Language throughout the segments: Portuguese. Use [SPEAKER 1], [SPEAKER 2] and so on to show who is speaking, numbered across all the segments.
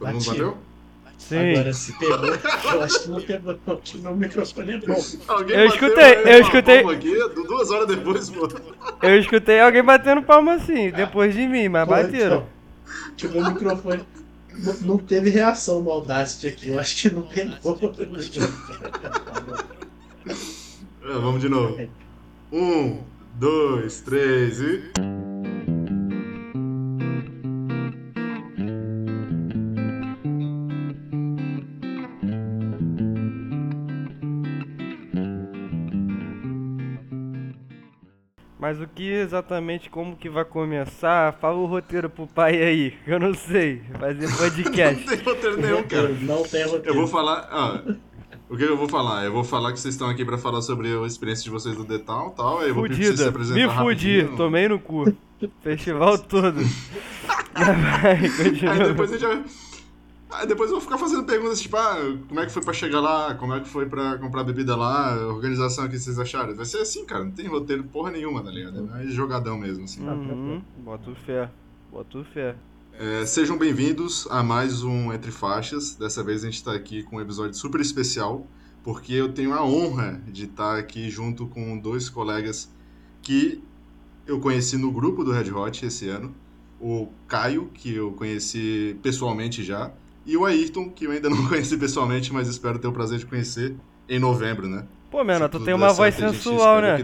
[SPEAKER 1] Todo mundo valeu?
[SPEAKER 2] Sim.
[SPEAKER 3] Agora se pegou, eu acho que não pegou, meu microfone é bom.
[SPEAKER 1] Alguém
[SPEAKER 2] Eu
[SPEAKER 1] bateu
[SPEAKER 2] escutei, eu escutei.
[SPEAKER 1] Aqui, duas horas depois, pô.
[SPEAKER 2] Eu escutei alguém batendo palma assim, depois de mim, mas
[SPEAKER 3] Pô,
[SPEAKER 2] bateram.
[SPEAKER 3] então, Que o meu microfone não, não teve reação no Audacity aqui, eu acho que não pegou.
[SPEAKER 1] É, vamos de novo. Um, dois, três e.
[SPEAKER 2] Mas o que exatamente, como que vai começar? Fala o roteiro pro pai aí, que eu não sei. Fazer
[SPEAKER 1] Não
[SPEAKER 2] podcast.
[SPEAKER 1] tem roteiro nenhum, cara.
[SPEAKER 3] Não tem roteiro.
[SPEAKER 1] Eu vou falar. ó, o que eu vou falar? Eu vou falar que vocês estão aqui pra falar sobre a experiência de vocês do Detal e tal. Aí eu vou pedir pra vocês se
[SPEAKER 2] Fudida,
[SPEAKER 1] apresentar
[SPEAKER 2] me fudi,
[SPEAKER 1] rapidinho.
[SPEAKER 2] tomei no cu. Festival todo. Vai,
[SPEAKER 1] Aí
[SPEAKER 2] continua.
[SPEAKER 1] depois a gente vai. Aí depois eu vou ficar fazendo perguntas tipo, ah, como é que foi pra chegar lá? Como é que foi pra comprar bebida lá? A organização aqui vocês acharam? Vai ser assim, cara. Não tem roteiro porra nenhuma, tá ligado? É mais jogadão mesmo, assim.
[SPEAKER 2] Uhum, boto fé, boto fé.
[SPEAKER 1] É, sejam bem-vindos a mais um Entre Faixas. Dessa vez a gente tá aqui com um episódio super especial, porque eu tenho a honra de estar aqui junto com dois colegas que eu conheci no grupo do Red Hot esse ano. O Caio, que eu conheci pessoalmente já, e o Ayrton, que eu ainda não conheci pessoalmente, mas espero ter o prazer de conhecer em novembro, né?
[SPEAKER 2] Pô, Mena,
[SPEAKER 1] Se
[SPEAKER 2] tu tem uma voz sensual, né?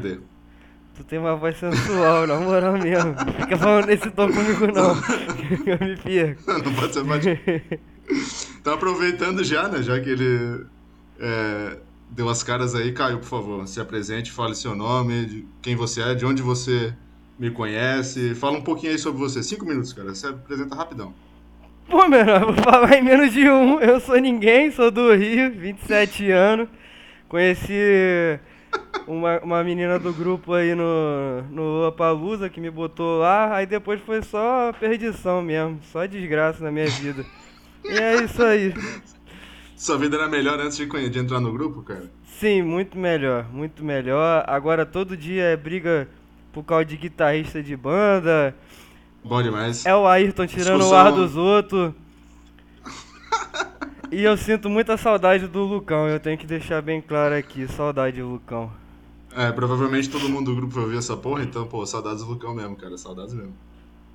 [SPEAKER 2] Tu tem uma voz sensual, na moral mesmo. Fica falando nesse tom comigo não. eu me perco.
[SPEAKER 1] Não pode ser mais Então, aproveitando já, né? Já que ele é, deu as caras aí, Caio, por favor, se apresente, fale seu nome, de quem você é, de onde você me conhece. Fala um pouquinho aí sobre você. Cinco minutos, cara. Se apresenta rapidão.
[SPEAKER 2] Pô, menor, vou falar em menos de um. Eu sou ninguém, sou do Rio, 27 anos. Conheci uma, uma menina do grupo aí no, no Lollapalooza que me botou lá. Aí depois foi só perdição mesmo, só desgraça na minha vida. E é isso aí.
[SPEAKER 1] Sua vida era melhor antes de, de entrar no grupo, cara?
[SPEAKER 2] Sim, muito melhor, muito melhor. Agora todo dia é briga por causa de guitarrista de banda.
[SPEAKER 1] Bom demais.
[SPEAKER 2] É o Ayrton tirando o ar dos outros. E eu sinto muita saudade do Lucão, eu tenho que deixar bem claro aqui, saudade do Lucão.
[SPEAKER 1] É, provavelmente todo mundo do grupo vai ouvir essa porra, então, pô, saudades do Lucão mesmo, cara. Saudades mesmo.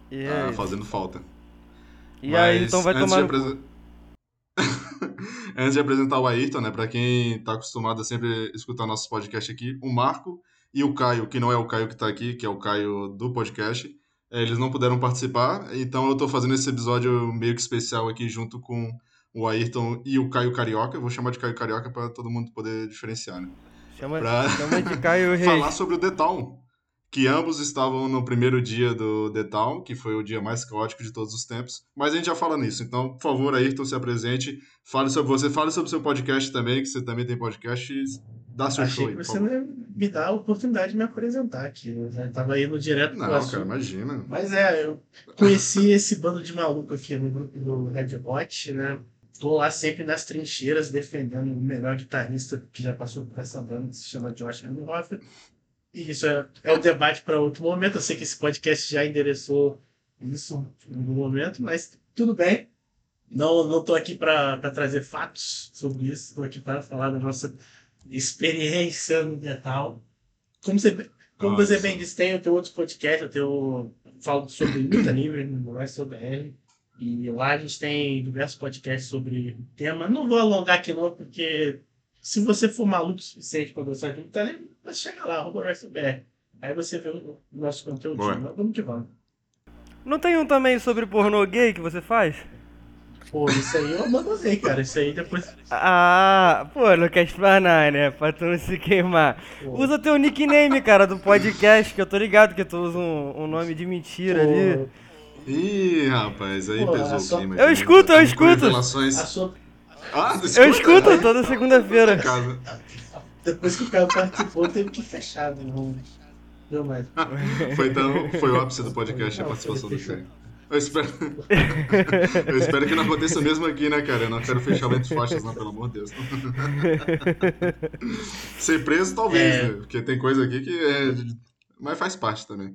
[SPEAKER 2] E, isso.
[SPEAKER 1] fazendo falta.
[SPEAKER 2] e aí,
[SPEAKER 1] Mas
[SPEAKER 2] então vai tomar
[SPEAKER 1] Antes de apresentar o Ayrton, né, pra quem tá acostumado a sempre escutar nossos podcasts aqui, o Marco e o Caio, que não é o Caio que tá aqui, que é o Caio do podcast, eh, eles não puderam participar, então eu tô fazendo esse episódio meio que especial aqui junto com o Ayrton e o Caio Carioca, eu vou chamar de Caio Carioca pra todo mundo poder diferenciar, né?
[SPEAKER 2] Chama,
[SPEAKER 1] pra-
[SPEAKER 2] chama de Caio Reis.
[SPEAKER 1] falar sobre o The Town, que ambos estavam no primeiro dia do The Town, que foi o dia mais caótico de todos os tempos. Mas a gente já fala nisso. Então, por favor, Ayrton, se apresente. Fale sobre você, fale sobre o seu podcast também, que você também tem podcast. Dá seu show
[SPEAKER 3] Achei
[SPEAKER 1] aí,
[SPEAKER 3] que você não ia me dar a oportunidade de me apresentar aqui. Eu já tava indo direto pro
[SPEAKER 1] Não,
[SPEAKER 3] assunto.
[SPEAKER 1] cara, imagina.
[SPEAKER 3] Mas é, eu conheci esse bando de maluco aqui no grupo do Red Hot, né? Tô lá sempre nas trincheiras defendendo o melhor guitarrista que já passou por essa banda, que se chama Josh Hanhofer. E isso é, é um debate para outro momento. Eu sei que esse podcast já endereçou isso no momento, mas tudo bem. Não, não tô aqui para trazer fatos sobre isso, estou aqui para falar da nossa experiência no metal. Como você, como você bem disse, tem, eu tenho outros podcasts, eu tenho, falo sobre luta livre no Mais sobre R. E lá a gente tem diversos podcasts sobre o tema. Não vou alongar aqui não, porque se você for maluco o suficiente para gostar de luta livre, você chega lá, arroba WrestleBR. Aí você vê o nosso conteúdo. Vamos que vamos.
[SPEAKER 2] Não tem um também sobre pornô gay que você faz?
[SPEAKER 3] Pô, isso aí eu abandonei, cara. Isso aí depois.
[SPEAKER 2] Ah, pô, não quer explanar, né? Pra tu não se queimar.
[SPEAKER 3] Pô,
[SPEAKER 2] Usa teu nickname, cara, do podcast, que eu tô ligado que tu usa um, um nome de mentira ali.
[SPEAKER 3] pô,
[SPEAKER 1] Ih, rapaz, aí
[SPEAKER 3] Pô,
[SPEAKER 1] pesou o clima.
[SPEAKER 2] Eu
[SPEAKER 1] aqui,
[SPEAKER 2] escuto, eu escuto.
[SPEAKER 1] Revelações...
[SPEAKER 3] a sua-
[SPEAKER 1] Ah,
[SPEAKER 2] Eu escuto toda segunda-feira.
[SPEAKER 3] Depois que o cara participou, teve que fechar, né? Não deu mais.
[SPEAKER 1] Foi, então, foi o ápice do podcast a participação do. Caio. Eu espero... eu espero que não aconteça mesmo aqui, né, cara? Eu não quero fechar entre faixas, não, pelo amor de Deus. Ser preso, talvez,
[SPEAKER 3] É.
[SPEAKER 1] né? Porque tem coisa aqui que é. Mas faz parte também.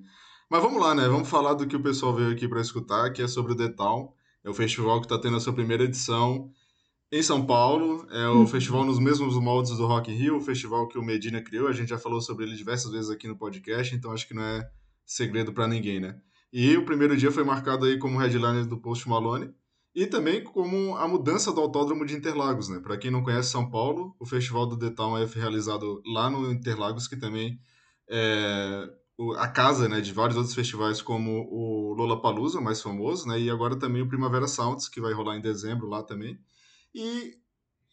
[SPEAKER 1] Mas vamos lá, né? Vamos falar do que o pessoal veio aqui pra escutar, que é sobre o Town. É o festival que está tendo a sua primeira edição em São Paulo. É o festival nos mesmos moldes do Rock in Rio, o festival que o Medina criou. A gente já falou sobre ele diversas vezes aqui no podcast, então acho que não é segredo para ninguém, né? E o primeiro dia foi marcado aí como headliner do Post Malone e também como a mudança do Autódromo de Interlagos, né? Para quem não conhece São Paulo, o Festival do The Town é realizado lá no Interlagos, que também é a casa né, de vários outros festivais, como o Lollapalooza, mais famoso, né, e agora também o Primavera Sounds, que vai rolar em dezembro lá também. E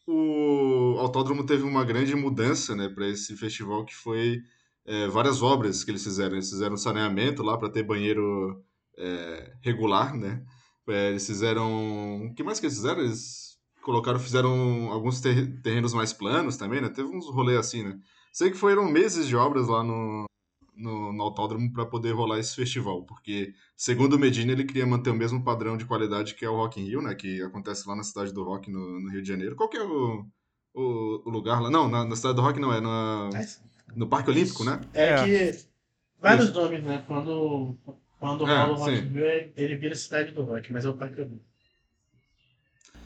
[SPEAKER 1] o Autódromo teve uma grande mudança né, para esse festival, que foi é, várias obras que eles fizeram. Eles fizeram saneamento lá para ter banheiro é, regular, né? É, eles fizeram... O que mais que eles fizeram? Eles colocaram, fizeram alguns terrenos mais planos também, né? Teve uns rolês assim, né? Sei que foram meses de obras lá no, no, no autódromo para poder rolar esse festival, porque segundo o Medina ele queria manter o mesmo padrão de qualidade que é o Rock in Rio, né, que acontece lá na cidade do Rock no, no Rio de Janeiro. Qual que é o, o, o lugar lá? Não, na, na, cidade do Rock não é, na, no Parque Olímpico, né?
[SPEAKER 3] É, é. que vários Isso. nomes, né? Quando quando é, rola o Rock in Rio ele vira cidade do Rock, mas é o Parque Olímpico.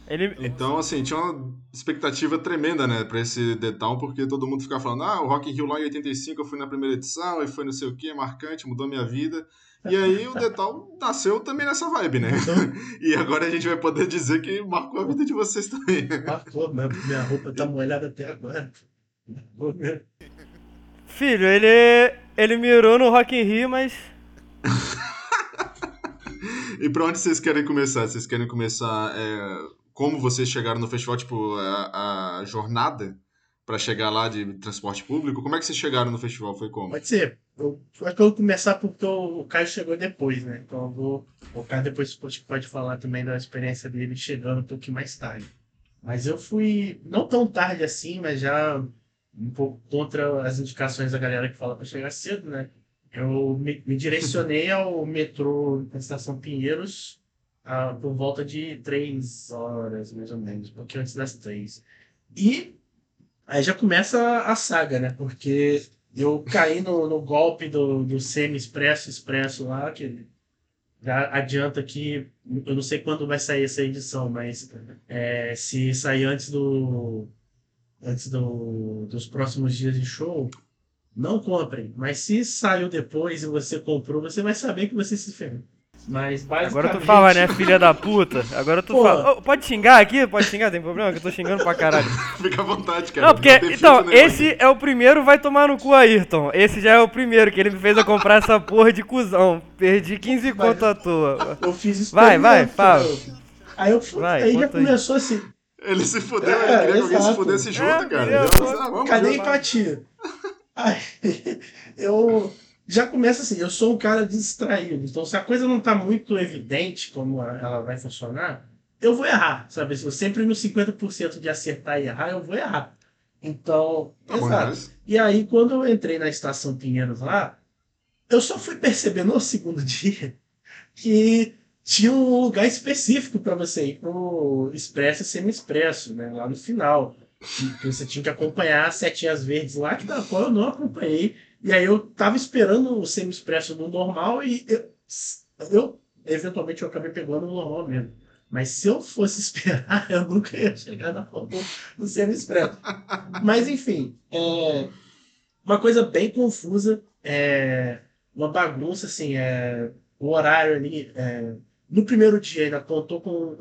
[SPEAKER 1] Ele... Então, assim, tinha uma expectativa tremenda, né, pra esse The Town, porque todo mundo ficava falando, ah, o Rock in Rio lá em 85 eu fui na primeira edição, e foi não sei o que, marcante, mudou minha vida. E aí o The Town nasceu também nessa vibe, né? e agora a gente vai poder dizer que marcou a vida de vocês também.
[SPEAKER 3] Marcou, minha roupa tá molhada até agora.
[SPEAKER 2] Filho, ele, ele mirou no Rock in Rio, mas...
[SPEAKER 1] e pra onde vocês querem começar? Vocês querem começar... É como vocês chegaram no festival, tipo, a, a jornada para chegar lá de transporte público? Como é que vocês chegaram no festival? Foi como?
[SPEAKER 3] Pode ser. Eu acho que eu vou começar porque o Caio chegou depois, né? Então eu vou. O Caio depois pode falar também da experiência dele chegando um pouquinho mais tarde. Mas eu fui, não tão tarde assim, mas já um pouco contra as indicações da galera que fala para chegar cedo, né? Eu me, me direcionei ao metrô da Estação Pinheiros ah, por volta de três horas, mais ou menos, um pouquinho antes das três. E aí já começa a saga, né? Porque eu caí no, no golpe do, do semi-expresso, expresso lá, que já adianta que eu não sei quando vai sair essa edição, mas é, se sair antes do antes do, dos próximos dias de show, não comprem. Mas se saiu depois e você comprou, você vai saber que você se ferrou. Mas basicamente...
[SPEAKER 2] Agora tu fala, né, filha da puta? Agora tu Pô. fala. Oh, pode xingar aqui? Pode xingar, tem problema? Que eu tô xingando pra caralho.
[SPEAKER 1] Fica à vontade, cara.
[SPEAKER 2] Não, porque. Não então, esse é o primeiro, vai tomar no cu, Ayrton. Esse já é o primeiro, que ele me fez a comprar essa porra de cuzão. Perdi 15 conto à toa.
[SPEAKER 3] Eu fiz isso
[SPEAKER 2] Vai, vai, fala.
[SPEAKER 3] Aí, eu, vai, aí já começou aí. assim.
[SPEAKER 1] Ele se fudeu, é, ele queria que alguém se fudesse junto, é, cara.
[SPEAKER 3] Eu, Cadê a empatia? Aí, eu já começa assim, eu sou um cara distraído. Então, se a coisa não está muito evidente como ela vai funcionar, eu vou errar, sabe? Se eu sempre no 50% de acertar e errar, eu vou errar. Então, tá exato. E aí, quando eu entrei na estação Pinheiros lá, eu só fui perceber no segundo dia que tinha um lugar específico para você ir pro expresso e semi-expresso, né? Lá no final. Que você tinha que acompanhar as setinhas verdes lá, que da qual eu não acompanhei e aí eu tava esperando o semi-expresso no normal e eu, eu, eventualmente eu acabei pegando no normal mesmo. Mas se eu fosse esperar, eu nunca ia chegar na no semi-expresso. Mas enfim, é uma coisa bem confusa, é uma bagunça assim, é o horário ali, é, no primeiro dia ainda contou com.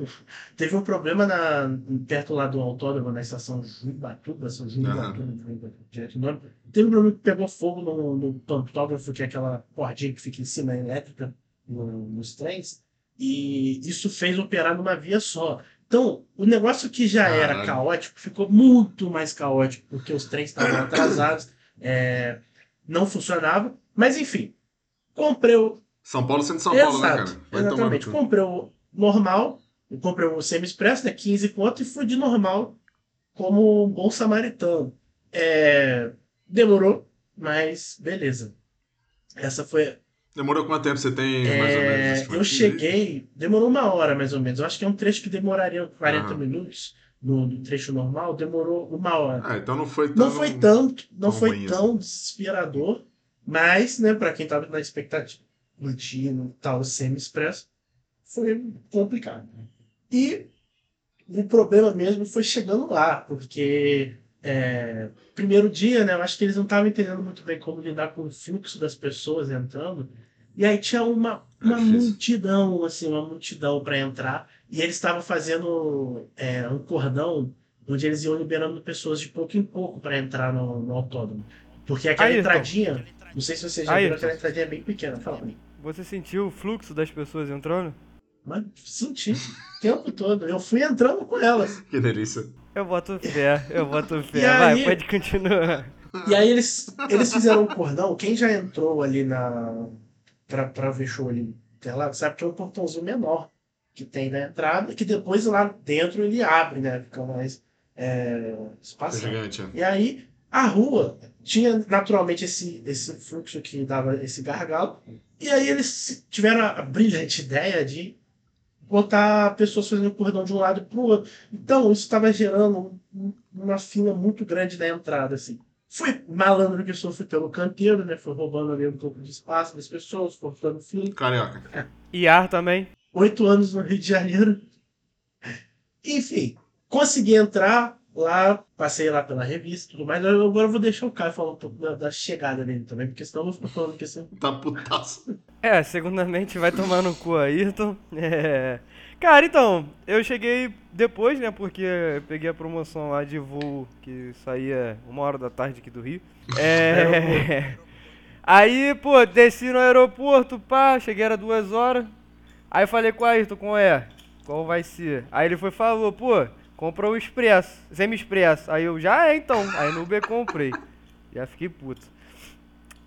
[SPEAKER 3] Teve um problema na, perto lá do autódromo, na estação Jubatuba, São Jubatuba, direto nome. Teve um problema que pegou fogo no, no pantógrafo, que é aquela cordinha que fica em cima elétrica no, nos trens, e isso fez operar numa via só. Então, o negócio que já Caralho. era caótico ficou muito mais caótico, porque os trens estavam atrasados, é, não funcionava. Mas enfim, comprei o
[SPEAKER 1] são Paulo sendo São Paulo,
[SPEAKER 3] né, cara? Vai exatamente. Comprei o normal, comprei o semi-expresso, né? 15 conto, e fui de normal como um bom samaritano. É... Demorou, mas beleza. Essa foi.
[SPEAKER 1] Demorou quanto tempo você tem, é... mais ou menos?
[SPEAKER 3] Eu cheguei. Demorou uma hora, mais ou menos. Eu acho que é um trecho que demoraria 40 minutos. No, no, trecho normal, demorou uma hora.
[SPEAKER 1] Ah, então não foi tão.
[SPEAKER 3] Não foi tanto, não tão foi tão assim. desesperador, mas, né, para quem tava na expectativa contínuo, tal, semi-expresso, foi complicado. E o problema mesmo foi chegando lá, porque é, primeiro dia, né, eu acho que eles não estavam entendendo muito bem como lidar com o fluxo das pessoas entrando. E aí tinha uma, uma multidão, assim, uma multidão para entrar. E eles estavam fazendo é, um cordão onde eles iam liberando pessoas de pouco em pouco para entrar no, no autódromo. Porque aquela entradinha, não sei se vocês já viram, aquela entradinha é bem pequena. Fala pra mim.
[SPEAKER 2] Você sentiu o fluxo das pessoas entrando?
[SPEAKER 3] Mas senti o tempo todo. Eu fui entrando com elas.
[SPEAKER 1] Que delícia.
[SPEAKER 2] Eu boto fé, eu boto fé.
[SPEAKER 3] E
[SPEAKER 2] Vai,
[SPEAKER 3] aí-
[SPEAKER 2] pode continuar.
[SPEAKER 3] E aí eles, eles fizeram um cordão. Quem já entrou ali na. pra, pra ver show ali lá, sabe que é um portãozinho menor que tem na entrada, que depois lá dentro ele abre, né? Fica mais é,
[SPEAKER 1] É
[SPEAKER 3] espaçado.
[SPEAKER 1] gigante.
[SPEAKER 3] E aí a rua tinha naturalmente esse, esse fluxo que dava esse gargalo. E aí eles tiveram a brilhante ideia de botar pessoas fazendo cordão de um lado para o outro. Então isso estava gerando um- uma fila muito grande na entrada, assim. Foi malandro que foi pelo canteiro, né? Foi roubando ali um pouco de espaço das pessoas, cortando fila
[SPEAKER 1] Carioca.
[SPEAKER 2] E ar também.
[SPEAKER 3] oito anos no Rio de Janeiro. Enfim, consegui entrar lá, passei lá pela revista e tudo mais. Eu- Agora eu vou deixar o Caio falar um pouco da, da chegada dele também, porque senão eu vou ficar falando que assim.
[SPEAKER 1] Tá putaço.
[SPEAKER 2] É, segundamente vai tomar no cu Ayrton. É. Cara, então, eu cheguei depois, né? Porque eu peguei a promoção lá de voo que saía uma hora da tarde aqui do Rio. É. Aí, pô, desci no aeroporto, pá, cheguei era duas horas. Aí falei com o Ayrton, qual é? Qual vai ser? Aí ele foi e falou, pô, compra o Expresso, semi-expresso. Aí eu, já é então. Aí no Uber comprei. Já fiquei puto.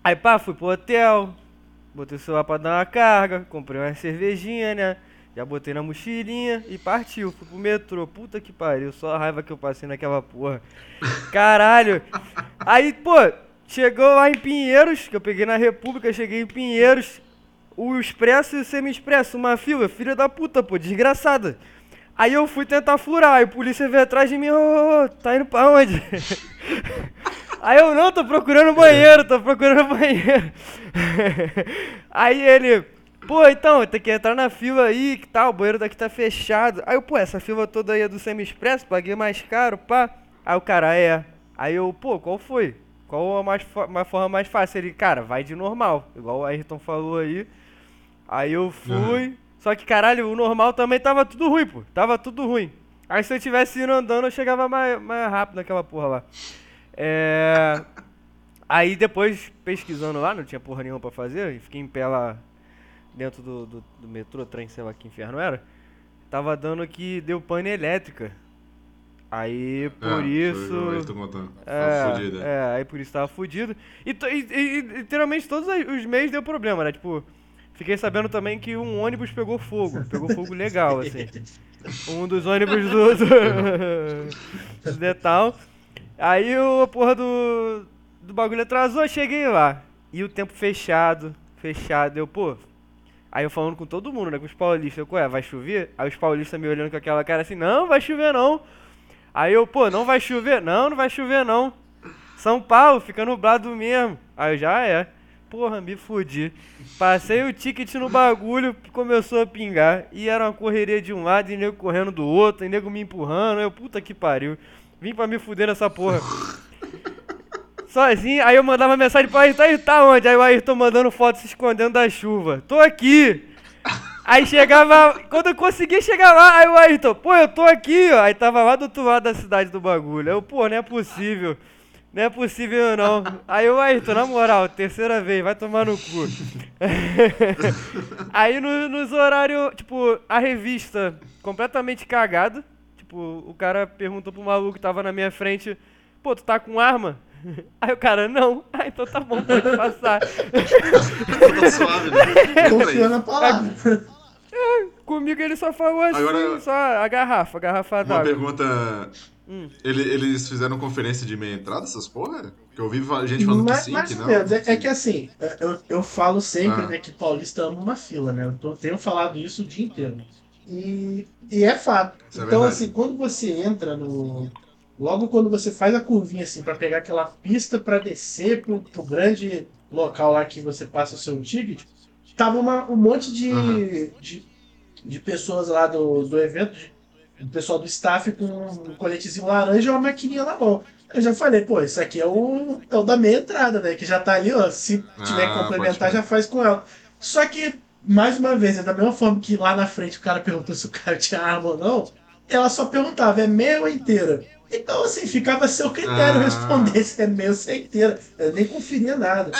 [SPEAKER 2] Aí, pá, fui pro hotel, Botei o celular pra dar uma carga, comprei uma cervejinha, né? Já botei na mochilinha e partiu. Fui pro metrô. Puta que pariu, só a raiva que eu passei naquela porra. Caralho. Aí, pô, chegou lá em Pinheiros, que eu peguei na República, cheguei em Pinheiros. O expresso e o semi-expresso, uma fila, filha da puta, pô, desgraçada. Aí eu fui tentar furar, aí o polícia veio atrás de mim, ô, ô, tá indo pra onde? Aí eu não, tô procurando banheiro, tô procurando banheiro. Aí ele, pô, então, tem que entrar na fila aí, que tal, o banheiro daqui tá fechado. Aí eu, pô, essa fila toda aí é do semi-expresso, paguei mais caro, pá. Aí o cara, é. Aí eu, pô, qual foi? Qual a mais, forma mais fácil? Ele, cara, vai de normal, igual o Ayrton falou aí. Aí eu fui, só que caralho, o normal também tava tudo ruim, pô, tava tudo ruim. Aí se eu tivesse indo andando, eu chegava mais, mais rápido naquela porra lá. É... Aí depois, pesquisando lá, não tinha porra nenhuma pra fazer, e fiquei em pé lá dentro do, do, do metrô, trem, sei lá que inferno era. Tava dando que deu pane elétrica. Aí, por
[SPEAKER 1] foi
[SPEAKER 2] isso...
[SPEAKER 1] contando.
[SPEAKER 2] É,
[SPEAKER 1] fudido. é.
[SPEAKER 2] é, aí por isso tava fudido. E, e, e- literalmente todos os- os meios deu problema, né? Tipo, fiquei sabendo também que um ônibus pegou fogo. Pegou fogo legal, assim. Um dos ônibus do, do, do Detal. Aí o porra do, do bagulho atrasou, cheguei lá. E o tempo fechado, fechado. Eu, pô. Aí eu falando com todo mundo, né? Com os paulistas. Eu, ué, vai chover? Aí os paulistas me olhando com aquela cara assim, não, vai chover não. Aí eu, pô, não vai chover? Não, não vai chover não. São Paulo, fica nublado mesmo. Aí eu já é. Porra, me fudi. Passei o ticket no bagulho, começou a pingar. E era uma correria de um lado e nego correndo do outro, e nego me empurrando. Eu, puta que pariu. Vim pra me fuder nessa porra. Sozinho, aí eu mandava mensagem pro Ayrton, aí tá onde? Aí o Ayrton mandando foto se escondendo da chuva. Tô aqui. Aí chegava, quando eu conseguia chegar lá, aí o Ayrton, pô, eu tô aqui, ó. Aí tava lá do outro lado da cidade do bagulho. Eu, pô, não é possível. Não é possível não. Aí o Ayrton, na moral, terceira vez, vai tomar no cu. aí no- nos horários, tipo, a revista completamente cagado. Tipo, o cara perguntou pro maluco que tava na minha frente, pô, tu tá com arma? Aí o cara, não. Ah, então tá bom, pode passar.
[SPEAKER 1] Tá suave, né?
[SPEAKER 3] Confia na palavra.
[SPEAKER 2] Comigo ele só falou assim,
[SPEAKER 1] Agora-
[SPEAKER 2] só a garrafa, a garrafa
[SPEAKER 1] Uma
[SPEAKER 2] d'água.
[SPEAKER 1] pergunta.
[SPEAKER 2] Hum.
[SPEAKER 1] Ele- eles fizeram conferência de meia entrada, essas porra? Que eu ouvi gente falando que
[SPEAKER 3] Mais,
[SPEAKER 1] sim,
[SPEAKER 3] mais
[SPEAKER 1] que
[SPEAKER 3] ou
[SPEAKER 1] não.
[SPEAKER 3] menos. É, é que assim, eu, eu falo sempre
[SPEAKER 1] Ah.
[SPEAKER 3] né, que paulista ama uma fila, né? Eu tô- tenho falado isso o dia inteiro. E, e é fato.
[SPEAKER 1] Isso é
[SPEAKER 3] então,
[SPEAKER 1] verdade.
[SPEAKER 3] assim, quando você entra no. Logo quando você faz a curvinha assim para pegar aquela pista para descer pro, pro grande local lá que você passa o seu ticket, tava uma- um monte de,
[SPEAKER 1] Aham.
[SPEAKER 3] de, de pessoas lá do, do evento, de o pessoal do staff com um coletezinho laranja e uma maquininha na mão. Eu já falei, pô, isso aqui é o, é o da meia entrada, né? Que já tá ali, ó. Se tiver
[SPEAKER 1] Ah,
[SPEAKER 3] que complementar, já faz com ela. Só que, mais uma vez, é da mesma forma que lá na frente o cara perguntou se o cara tinha arma ou não, ela só perguntava, é meia ou inteira? Então, assim, ficava a seu critério
[SPEAKER 1] Ah.
[SPEAKER 3] responder se é meia ou se é inteira. Eu nem conferia nada.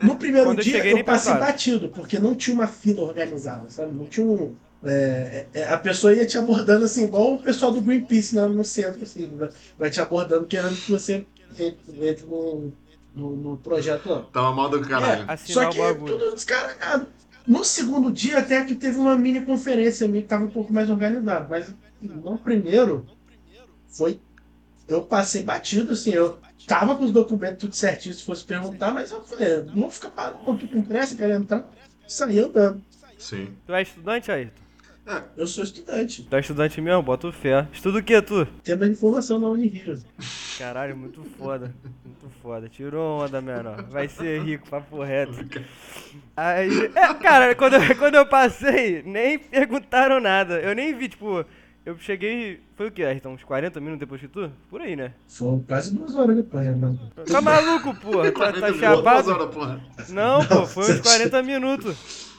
[SPEAKER 3] No primeiro
[SPEAKER 2] eu
[SPEAKER 3] dia,
[SPEAKER 2] cheguei,
[SPEAKER 3] eu
[SPEAKER 2] nem
[SPEAKER 3] passei
[SPEAKER 2] pensaram.
[SPEAKER 3] batido, porque não tinha uma fila organizada, sabe? Não tinha um. É, é, a pessoa ia te abordando assim, igual o pessoal do Greenpeace né, no centro, assim, vai- vai te abordando querendo que você entre, entre no, no, no projeto lá.
[SPEAKER 1] Tava mal do caralho.
[SPEAKER 3] É, só que tudo descarregado. No segundo dia, até que teve uma mini conferência minha que estava um pouco mais organizada, mas no primeiro foi. Eu passei batido, assim, eu tava com os documentos tudo certinho se fosse perguntar, mas eu falei, não vou ficar parado aqui com pressa, querendo entrar, saí andando.
[SPEAKER 1] Sim.
[SPEAKER 2] Tu é estudante, Ayrton?
[SPEAKER 3] Eu sou estudante,
[SPEAKER 2] Tu é estudante mesmo? Bota fé. Estuda o que, tu?
[SPEAKER 3] tema de informação na Unirio.
[SPEAKER 2] Caralho, muito foda. Muito foda. Tirou onda, menor. Vai ser rico, papo reto. Aí, é, cara, quando eu, quando eu passei, nem perguntaram nada. Eu nem vi, tipo, eu cheguei. Foi o que, Ayrton? Uns 40 minutos depois que tu? Por aí, né?
[SPEAKER 3] Foi quase duas horas depois, né, mano?
[SPEAKER 2] Tá maluco, porra? Tá, tá
[SPEAKER 1] 40 duas
[SPEAKER 2] chapado?
[SPEAKER 1] horas, porra.
[SPEAKER 2] Não, pô, foi uns 40 minutos.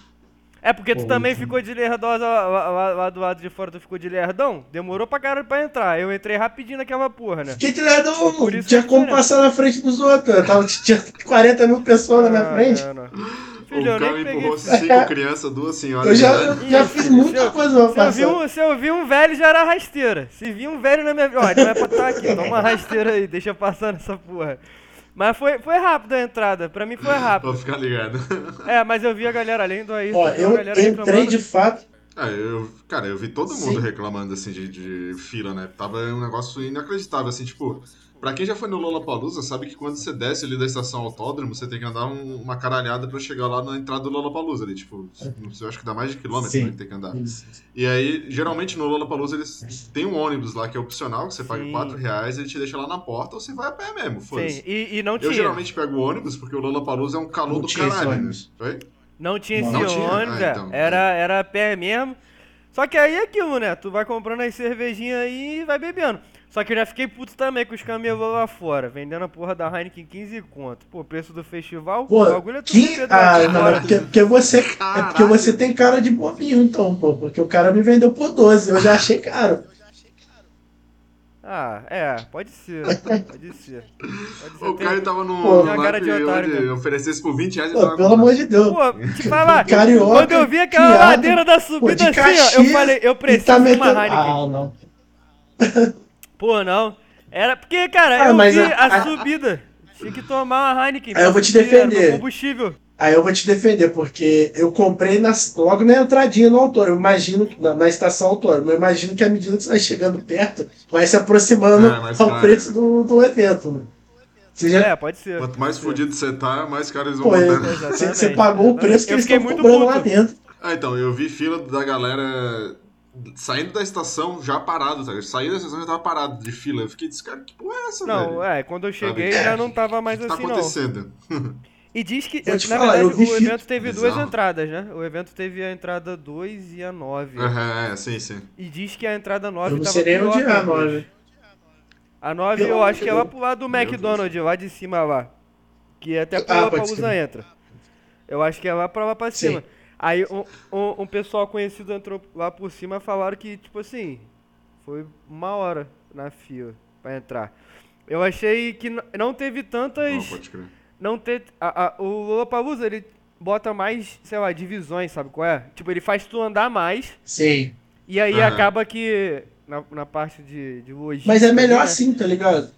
[SPEAKER 2] É porque tu
[SPEAKER 3] Pô,
[SPEAKER 2] também
[SPEAKER 3] então.
[SPEAKER 2] ficou de lerdosa lá, lá- lá- do lado de fora, tu ficou de lerdão? Demorou pra caralho pra entrar. Eu entrei rapidinho naquela porra, né?
[SPEAKER 3] Que treinador,
[SPEAKER 2] Foi por isso
[SPEAKER 3] tinha
[SPEAKER 2] que
[SPEAKER 3] como passar na frente dos outros. Eu tava, tinha 40 mil pessoas na minha
[SPEAKER 2] Ah,
[SPEAKER 3] frente.
[SPEAKER 2] é, não.
[SPEAKER 1] O
[SPEAKER 2] Filho, eu
[SPEAKER 1] cara empurrou cinco crianças, duas senhoras.
[SPEAKER 3] Eu já,
[SPEAKER 1] de
[SPEAKER 3] eu
[SPEAKER 1] idade.
[SPEAKER 3] já fiz muita
[SPEAKER 2] eu-
[SPEAKER 3] coisa pra
[SPEAKER 2] Se eu, vi
[SPEAKER 3] passar.
[SPEAKER 2] um, se eu vi um velho, já era rasteira. Se vi um velho na minha. Ó, não é pra estar aqui. Toma uma rasteira aí, deixa eu passar nessa porra. Mas foi, foi rápido a entrada. Pra mim foi
[SPEAKER 1] Pra
[SPEAKER 2] rápido.
[SPEAKER 1] ficar ligado.
[SPEAKER 2] É, mas eu vi a galera além do aí.
[SPEAKER 3] Ó, eu entrei
[SPEAKER 2] reclamando.
[SPEAKER 3] de fato.
[SPEAKER 1] Ah, eu, cara, eu vi todo mundo
[SPEAKER 3] Sim.
[SPEAKER 1] reclamando assim de, de fila, né? Tava um negócio inacreditável, assim, tipo. Pra quem já foi no Lollapalooza, sabe que quando você desce ali da estação autódromo, você tem que andar um- uma caralhada pra chegar lá na entrada do Lollapalooza ali, tipo, sei, eu acho que dá mais de quilômetro
[SPEAKER 3] Sim.
[SPEAKER 1] né, que tem que andar. E aí, geralmente no Lollapalooza eles tem um ônibus lá que é opcional, que você paga
[SPEAKER 2] Sim.
[SPEAKER 1] 4 reais, ele te deixa lá na porta ou você vai a pé mesmo,
[SPEAKER 2] Sim,
[SPEAKER 1] foda-se.
[SPEAKER 2] e, e não
[SPEAKER 1] Eu
[SPEAKER 2] tinha.
[SPEAKER 1] geralmente pego o ônibus porque o Lollapalooza é um calor
[SPEAKER 3] Não
[SPEAKER 1] do
[SPEAKER 3] tinha
[SPEAKER 1] caralho, né?
[SPEAKER 3] ônibus.
[SPEAKER 1] Oi?
[SPEAKER 2] Não tinha esse
[SPEAKER 3] Não
[SPEAKER 1] tinha?
[SPEAKER 2] ônibus,
[SPEAKER 1] Ah,
[SPEAKER 2] é.
[SPEAKER 1] então.
[SPEAKER 2] era, era a pé mesmo. Só que aí é aquilo, né? Tu vai comprando as cervejinhas aí e vai bebendo. Só que eu já fiquei puto também com os camelô lá fora, vendendo a porra da Heineken 15 conto. Pô, preço do festival,
[SPEAKER 3] Pô,
[SPEAKER 2] o bagulho é tudo
[SPEAKER 3] que... Ah, não,
[SPEAKER 2] fora.
[SPEAKER 3] é porque, porque você, é porque você tem cara de bobinho, então, pô. Porque o cara me vendeu por 12, eu já achei caro.
[SPEAKER 2] Ah, é, pode ser. Pode ser. Pode ser.
[SPEAKER 1] O
[SPEAKER 2] Tem-
[SPEAKER 1] cara tava num
[SPEAKER 3] Pô,
[SPEAKER 2] cara de otário
[SPEAKER 1] onde oferecesse por 20 reais e
[SPEAKER 3] Pô,
[SPEAKER 1] tava
[SPEAKER 3] pelo
[SPEAKER 1] com-
[SPEAKER 3] amor de Deus.
[SPEAKER 2] Pô, te falar,
[SPEAKER 3] Carioca,
[SPEAKER 2] quando eu vi aquela
[SPEAKER 3] criado,
[SPEAKER 2] ladeira da subida
[SPEAKER 3] de
[SPEAKER 2] assim, ó, eu
[SPEAKER 3] Caxias
[SPEAKER 2] falei, eu
[SPEAKER 3] E
[SPEAKER 2] preciso
[SPEAKER 3] tá
[SPEAKER 2] de uma
[SPEAKER 3] metendo...
[SPEAKER 2] Heineken.
[SPEAKER 3] Ah, não.
[SPEAKER 2] Pô, não. Era porque, cara,
[SPEAKER 3] Ah,
[SPEAKER 2] eu
[SPEAKER 3] mas
[SPEAKER 2] vi
[SPEAKER 3] a-
[SPEAKER 2] a,
[SPEAKER 3] a-
[SPEAKER 2] subida. Tinha que tomar uma Heineken.
[SPEAKER 3] Aí eu vou te defender.
[SPEAKER 2] combustível.
[SPEAKER 3] Aí eu vou te defender, porque eu comprei nas- logo na entradinha no autônomo. Eu imagino, que- na, na estação autônoma, eu imagino que à medida que você vai chegando perto, vai se aproximando
[SPEAKER 1] É,
[SPEAKER 3] ao preço do, do evento. Né? Já
[SPEAKER 2] É, pode ser.
[SPEAKER 1] Quanto mais fudido você tá, mais caro eles vão
[SPEAKER 3] Pô, é-.
[SPEAKER 2] Exatamente.
[SPEAKER 3] você, pagou o preço que
[SPEAKER 2] Eu
[SPEAKER 3] eles estão
[SPEAKER 2] muito
[SPEAKER 3] cobrando
[SPEAKER 2] puto.
[SPEAKER 3] lá dentro.
[SPEAKER 1] Ah, então, eu vi fila da galera saindo da estação já parado, tá? Saí da estação já tava parado de fila. Eu fiquei desse cara, que porra é essa,
[SPEAKER 2] Não,
[SPEAKER 1] velho?
[SPEAKER 2] é, quando eu cheguei
[SPEAKER 1] Sabe?
[SPEAKER 2] já não tava mais
[SPEAKER 1] que tá
[SPEAKER 2] assim, não.
[SPEAKER 1] acontecendo?
[SPEAKER 2] E diz que, na
[SPEAKER 3] falar,
[SPEAKER 2] verdade,
[SPEAKER 3] eu vi
[SPEAKER 2] o evento teve duas
[SPEAKER 1] Bizarro.
[SPEAKER 2] entradas, né? O evento teve a entrada 2 e a 9.
[SPEAKER 1] É, é, sim, sim.
[SPEAKER 2] E diz que a entrada 9
[SPEAKER 3] Eu não
[SPEAKER 2] tava
[SPEAKER 3] sei nem
[SPEAKER 2] pior
[SPEAKER 3] onde é a
[SPEAKER 2] a duas.
[SPEAKER 3] nove.
[SPEAKER 2] A 9
[SPEAKER 3] Pelo
[SPEAKER 2] eu
[SPEAKER 3] amor
[SPEAKER 2] acho que é lá pro lado do
[SPEAKER 1] Meu
[SPEAKER 2] McDonald's, lá de cima lá. Que até
[SPEAKER 3] Ah,
[SPEAKER 2] pro
[SPEAKER 3] pode
[SPEAKER 2] Palusa
[SPEAKER 3] ser.
[SPEAKER 2] entra. Eu acho que é lá pra lá pra
[SPEAKER 3] Sim.
[SPEAKER 2] cima. Aí um, um, um pessoal conhecido entrou lá por cima e falaram que, tipo assim, foi uma hora na fila pra entrar. Eu achei que não teve
[SPEAKER 1] Não,
[SPEAKER 2] tantas.
[SPEAKER 1] pode crer.
[SPEAKER 2] Não ter. A, a, o Lollapalooza, ele bota mais, sei lá, divisões, sabe qual é? Tipo, ele faz tu andar mais.
[SPEAKER 3] Sim.
[SPEAKER 2] E aí
[SPEAKER 1] Aham.
[SPEAKER 2] acaba que. Na, na parte de, de logística.
[SPEAKER 3] Mas é melhor
[SPEAKER 2] né?
[SPEAKER 3] assim, tá ligado?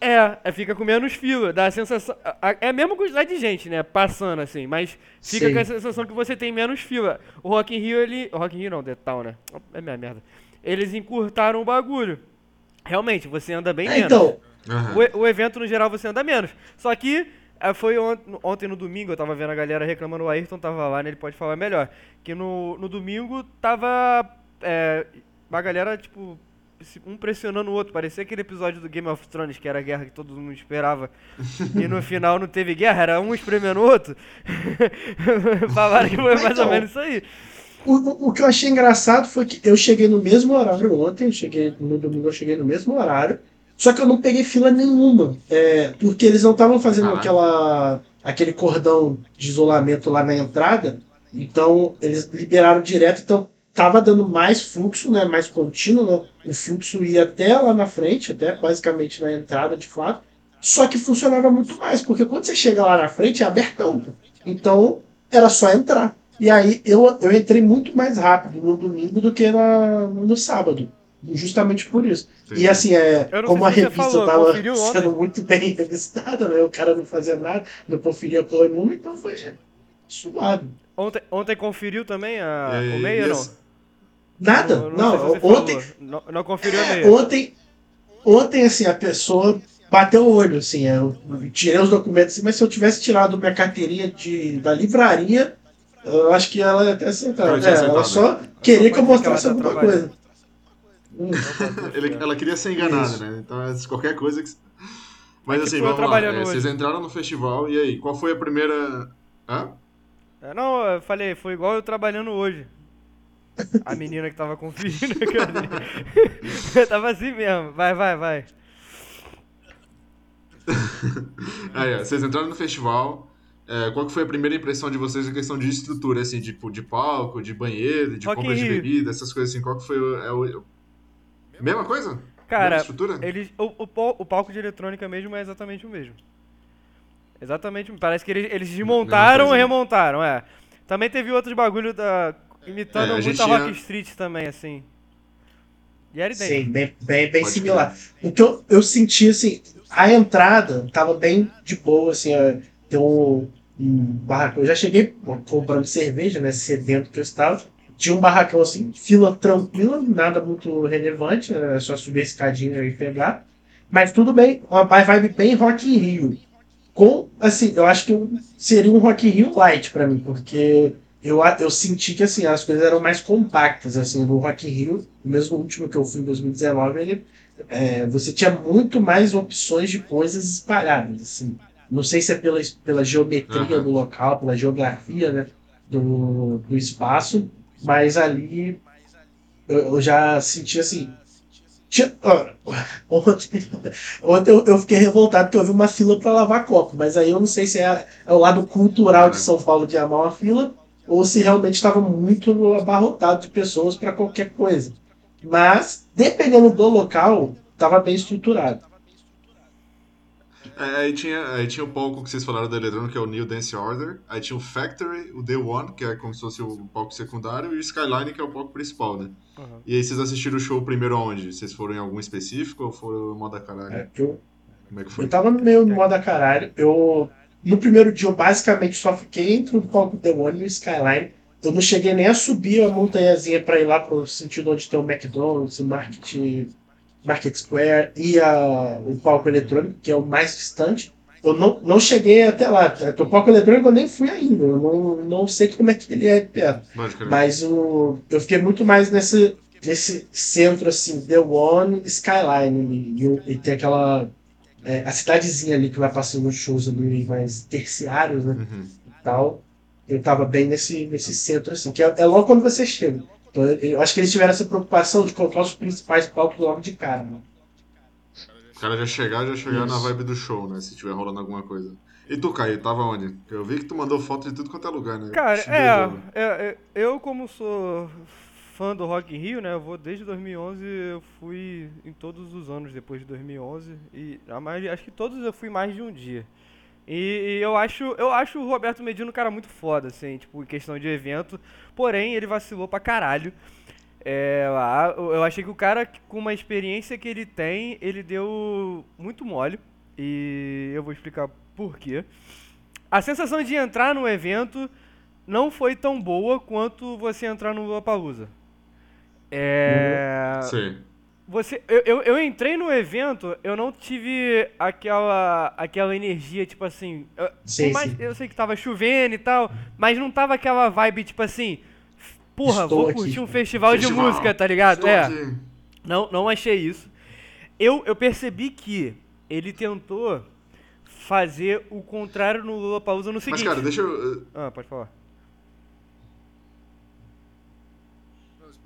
[SPEAKER 2] É, é, fica com menos fila. Dá a sensação. É a mesma quantidade de gente, né? Passando assim, mas fica
[SPEAKER 3] Sim.
[SPEAKER 2] com a sensação que você tem menos fila. O Rock in Rio, ele. O Rock in Rio não, The Town, né? É minha merda. Eles encurtaram o bagulho. Realmente, você anda bem
[SPEAKER 3] É,
[SPEAKER 2] menos.
[SPEAKER 3] então,
[SPEAKER 1] Aham.
[SPEAKER 2] O, o evento, no geral, você anda menos. Só que eh, foi ont- ontem no domingo, eu tava vendo a galera reclamando, o Ayrton tava lá, né? Ele pode falar melhor. Que no, no domingo tava. É, a galera, tipo, um pressionando o outro. Parecia aquele episódio do Game of Thrones, que era a guerra que todo mundo esperava. e no final não teve guerra, era um espremendo o outro. Falaram que foi mais ou
[SPEAKER 3] Então.
[SPEAKER 2] menos isso aí.
[SPEAKER 3] O, o que eu achei engraçado foi que eu cheguei no mesmo horário ontem, eu cheguei no domingo, eu cheguei no mesmo horário, só que eu não peguei fila nenhuma, é, porque eles não estavam fazendo
[SPEAKER 1] Ah.
[SPEAKER 3] aquela, aquele cordão de isolamento lá na entrada, então eles liberaram direto, então tava dando mais fluxo, né, mais contínuo, né, o fluxo ia até lá na frente, até basicamente na entrada de fato, só que funcionava muito mais, porque quando você chega lá na frente é abertão, então era só entrar. E aí eu, eu entrei muito mais rápido no domingo do que na, no sábado. Justamente por isso.
[SPEAKER 1] Sim.
[SPEAKER 3] E assim, é, como a revista
[SPEAKER 2] falou,
[SPEAKER 3] estava sendo muito bem revistada, né? O cara não fazia nada, não conferia porra nenhuma, então foi suave.
[SPEAKER 2] Ontem, ontem conferiu também a,
[SPEAKER 1] E-
[SPEAKER 2] o meia, não?
[SPEAKER 3] Nada.
[SPEAKER 2] Não,
[SPEAKER 3] Não, ontem.
[SPEAKER 2] Não, não conferiu
[SPEAKER 3] é, ontem, ontem, assim, a pessoa bateu o olho, assim, eu tirei os documentos, assim, mas se eu tivesse tirado minha carteirinha de, da livraria, eu acho que ela ia até aceitar.
[SPEAKER 1] Ela tinha
[SPEAKER 3] É, ela só queria que eu mostrasse
[SPEAKER 2] tá
[SPEAKER 3] alguma coisa.
[SPEAKER 1] Ele- ela queria ser enganada,
[SPEAKER 3] Isso.
[SPEAKER 1] né? Então, é qualquer coisa que. Mas
[SPEAKER 2] Mas,
[SPEAKER 1] assim, vamos lá. é, vocês entraram no festival, e aí? Qual foi a primeira. Hã?
[SPEAKER 2] É, Não, eu falei, foi igual eu trabalhando hoje. A menina que tava conferindo, cadê? tava assim mesmo. Vai, vai, vai.
[SPEAKER 1] Aí, ó, vocês entraram no festival. é, qual que foi a primeira impressão de vocês em questão de estrutura, assim, tipo, de palco, de banheiro, de
[SPEAKER 2] Rock
[SPEAKER 1] compras de
[SPEAKER 2] Rio.
[SPEAKER 1] bebida, essas coisas assim? Qual que foi o. É o... Mesma coisa? Mesma
[SPEAKER 2] Cara,
[SPEAKER 1] estrutura?
[SPEAKER 2] eles, o, o, o palco de eletrônica mesmo é exatamente o mesmo. Exatamente, parece que eles, eles desmontaram e
[SPEAKER 1] né?
[SPEAKER 2] remontaram, é. Também teve outros bagulho da. Imitando
[SPEAKER 1] É,
[SPEAKER 2] muito
[SPEAKER 1] gente
[SPEAKER 2] a Rock
[SPEAKER 1] tinha-
[SPEAKER 2] Street também, assim. E era idêntico.
[SPEAKER 3] Sim, bem, bem, bem similar. O que eu, eu senti, assim, a entrada tava bem de boa, assim, ó, tem um, um barracão. Eu já cheguei comprando cerveja, né, sedento que eu estava. Tinha um barracão, assim, fila tranquila, nada muito relevante, né, é só subir a escadinha e pegar. Mas tudo bem, uma vibe bem Rock in Rio. Com, assim, eu acho que seria um Rock in Rio light pra mim, porque eu, eu senti que assim, as coisas eram mais compactas, assim, no Rock in Rio, o mesmo último que eu fui em 2019, ele, é, você tinha muito mais opções de coisas espalhadas, assim. Não sei se é pela, pela geometria
[SPEAKER 1] Aham.
[SPEAKER 3] do local, pela geografia, né, do, do espaço, mas ali eu, eu já senti assim. tinha- ó, ontem ontem eu, eu fiquei revoltado porque eu vi uma fila para lavar copo, mas aí eu não sei se é, é o lado cultural de São Paulo de amar uma fila ou se realmente estava muito abarrotado de pessoas para qualquer coisa. Mas, dependendo do local, estava bem estruturado.
[SPEAKER 1] É, aí, tinha, aí tinha o palco que vocês falaram da eletrônica, que é o New Dance Order. Aí tinha o Factory, o The One, que é como se fosse o palco secundário, e o Skyline, que é o palco principal, né?
[SPEAKER 2] Uhum.
[SPEAKER 1] E aí vocês assistiram o show primeiro aonde? Vocês foram em algum específico ou foram em moda caralho?
[SPEAKER 3] É, eu,
[SPEAKER 1] Como é que
[SPEAKER 3] eu
[SPEAKER 1] foi?
[SPEAKER 3] tava no meio do moda caralho. Eu, no primeiro dia, eu basicamente só fiquei entre o palco The One e o Skyline. Eu não cheguei nem a subir a montanhazinha para ir lá pro sentido onde tem o McDonald's, o Market, Market Square e a, o palco eletrônico, que é o mais distante. Eu não, não cheguei até lá. O palco eletrônico eu nem fui ainda. Eu não, não sei como é que ele é de perto.
[SPEAKER 1] Logicamente.
[SPEAKER 3] Mas o, eu fiquei muito mais nesse, nesse centro, assim, The One Skyline. E, e tem aquela. É, a cidadezinha ali que vai passando os shows ali mais terciários, né?
[SPEAKER 1] Uhum.
[SPEAKER 3] e tal. Eu tava bem nesse, nesse centro, assim, que é, é logo quando você chega. Então, eu, acho que eles tiveram essa preocupação de colocar os principais palcos logo de cara. Né?
[SPEAKER 1] O cara já chegar, já chegar na
[SPEAKER 3] Isso.
[SPEAKER 1] vibe do show, né? Se tiver rolando alguma coisa. E tu, Caio, tava onde? Eu vi que tu mandou foto de tudo quanto é lugar, né?
[SPEAKER 2] Cara, é, é, é, eu como sou fã do Rock in Rio, né, eu vou desde 2011, eu fui em todos os anos depois de 2011 e a maioria, acho que todos eu fui mais de um dia. E, e eu acho, eu acho o Roberto Medina um cara muito foda, assim, tipo, em questão de evento, porém ele vacilou pra caralho. É, eu achei que o cara, com uma experiência que ele tem, ele deu muito mole. E eu vou explicar por quê. A sensação de entrar no evento não foi tão boa quanto você entrar no Lollapalooza. É...
[SPEAKER 1] Sei.
[SPEAKER 2] Você, eu, eu, eu entrei no evento, eu não tive aquela, aquela energia, tipo assim. eu-
[SPEAKER 3] Sim,
[SPEAKER 2] mais,
[SPEAKER 3] sim.
[SPEAKER 2] Eu sei que tava chovendo e tal, mas não tava aquela vibe, tipo assim. Porra,
[SPEAKER 3] Estou
[SPEAKER 2] vou
[SPEAKER 3] aqui.
[SPEAKER 2] curtir um festival, de
[SPEAKER 1] Festival.
[SPEAKER 2] música, tá ligado?
[SPEAKER 1] Estou
[SPEAKER 2] é.
[SPEAKER 1] aqui.
[SPEAKER 2] Não, não achei isso. Eu, eu percebi que ele tentou fazer o contrário no Lollapalooza no
[SPEAKER 1] Mas,
[SPEAKER 2] seguinte.
[SPEAKER 1] cara, deixa eu.
[SPEAKER 2] Ah, pode falar.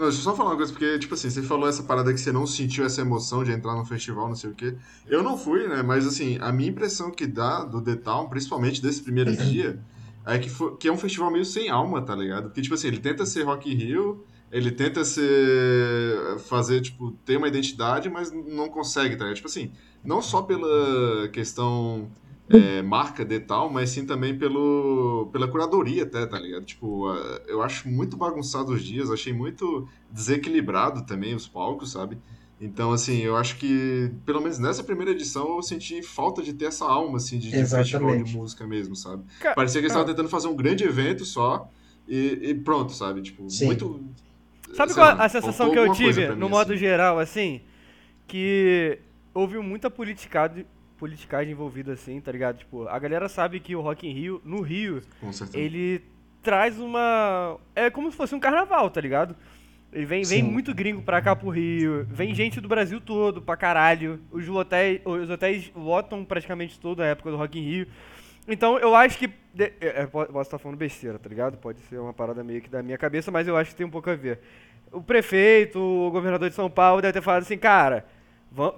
[SPEAKER 1] Não, deixa eu só falar uma coisa, porque, tipo assim, você falou essa parada que você não sentiu essa emoção de entrar no festival, não sei o quê. Eu não fui, né? Mas, assim, a minha impressão que dá do The Town, principalmente desse primeiro dia, é que, foi, que é um festival meio sem alma, tá ligado? Porque, tipo assim, ele tenta ser Rock in Rio, ele tenta ser. fazer, tipo, ter uma identidade, mas não consegue, tá ligado? Tipo assim, não só pela questão é, marca de tal, mas sim também pelo, pela curadoria até, tá ligado? Tipo, eu acho muito bagunçado os dias, achei muito desequilibrado também os palcos, sabe? Então, assim, eu acho que, pelo menos nessa primeira edição, eu senti falta de ter essa alma, assim, de, de festival de música mesmo, sabe? Parecia que eles estavam tentando fazer um grande evento só e, e pronto, sabe? Tipo, Sim. muito...
[SPEAKER 2] Sabe qual lá, a sensação que eu tive, no modo assim. geral, assim? Que houve muita politicagem, politicagem envolvida assim, tá ligado? Tipo, a galera sabe que o Rock in Rio, no Rio, ele traz uma. É como se fosse um carnaval, tá ligado? Ele vem, vem muito gringo pra cá pro Rio, vem gente do Brasil todo pra caralho. Os hotéis, os hotéis lotam praticamente toda a época do Rock in Rio. Então eu acho que. É, é, posso estar falando besteira, tá ligado? Pode ser uma parada meio que da minha cabeça, mas eu acho que tem um pouco a ver. O prefeito, o governador de São Paulo deve ter falado assim, cara,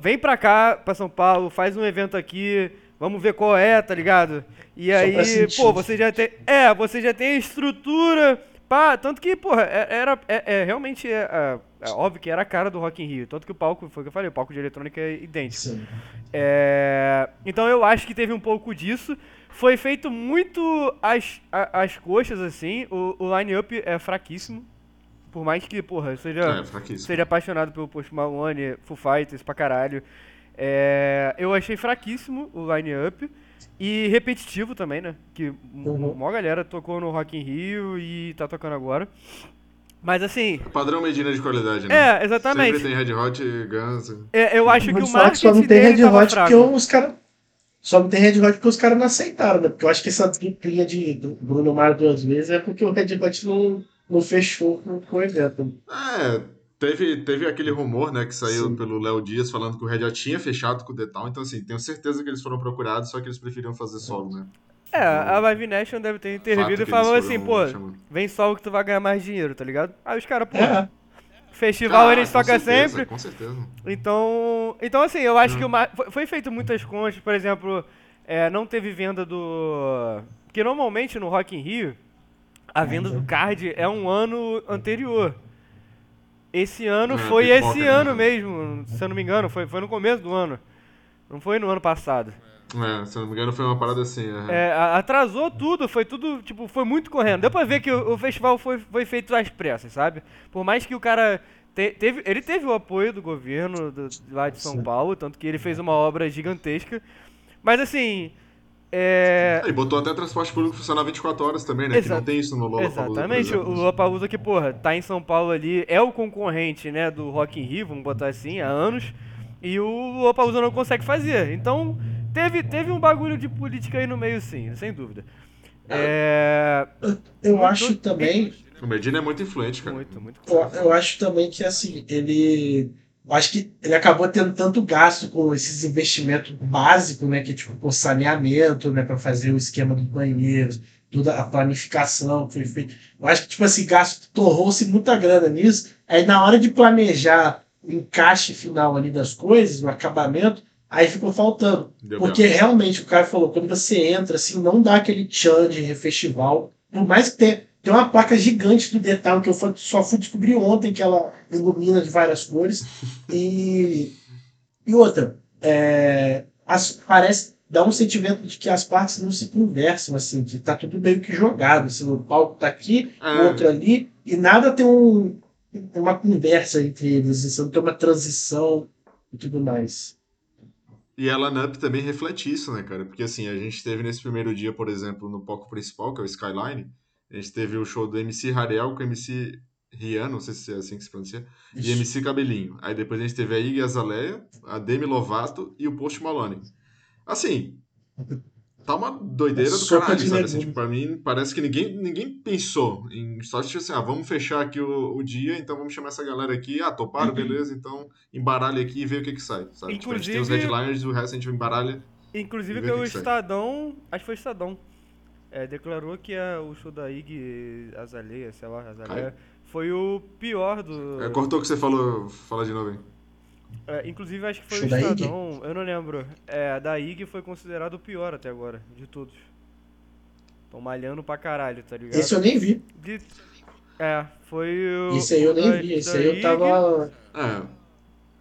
[SPEAKER 2] Vem pra cá, pra São Paulo, faz um evento aqui, vamos ver qual é, tá ligado? E Só aí, pô, você já tem. É, você já tem estrutura. Pá, tanto que, porra, é, era. É, é realmente é, é, é, óbvio que era a cara do Rock in Rio. Tanto que o palco, foi o que eu falei, o palco de eletrônica é idêntico. É, então eu acho que teve um pouco disso. Foi feito muito as, as coxas, assim. O, o line-up é fraquíssimo. Por mais que, porra, seja, é, seja apaixonado pelo Post Malone, Foo Fighters pra caralho. É, eu achei fraquíssimo o line-up. E repetitivo também, né? Que uhum. uma galera tocou no Rock in Rio e tá tocando agora. Mas assim.
[SPEAKER 1] Padrão Medina de qualidade, né?
[SPEAKER 2] É, exatamente.
[SPEAKER 1] Sempre tem Red Hot e Guns.
[SPEAKER 2] É, eu acho que o marketing só
[SPEAKER 3] não tem Red Hot porque os caras. Só não tem Red Hot porque os caras não aceitaram, né? Porque eu acho que essa triplinha de Bruno Mars duas vezes é porque o Red Hot não não fechou com o evento.
[SPEAKER 1] É, teve, teve aquele rumor, né, que saiu Sim. pelo Léo Dias falando que o Red já tinha fechado com o Detal, então assim, tenho certeza que eles foram procurados, só que eles preferiam fazer solo, né?
[SPEAKER 2] É, a Live Nation deve ter intervido e falou assim, pô, chamando. vem solo que tu vai ganhar mais dinheiro, tá ligado? Aí os caras, pô, é. festival ah, eles tocam sempre.
[SPEAKER 1] Com certeza.
[SPEAKER 2] Então, então assim, eu acho hum. que uma, foi feito muitas contas, por exemplo, é, não teve venda do... Porque normalmente no Rock in Rio, a venda do card é um ano anterior. Esse ano foi esse né? ano mesmo, se eu não me engano, foi, foi no começo do ano. Não foi no ano passado.
[SPEAKER 1] É, se eu não me engano foi uma parada assim.
[SPEAKER 2] É, atrasou tudo, foi tudo, tipo, foi muito correndo. Deu pra ver que o, o festival foi, foi feito às pressas, sabe? Por mais que o cara te, teve, ele teve o apoio do governo do, lá de São Paulo, tanto que ele fez uma obra gigantesca. Mas assim, é...
[SPEAKER 1] E botou até transporte público funcionar 24 horas também, né? Que não tem isso no Lollapalooza.
[SPEAKER 2] Exatamente, o Lollapalooza que, porra, tá em São Paulo ali, é o concorrente, né, do Rock in Rio, vamos botar assim, há anos, e o Lollapalooza não consegue fazer. Então, teve, teve um bagulho de política aí no meio, sim, sem dúvida. É...
[SPEAKER 3] Eu acho também...
[SPEAKER 1] O Medina é muito influente, cara.
[SPEAKER 2] Muito, muito.
[SPEAKER 3] Eu, eu acho também que, assim, ele acho que ele acabou tendo tanto gasto com esses investimentos básicos, né, que é tipo com saneamento, né, para fazer o esquema dos banheiros, toda a planificação que foi feita. Eu acho que tipo assim, gasto torrou-se muita grana nisso. Aí na hora de planejar o encaixe final ali das coisas, o acabamento, aí ficou faltando. Deu Porque realmente o cara falou, quando você entra assim, não dá aquele tchan de festival, por mais que tenha tem uma placa gigante do detalhe que eu só fui descobrir ontem que ela ilumina de várias cores. E, e outra, é, as, parece dá um sentimento de que as partes não se conversam, assim, que tá tudo meio que jogado. Assim, o palco tá aqui, ah. o outro ali, e nada tem um, uma conversa entre eles, assim, não tem uma transição e tudo mais.
[SPEAKER 1] E a Lanup também reflete isso, né, cara? Porque assim, a gente teve nesse primeiro dia, por exemplo, no palco principal, que é o Skyline, a gente teve o show do MC Rariel com o MC Rian, não sei se é assim que se pronuncia, Isso. e MC Cabelinho. Aí depois a gente teve a Iggy Azalea, a Demi Lovato e o Post Malone. Assim, tá uma doideira do caralho, sabe? Assim, tipo, pra mim, parece que ninguém, ninguém pensou em só tipo assim, ah, vamos fechar aqui o, o dia, então vamos chamar essa galera aqui, ah, toparam, uhum. beleza, então embaralha aqui e vê o que que sai, sabe? Inclusive, tipo, a gente tem os headliners e o resto a gente embaralha.
[SPEAKER 2] Inclusive pelo Estadão, acho que foi Estadão, é, declarou que a, o show da Ig Azalea, sei lá, Azalea, foi o pior do.
[SPEAKER 1] É, cortou o que você falou, fala de novo aí.
[SPEAKER 2] É, inclusive, acho que foi
[SPEAKER 3] Show
[SPEAKER 2] o
[SPEAKER 3] da IG?
[SPEAKER 2] Estadão, eu não lembro. É, da IG foi considerado o pior até agora, de todos. Tão malhando pra caralho, tá ligado?
[SPEAKER 3] Esse eu nem vi.
[SPEAKER 2] De- É, foi o.
[SPEAKER 3] Esse aí eu nem
[SPEAKER 2] da-
[SPEAKER 3] vi. Esse
[SPEAKER 2] da
[SPEAKER 3] aí eu tava.
[SPEAKER 1] É,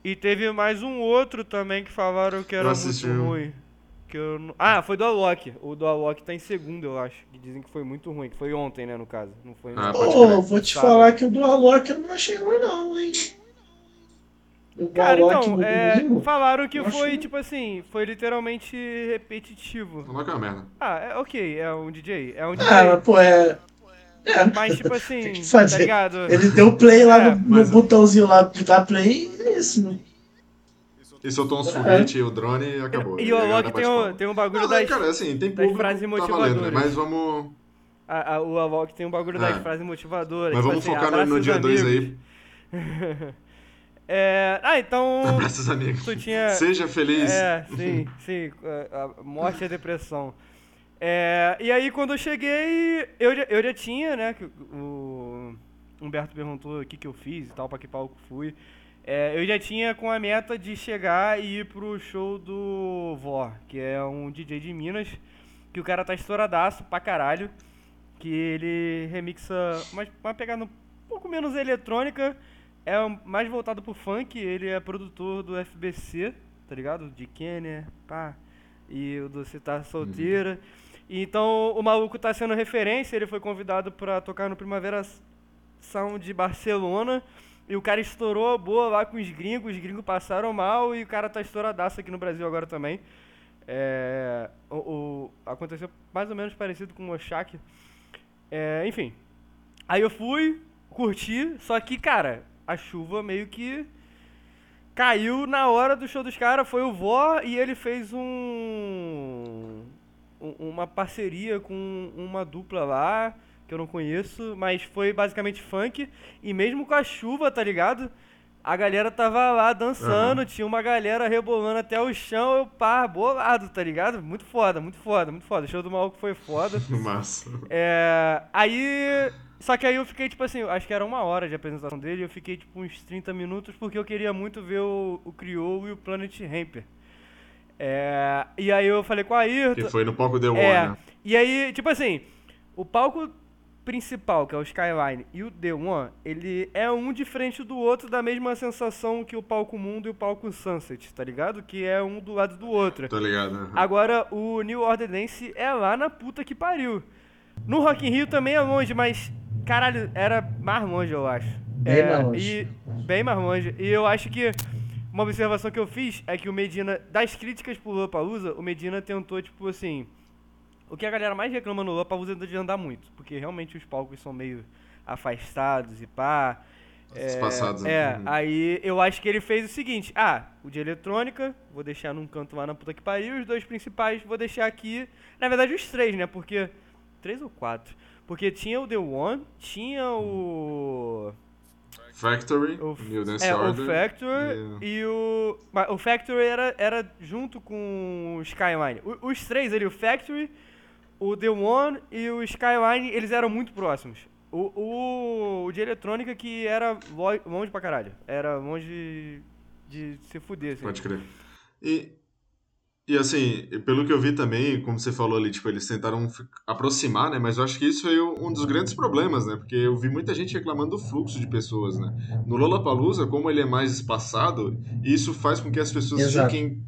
[SPEAKER 2] E teve mais um outro também que falaram que era muito ruim. Que eu não- Ah, foi do Alok. O do Alok tá em segundo, eu acho. Que dizem que foi muito ruim. Que foi ontem, né, no caso. Não foi
[SPEAKER 1] Ah,
[SPEAKER 3] vou te
[SPEAKER 2] Sabe?
[SPEAKER 3] falar que o do Alok eu não achei ruim, não, hein? O
[SPEAKER 2] Cara,
[SPEAKER 3] Alok
[SPEAKER 2] então, é, falaram que foi,
[SPEAKER 3] achei-
[SPEAKER 2] tipo assim, foi literalmente repetitivo.
[SPEAKER 1] não é uma merda.
[SPEAKER 2] Ah, é ok, é um DJ, é um DJ.
[SPEAKER 3] Ah, pô, é. É.
[SPEAKER 2] Mas, tipo assim, tá ligado?
[SPEAKER 3] Ele deu play lá
[SPEAKER 2] É,
[SPEAKER 3] no, no
[SPEAKER 1] mas-
[SPEAKER 3] botãozinho lá de dar play e é isso, né?
[SPEAKER 1] E soltou uns foguete, o drone e acabou.
[SPEAKER 2] E o
[SPEAKER 1] Galera,
[SPEAKER 2] Alok tem um, tem um bagulho
[SPEAKER 1] Não,
[SPEAKER 2] das.
[SPEAKER 1] cara, assim, tem
[SPEAKER 2] das
[SPEAKER 1] público, tá valendo, né? Mas vamos...
[SPEAKER 2] a- a- o Alok tem um bagulho das
[SPEAKER 1] É.
[SPEAKER 2] frases motivadoras.
[SPEAKER 1] Mas
[SPEAKER 2] tipo
[SPEAKER 1] vamos
[SPEAKER 2] assim,
[SPEAKER 1] focar no, dia 2
[SPEAKER 2] amigos.
[SPEAKER 1] aí.
[SPEAKER 2] É. Ah, então.
[SPEAKER 1] Abraços, amigos.
[SPEAKER 2] Tu tinha.
[SPEAKER 1] Seja feliz.
[SPEAKER 2] É, sim, sim. A morte e a depressão. É, e aí, quando eu cheguei, eu já, eu já tinha, né? que O Humberto perguntou o que, que eu fiz e tal, pra que palco fui. É, eu já tinha com a meta de chegar e ir pro show do Vor, que é um DJ de Minas, que o cara tá estouradaço pra caralho. Que ele remixa uma, uma pegada um pouco menos eletrônica, é mais voltado pro funk, ele é produtor do FBC, tá ligado? De Kenner, pá. E o do Tá Solteira. Então o maluco tá sendo referência, ele foi convidado pra tocar no Primavera Sound de Barcelona. E o cara estourou boa lá com os gringos, os gringos passaram mal e o cara tá estouradaço aqui no Brasil agora também. É, o, o- aconteceu mais ou menos parecido com o Oshak. É, enfim. Aí eu fui, curti, só que, cara, a chuva meio que caiu na hora do show dos caras. Foi o Vó e ele fez um- uma parceria com uma dupla lá, que eu não conheço, mas foi basicamente funk. E mesmo com a chuva, tá ligado? A galera tava lá dançando, tinha uma galera rebolando até o chão, eu pá, bolado, tá ligado? Muito foda, muito foda, muito foda. O show do maluco foi foda.
[SPEAKER 1] Massa.
[SPEAKER 2] É, aí. Só que aí eu fiquei, tipo assim, acho que era uma hora de apresentação dele, eu fiquei tipo uns 30 minutos porque eu queria muito ver o, o Criou e o Planet Ramper. É, e aí eu falei com a Ayrton.
[SPEAKER 1] Que foi no palco The One,
[SPEAKER 2] É,
[SPEAKER 1] né?
[SPEAKER 2] e aí, tipo assim, o palco principal, que é o Skyline, e o The One, ele é um de frente do outro, da mesma sensação que o palco Mundo e o palco Sunset, tá ligado? Que é um do lado do outro.
[SPEAKER 1] Tô ligado. né?
[SPEAKER 2] Agora, o New Order Dance é lá na puta que pariu. No Rock in Rio também é longe, mas, caralho, era mais longe, eu acho.
[SPEAKER 3] Bem
[SPEAKER 2] É,
[SPEAKER 3] mais longe.
[SPEAKER 2] E, bem mais longe. E eu acho que uma observação que eu fiz é que o Medina, das críticas pro Lollapalooza, o Medina tentou, tipo assim... O que a galera mais reclama no Lollapalooza é de andar muito, porque realmente os palcos são meio afastados e pá... É,
[SPEAKER 1] né?
[SPEAKER 2] aí eu acho que ele fez o seguinte: ah, o de eletrônica, vou deixar num canto lá na puta que pariu, os dois principais vou deixar aqui. Na verdade, os três, né? Porque. Três ou quatro? Porque tinha o The One, tinha o.
[SPEAKER 1] Factory,
[SPEAKER 2] O,
[SPEAKER 1] New Dance
[SPEAKER 2] é, o
[SPEAKER 1] Order.
[SPEAKER 2] Factory e o. mas O Factory era, era junto com o Skyline. O- os três ali, o Factory, o The One e o Skyline, eles eram muito próximos. O, o, o de eletrônica que era lo- longe pra caralho. Era longe de se fuder, assim.
[SPEAKER 1] Pode crer. E, e assim, pelo que eu vi também, como você falou ali, tipo, eles tentaram aproximar, né? Mas eu acho que isso foi um dos grandes problemas, né? Porque eu vi muita gente reclamando do fluxo de pessoas, né? No Lollapalooza, como ele é mais espaçado, isso faz com que as pessoas
[SPEAKER 3] Exato.
[SPEAKER 1] fiquem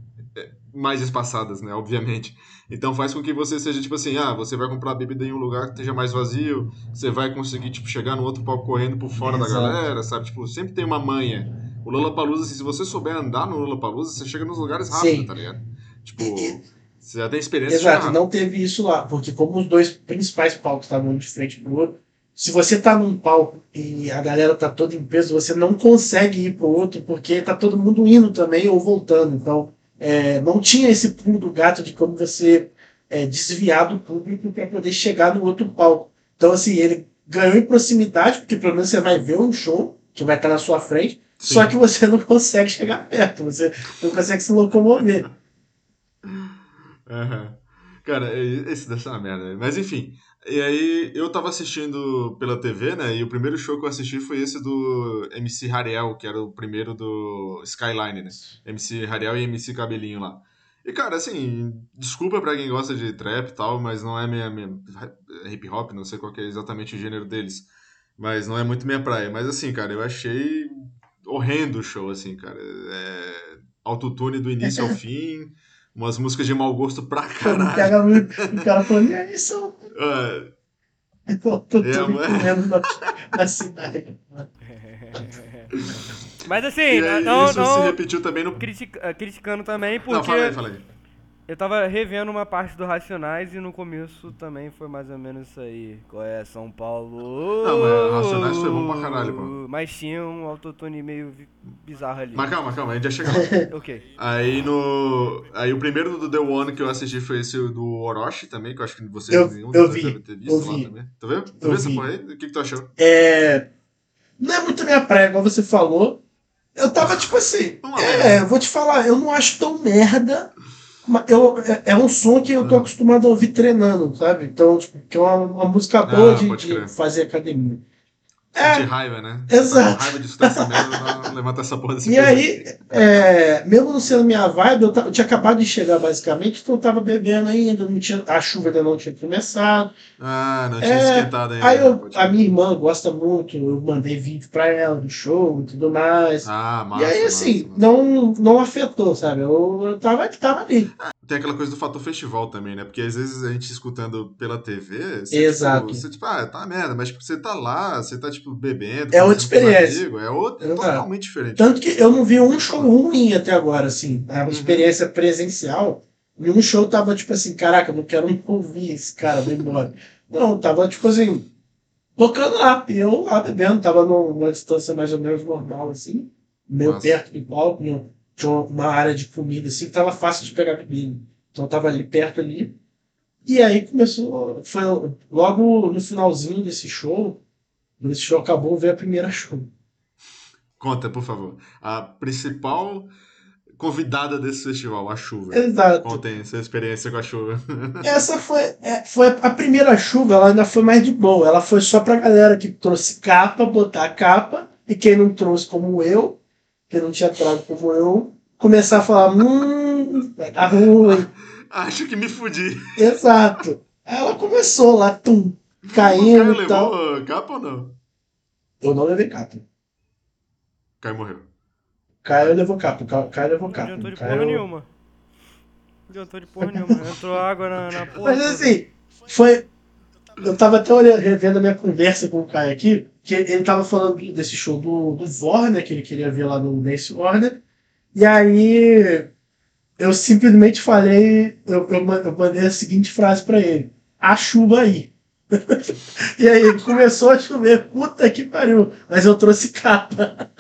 [SPEAKER 1] mais espaçadas, né? Obviamente. Então faz com que você seja tipo assim, ah, você vai comprar bebida em um lugar que esteja mais vazio, você vai conseguir tipo chegar no outro palco correndo por fora da
[SPEAKER 3] Exato.
[SPEAKER 1] galera, sabe? Tipo, sempre tem uma manha. O Lollapalooza, assim, se você souber andar no Lollapalooza, você chega nos lugares rápido,
[SPEAKER 3] Sim.
[SPEAKER 1] tá ligado? Tipo, você já tem experiência
[SPEAKER 3] Exato, não teve isso lá, porque como os dois principais palcos estavam um de frente pro outro, se você tá num palco e a galera tá toda em peso, você não consegue ir pro outro, porque tá todo mundo indo também ou voltando. Então, é, não tinha esse pulo do gato de como você é, desviar do público para poder chegar no outro palco. Então, assim, ele ganhou em proximidade, porque pelo menos você vai ver um show que vai estar na sua frente,
[SPEAKER 1] Sim.
[SPEAKER 3] só que você não consegue chegar perto, você não consegue se locomover.
[SPEAKER 1] Aham. Cara, esse deve ser uma merda. Mas enfim, E aí, eu tava assistindo pela TV, né? E o primeiro show que eu assisti foi esse do MC Hariel, que era o primeiro do Skyline, né? MC Hariel e MC Cabelinho lá. E, cara, assim, desculpa pra quem gosta de trap e tal, mas não é minha, minha hip hop, não sei qual é exatamente o gênero deles. Mas não é muito minha praia. Mas, assim, cara, eu achei horrendo o show, assim, cara. É... Autotune do início ao fim, umas músicas de mau gosto pra caralho.
[SPEAKER 3] O cara falando, e aí, são...
[SPEAKER 1] É,
[SPEAKER 3] Eu tô
[SPEAKER 1] É,
[SPEAKER 3] comendo na, na cidade.
[SPEAKER 2] Mas assim,
[SPEAKER 1] e aí,
[SPEAKER 2] não,
[SPEAKER 1] isso se
[SPEAKER 2] não
[SPEAKER 1] repetiu também no.
[SPEAKER 2] critica- criticando também, porque
[SPEAKER 1] Não, fala aí, fala aí.
[SPEAKER 2] Eu tava revendo uma parte do Racionais e no começo também foi mais ou menos isso aí. Qual é, São Paulo?
[SPEAKER 1] Não, mas Racionais foi bom pra caralho, pô.
[SPEAKER 2] Mas tinha um autotune meio bizarro ali.
[SPEAKER 1] Mas calma, calma, a gente já chega lá.
[SPEAKER 2] Ok.
[SPEAKER 1] Aí no. Aí o primeiro do The One que eu assisti foi esse do Orochi também, que eu acho que vocês
[SPEAKER 3] Eu-
[SPEAKER 1] nenhum
[SPEAKER 3] eu vi,
[SPEAKER 1] deve ter visto
[SPEAKER 3] eu
[SPEAKER 1] lá
[SPEAKER 3] vi.
[SPEAKER 1] também. Tu viu? Tu
[SPEAKER 3] Eu
[SPEAKER 1] viu essa porra aí? O que, que tu achou?
[SPEAKER 3] É, não é muito minha praia, igual você falou. Eu tava tipo assim,
[SPEAKER 1] Vamos lá,
[SPEAKER 3] é, eu vou te falar, eu não acho tão merda. Eu, é, é um som que eu tô
[SPEAKER 1] Ah.
[SPEAKER 3] acostumado a ouvir treinando, sabe? Então, tipo, que é uma, uma música boa
[SPEAKER 1] Ah,
[SPEAKER 3] de, de fazer academia. É,
[SPEAKER 1] raiva, né?
[SPEAKER 3] exato.
[SPEAKER 1] Raiva de escutar essa merda, não levanta essa porra desse
[SPEAKER 3] E aí, é, mesmo não sendo minha vibe, eu, eu tinha acabado de chegar basicamente, então eu tava bebendo ainda, não tinha, a chuva ainda não tinha começado.
[SPEAKER 1] Ah, não tinha
[SPEAKER 3] É,
[SPEAKER 1] esquentado ainda.
[SPEAKER 3] Aí eu, a minha irmã gosta muito, eu mandei vídeo pra ela do show e tudo mais.
[SPEAKER 1] Ah, massa.
[SPEAKER 3] e aí, assim,
[SPEAKER 1] massa.
[SPEAKER 3] não, não afetou, sabe? Eu, eu tava, tava ali.
[SPEAKER 1] Tem aquela coisa do fator festival também, né? Porque às vezes a gente escutando pela TV, você,
[SPEAKER 3] Exato.
[SPEAKER 1] Tipo, você, tipo, ah, tá merda, mas tipo, você tá lá, você tá, tipo, bebendo.
[SPEAKER 3] É outra experiência.
[SPEAKER 1] amigos, é outra,
[SPEAKER 3] Exato.
[SPEAKER 1] totalmente diferente.
[SPEAKER 3] Tanto que eu não vi um show ruim até agora, assim. A
[SPEAKER 1] Uhum.
[SPEAKER 3] experiência presencial. Nenhum show tava tipo assim, caraca, eu não quero ouvir esse cara, vai embora. Não, tava tipo assim, tocando lá. Eu lá bebendo, tava numa distância mais ou menos normal, assim. Meio
[SPEAKER 1] Nossa.
[SPEAKER 3] perto do palco, tinha uma área de comida, assim, que tava fácil de pegar bebida. Então eu tava ali perto ali. E aí começou, foi logo no finalzinho desse show, quando esse show acabou, veio a primeira show.
[SPEAKER 1] Conta, por favor. A principal convidada desse festival, a chuva.
[SPEAKER 3] Exato.
[SPEAKER 1] Contem sua experiência com a chuva.
[SPEAKER 3] Essa foi, é, foi a primeira chuva, ela ainda foi mais de boa. Ela foi só pra galera que trouxe capa, botar a capa, e quem não trouxe como eu, quem não tinha trago como eu, começar a falar, hum, vai dar ruim.
[SPEAKER 1] Acho que me fudi.
[SPEAKER 3] Exato. Ela começou lá, tum,
[SPEAKER 1] o cara
[SPEAKER 3] caindo tal.
[SPEAKER 1] levou capa ou não?
[SPEAKER 3] Eu não levei capa.
[SPEAKER 1] Caio morreu.
[SPEAKER 3] Caio levou capa, Ca- Caio levou
[SPEAKER 2] Não
[SPEAKER 3] capa.
[SPEAKER 2] adiantou de
[SPEAKER 3] Caio-
[SPEAKER 2] porra nenhuma. Não adiantou de porra nenhuma. Entrou água na, na porra.
[SPEAKER 3] Mas assim, foi. Eu tava até olhando, revendo a minha conversa com o Caio aqui, que ele tava falando desse show do, do Warner, que ele queria ver lá no Dance Warner. E aí eu simplesmente falei, eu, eu eu mandei a seguinte frase pra ele: A chuva aí. e aí começou a chover, puta que pariu, mas eu trouxe capa.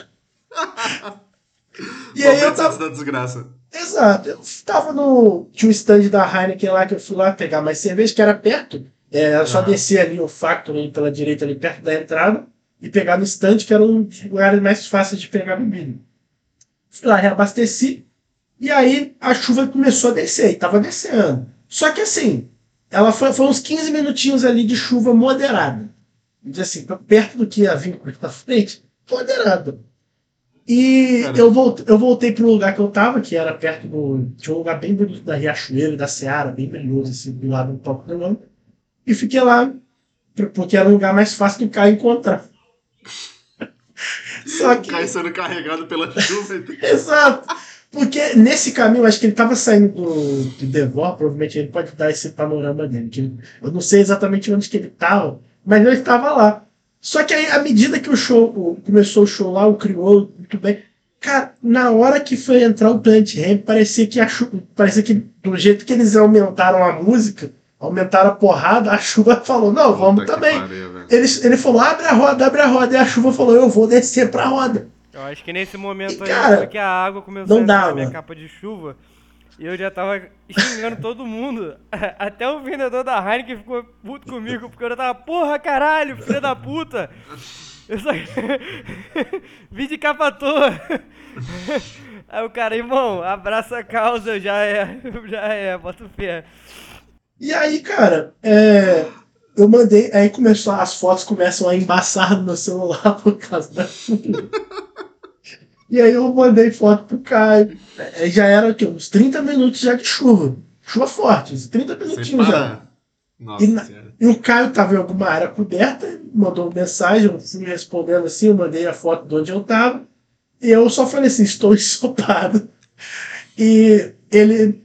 [SPEAKER 3] e aí eu tava.
[SPEAKER 1] da desgraça.
[SPEAKER 3] Exato. Eu tava no. Tinha um stand da Heineken lá que eu fui lá pegar mais cerveja, que era perto. É, era só descer ali o Factory pela direita, ali perto da entrada, e pegar no stand, que era um dos lugares mais fáceis de pegar bebida. Fui lá, reabasteci. E aí a chuva começou a descer, e tava descendo. Só que assim, ela foi, foi uns 15 minutinhos ali de chuva moderada. Diz assim, perto do que ia vir na frente, moderada. E eu voltei, eu voltei pro lugar que eu tava, que era perto do. Tinha um lugar bem bonito da Riachuelo e da Seara, bem brilhoso, assim, do lado do topo do nome. E fiquei lá, por- porque era um lugar mais fácil do Caio encontrar. Só que.
[SPEAKER 1] Caio sendo carregado pela chuva.
[SPEAKER 3] Exato! Porque nesse caminho, acho que ele estava saindo do, do Devor, provavelmente ele pode dar esse panorama dele. Que eu não sei exatamente onde que ele estava, mas ele estava lá. Só que aí, à medida que o show o- começou o show lá, o criou muito bem. Cara, na hora que foi entrar o Plant Ramp, parecia que a chuva, parecia que do jeito que eles aumentaram a música, aumentaram a porrada, a chuva falou: Não, vamos
[SPEAKER 1] Puta que
[SPEAKER 3] também.
[SPEAKER 1] pariu.
[SPEAKER 3] Ele, ele falou: abre a roda, abre a roda. E a chuva falou: Eu vou descer pra roda.
[SPEAKER 2] Eu acho que nesse momento
[SPEAKER 3] E,
[SPEAKER 2] aí
[SPEAKER 3] cara,
[SPEAKER 2] foi que a água começou
[SPEAKER 3] não
[SPEAKER 2] a
[SPEAKER 3] dava.
[SPEAKER 2] minha capa de chuva. E eu já tava xingando todo mundo. Até o vendedor da Heineken ficou puto comigo, porque eu já tava, porra, caralho, filha da puta. Eu só... Vim de capa à toa. Aí o cara, irmão, abraça a causa, já é, já é, bota o pé.
[SPEAKER 3] E aí, cara, é, eu mandei, aí começou, as fotos começam a embaçar no meu celular por causa da. E aí eu mandei foto pro Caio. Aí já era o quê? Uns 30 minutos já de chuva. Chuva forte, uns 30 minutinhos já.
[SPEAKER 1] Nossa
[SPEAKER 3] E na-. E o Caio tava em alguma área coberta, mandou mensagem, eu fui respondendo assim, eu mandei a foto de onde eu tava. E eu só falei assim, estou ensopado. E ele.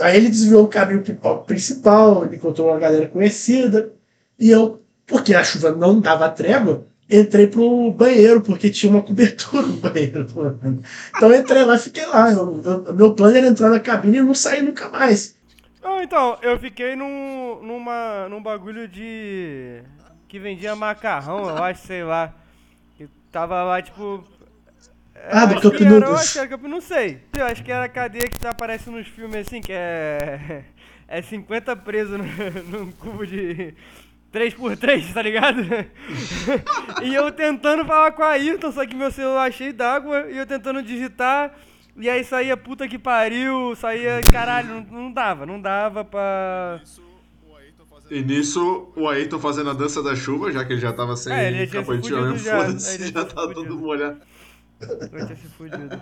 [SPEAKER 3] Aí ele desviou o caminho principal, encontrou uma galera conhecida. E eu, porque a chuva não dava trégua, entrei pro banheiro, porque tinha uma cobertura no banheiro. Então entrei lá e fiquei lá. Eu- eu- meu plano era entrar na cabine e não sair nunca mais.
[SPEAKER 2] Não, então, eu fiquei num, numa, num bagulho de. que vendia macarrão, eu acho, sei lá. Que tava lá, tipo. É,
[SPEAKER 3] Ah, do Cup
[SPEAKER 2] era, eu
[SPEAKER 3] Noodles.
[SPEAKER 2] acho que era não sei. Eu acho que era a cadeia que aparece nos filmes assim, que é. É 50 preso no, num cubo de. 3x3, tá ligado? e eu tentando falar com a Ayrton, só que meu celular cheio d'água, e eu tentando digitar, e aí saía puta que pariu, saía. Caralho, não, não dava, não dava pra.
[SPEAKER 1] E nisso, o Ayrton fazendo a dança da chuva, já que ele já tava sem
[SPEAKER 2] É, ele já. É,
[SPEAKER 1] foda-se,
[SPEAKER 2] Ele
[SPEAKER 1] já,
[SPEAKER 2] já
[SPEAKER 1] tá todo molhado.
[SPEAKER 2] Eu tinha se fudido.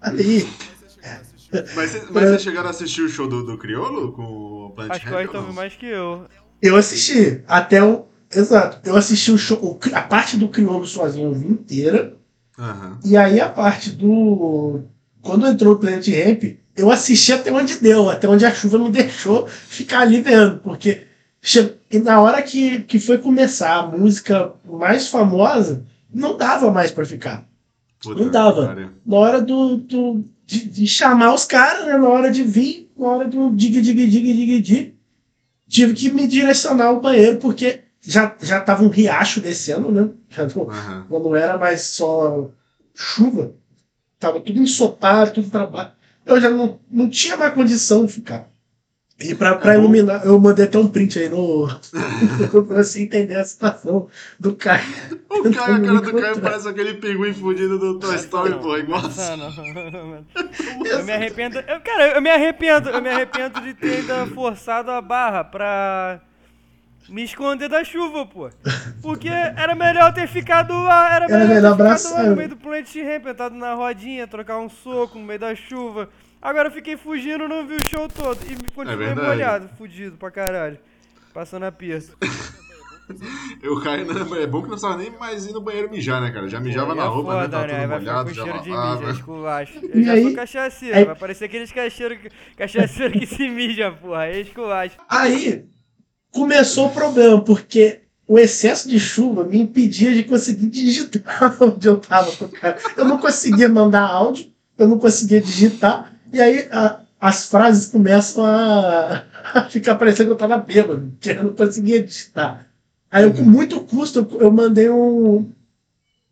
[SPEAKER 3] Aí,
[SPEAKER 1] Mas, cê- mas vocês chegaram a assistir o show do, do Criolo com o Planet
[SPEAKER 2] Acho que o Ayrton viu mais que eu.
[SPEAKER 3] Eu assisti até o. Exato. Eu assisti o show. o A parte do Crioulo sozinho eu vi inteira.
[SPEAKER 1] Aham.
[SPEAKER 3] E aí a parte do. Quando entrou o Planet Ramp, eu assisti até onde deu, até onde a chuva não deixou ficar ali vendo. Porque che- e na hora que, que foi começar a música mais famosa, não dava mais pra ficar.
[SPEAKER 1] Puta
[SPEAKER 3] Não dava. Na hora do. do de, de chamar os caras, né? Na hora de vir, na hora do dig, dig, dig, dig, dig. Tive que me direcionar ao banheiro, porque já, já tava um riacho descendo, né? Já não,
[SPEAKER 1] Aham.
[SPEAKER 3] não era mais só chuva. Tava tudo ensopado, tudo pra baixo. Eu já não, não tinha mais condição de ficar. E pra, pra
[SPEAKER 1] É
[SPEAKER 3] iluminar, eu mandei até um print aí no. pra você entender a situação do cara.
[SPEAKER 1] O cara, a cara do Caio
[SPEAKER 3] encontrar.
[SPEAKER 1] parece aquele pinguim fudido do Toy Story, pô, igual
[SPEAKER 2] Nossa, não. Eu me arrependo. Eu, cara, eu me arrependo. Eu me arrependo de ter ainda forçado a barra pra me esconder da chuva, pô. Porque era melhor ter ficado lá. Era melhor,
[SPEAKER 3] melhor
[SPEAKER 2] ter ficado lá no meio do Planet Ramp, entrado na rodinha, trocar um soco no meio da chuva. Agora eu fiquei fugindo, não vi o show todo. E continuei
[SPEAKER 1] verdade.
[SPEAKER 2] molhado, fudido pra caralho. Passando aperto.
[SPEAKER 1] O Caio não- é bom que não precisava nem mais ir no banheiro mijar, né, cara? Já mijava
[SPEAKER 2] Aí
[SPEAKER 1] na
[SPEAKER 2] é
[SPEAKER 1] roupa, né?
[SPEAKER 2] foda,
[SPEAKER 1] Tava
[SPEAKER 2] né?
[SPEAKER 1] todo
[SPEAKER 2] Vai ficar
[SPEAKER 1] molhado,
[SPEAKER 2] com
[SPEAKER 1] já
[SPEAKER 2] cheiro de
[SPEAKER 1] lavava.
[SPEAKER 2] mídia, esculacho. Eu
[SPEAKER 3] E
[SPEAKER 2] já
[SPEAKER 3] aí-
[SPEAKER 2] sou cachaceiro,
[SPEAKER 3] aí-
[SPEAKER 2] vai parecer aqueles cacheiros cachaceiro que se mija, porra. Aí é esculacho.
[SPEAKER 3] Aí começou o problema, porque o excesso de chuva me impedia de conseguir digitar onde eu tava com o cara. Eu não conseguia mandar áudio, eu não conseguia digitar, e aí a- as frases começam a, a ficar parecendo que eu tava bêbado, que eu não conseguia digitar. Aí eu, com muito custo, eu, eu mandei um.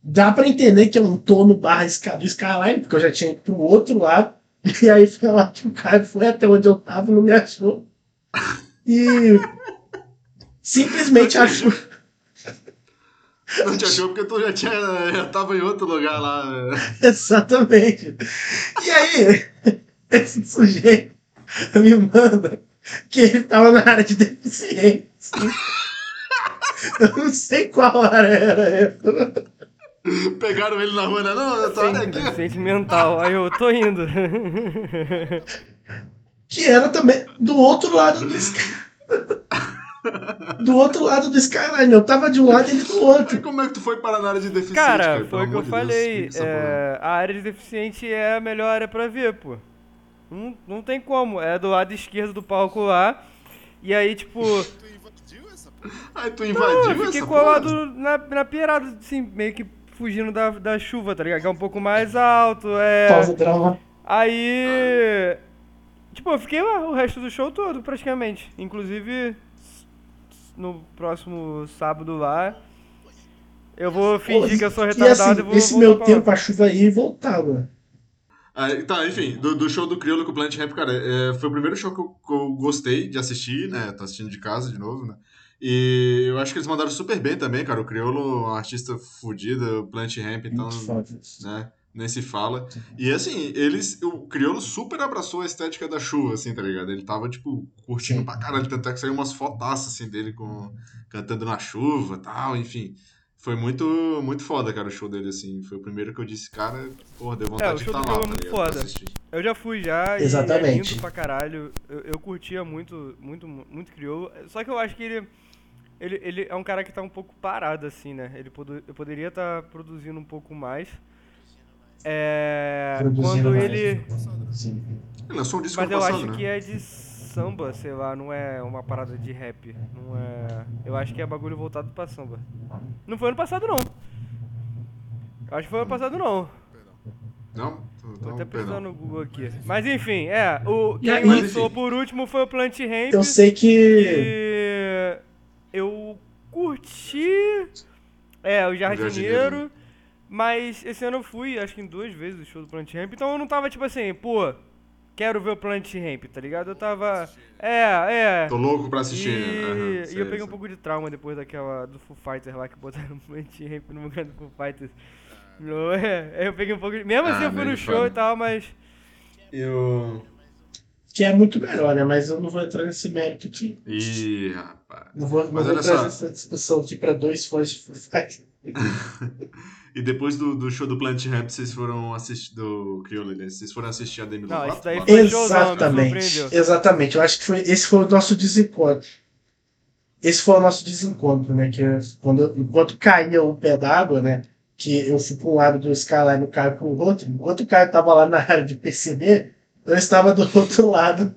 [SPEAKER 3] Dá pra entender que é um tono barra do Skyline, porque eu já tinha ido pro outro lado. E aí foi lá que o cara foi até onde eu tava e não me achou. E simplesmente achou.
[SPEAKER 1] Não te achou porque tu já, tinha, já tava em outro lugar lá. né?
[SPEAKER 3] Exatamente. E aí, esse sujeito me manda que ele tava na área de deficiência. Eu não sei qual área era essa.
[SPEAKER 1] Pegaram ele na rua, né? Não, eu tô olha aqui.
[SPEAKER 2] Deficiente mental. Aí eu tô indo.
[SPEAKER 3] Que era também do outro lado do Sky. Do outro lado do Skyline. Eu tava de um lado e ele do outro.
[SPEAKER 1] E como é que tu foi parar na área de deficiente,
[SPEAKER 2] Cara,
[SPEAKER 1] Caio?
[SPEAKER 2] foi o que eu
[SPEAKER 1] de
[SPEAKER 2] falei. é, a área de deficiente é a melhor área pra ver, pô. Não, não tem como. É do lado esquerdo do palco lá. E aí, tipo,
[SPEAKER 1] porra. Aí tu
[SPEAKER 2] eu
[SPEAKER 1] invadiu
[SPEAKER 2] fiquei
[SPEAKER 1] essa
[SPEAKER 2] colado
[SPEAKER 1] porra?
[SPEAKER 2] na, na beirada, assim, meio que fugindo da, da chuva, tá ligado? Que é um pouco mais alto. É.
[SPEAKER 3] Pausa drama.
[SPEAKER 2] Aí. Tipo, eu fiquei lá o resto do show todo, praticamente. Inclusive, no próximo sábado lá. Eu vou fingir que eu sou
[SPEAKER 3] E
[SPEAKER 2] retardado
[SPEAKER 3] assim,
[SPEAKER 2] e vou.
[SPEAKER 3] esse meu tempo a chuva ia e voltava.
[SPEAKER 1] Tá, enfim, do, do show do Criolo com o Planet Ramp, cara, é, foi o primeiro show que eu, que eu gostei de assistir, né? Tô assistindo de casa de novo, né? E eu acho que eles mandaram super bem também, cara. O Criolo é um artista fudido, o Planet Ramp, então, né? nem se fala. E assim, eles. O Criolo super abraçou a estética da chuva, assim, tá ligado? Ele tava, tipo, curtindo
[SPEAKER 3] Sim.
[SPEAKER 1] pra caralho, tanto é que saiu umas fotaças assim dele com, cantando na chuva tal, enfim. Foi muito, muito foda, cara, o show dele, assim. Foi o primeiro que eu disse, cara, porra, deu
[SPEAKER 2] É, o
[SPEAKER 1] vontade de
[SPEAKER 2] show
[SPEAKER 1] estar
[SPEAKER 2] do
[SPEAKER 1] lá.
[SPEAKER 2] É
[SPEAKER 1] tá
[SPEAKER 2] muito foda. Eu já fui já
[SPEAKER 3] Exatamente.
[SPEAKER 2] e é lindo pra caralho. Eu, eu curtia muito, muito, muito criou. Só que eu acho que ele, ele, ele é um cara que tá um pouco parado, assim, né? Ele eu poderia estar produzindo um pouco mais. É,
[SPEAKER 3] Produzindo
[SPEAKER 2] quando
[SPEAKER 3] mais.
[SPEAKER 2] ele.
[SPEAKER 3] Sim.
[SPEAKER 1] Ele lançou um disco
[SPEAKER 2] Mas eu
[SPEAKER 1] passado,
[SPEAKER 2] acho
[SPEAKER 1] né?
[SPEAKER 2] que é de samba, sei lá, não é uma parada de rap. Não é. Eu acho que é bagulho voltado pra samba. Não foi ano passado não. Eu acho que foi ano passado não.
[SPEAKER 1] Não?
[SPEAKER 2] Vou
[SPEAKER 1] Então,
[SPEAKER 2] até pesquisar
[SPEAKER 1] perdão.
[SPEAKER 2] no Google aqui. Mas enfim, é. O, quem
[SPEAKER 3] aí-
[SPEAKER 2] lançou
[SPEAKER 1] enfim.
[SPEAKER 2] por último foi o Plant Ramp.
[SPEAKER 3] Eu sei que.
[SPEAKER 2] que eu curti. É, o
[SPEAKER 1] Jardineiro.
[SPEAKER 2] Jardineiro. Mas esse ano eu fui, acho que em duas vezes o show do Plant Ramp. Então eu não tava tipo assim, pô, quero ver o Plant Ramp, tá ligado? Eu tava. É, é.
[SPEAKER 1] Tô louco pra assistir,
[SPEAKER 2] E,
[SPEAKER 1] né?
[SPEAKER 2] E
[SPEAKER 1] sei,
[SPEAKER 2] eu peguei um
[SPEAKER 1] sei.
[SPEAKER 2] pouco de trauma depois daquela do Foo Fighters lá que botaram o Plant Ramp no lugar do Foo Fighters. Não, é, eu peguei um pouco de. Mesmo assim
[SPEAKER 1] Ah,
[SPEAKER 2] eu fui no show
[SPEAKER 1] fora.
[SPEAKER 2] e tal, mas.
[SPEAKER 1] Eu...
[SPEAKER 3] Que é muito melhor, né? Mas eu não vou entrar nesse mérito aqui.
[SPEAKER 1] Ih, rapaz.
[SPEAKER 3] Não vou, não
[SPEAKER 1] Mas
[SPEAKER 3] vou
[SPEAKER 1] olha
[SPEAKER 3] trazer
[SPEAKER 1] só.
[SPEAKER 3] essa discussão aqui pra dois fãs de Foo Fighters.
[SPEAKER 1] E depois do, do show do Plant Ramp, vocês foram assistir do Criolo, né? Vocês foram assistir a Demi
[SPEAKER 2] Não,
[SPEAKER 1] Lovato?
[SPEAKER 2] isso daí foi
[SPEAKER 3] Exatamente. Exatamente. Eu acho que foi, esse foi o nosso desencontro. Esse foi o nosso desencontro, né? Que é quando, eu- enquanto caía o pé d'água, né? Que eu fui para um lado do Skyline e o Caio para o outro. Enquanto o Caio estava lá na área de perceber, eu estava do outro lado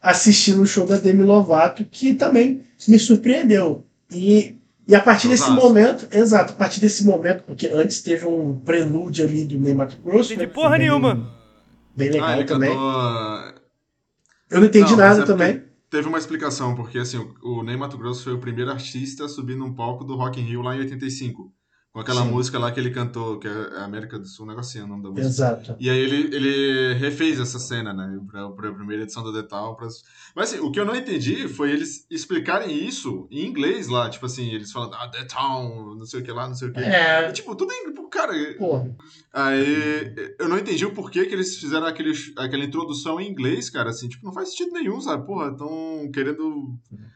[SPEAKER 3] assistindo o show da Demi Lovato, que também me surpreendeu. E, e a partir desse
[SPEAKER 1] Showzaço.
[SPEAKER 3] momento, exato, a partir desse momento, porque antes teve um prelúdio ali do Ney Mato Grosso.
[SPEAKER 2] Entendi
[SPEAKER 3] né, que
[SPEAKER 2] porra
[SPEAKER 3] bem-
[SPEAKER 2] nenhuma.
[SPEAKER 3] Bem legal
[SPEAKER 1] Ah,
[SPEAKER 3] também.
[SPEAKER 1] cantou...
[SPEAKER 3] Eu não entendi
[SPEAKER 1] Não,
[SPEAKER 3] nada
[SPEAKER 1] é
[SPEAKER 3] também.
[SPEAKER 1] Teve uma explicação, porque assim, o o Ney Mato Grosso foi o primeiro artista a subir num palco do Rock in Rio lá em 85. Com aquela
[SPEAKER 3] Sim.
[SPEAKER 1] música lá que ele cantou, que é América do Sul, um negocinho, o nome da música.
[SPEAKER 3] Exato.
[SPEAKER 1] E aí ele, ele refez essa cena, né? Pra, pra primeira edição do Detal. Pra... Mas assim, o que eu não entendi foi eles explicarem isso em inglês lá. Tipo assim, eles falando, ah, The Town, não sei o que lá, não sei o que.
[SPEAKER 3] É,
[SPEAKER 1] E, tipo, tudo em. Cara,
[SPEAKER 3] porra.
[SPEAKER 1] aí eu não entendi o porquê que eles fizeram aquele, aquela introdução em inglês, cara. Assim, tipo, não faz sentido nenhum, sabe? Porra, estão querendo. é,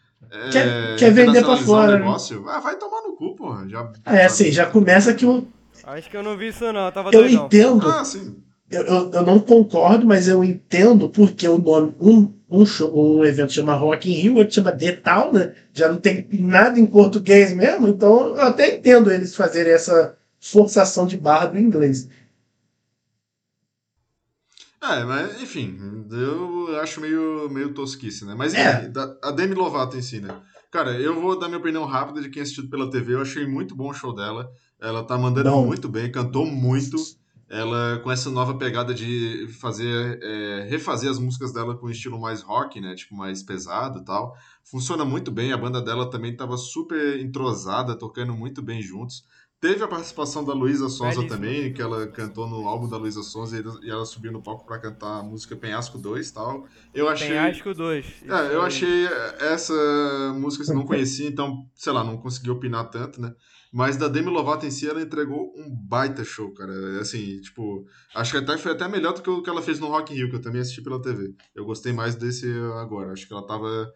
[SPEAKER 3] Quer- quer vender pra fora,
[SPEAKER 1] o
[SPEAKER 3] né?
[SPEAKER 1] negócio. Ah, vai tomar no cu, porra. Já,
[SPEAKER 3] É, assim, já começa que eu,
[SPEAKER 2] Acho que eu não vi isso não, eu tava
[SPEAKER 3] eu
[SPEAKER 2] doidão.
[SPEAKER 3] entendo,
[SPEAKER 1] Ah, sim.
[SPEAKER 3] eu, eu, eu não concordo, mas eu entendo porque o nome, um, um, show, um evento chama Rock in Rio, outro chama The Town, né? Já não tem nada em português mesmo, então eu até entendo eles fazerem essa forçação de barra do inglês.
[SPEAKER 1] É, mas enfim, eu acho meio, meio tosquice, né? Mas
[SPEAKER 3] É.
[SPEAKER 1] enfim, a Demi Lovato em si, né? Cara, eu vou dar minha opinião rápida de quem assistiu pela TV. Eu achei muito bom o show dela. Ela tá mandando muito bem, cantou muito. Ela com essa nova pegada de fazer, é, refazer as músicas dela com um estilo mais rock, né? Tipo, mais pesado e tal. Funciona muito bem. A banda dela também tava super entrosada, tocando muito bem juntos. Teve a participação da Luísa Sonza
[SPEAKER 2] Belíssimo.
[SPEAKER 1] também, que ela cantou no álbum da Luísa Sonza e ela subiu no palco pra cantar a música Penhasco 2 e tal. Eu achei.
[SPEAKER 2] Penhasco 2.
[SPEAKER 1] É, eu achei essa música que eu não conhecia, então, sei lá, não consegui opinar tanto, né? Mas da Demi Lovato em si, ela entregou um baita show, cara. Assim, tipo, acho que até foi até melhor do que o que ela fez no Rock in Rio, que eu também assisti pela TV. Eu gostei mais desse agora. Acho que ela tava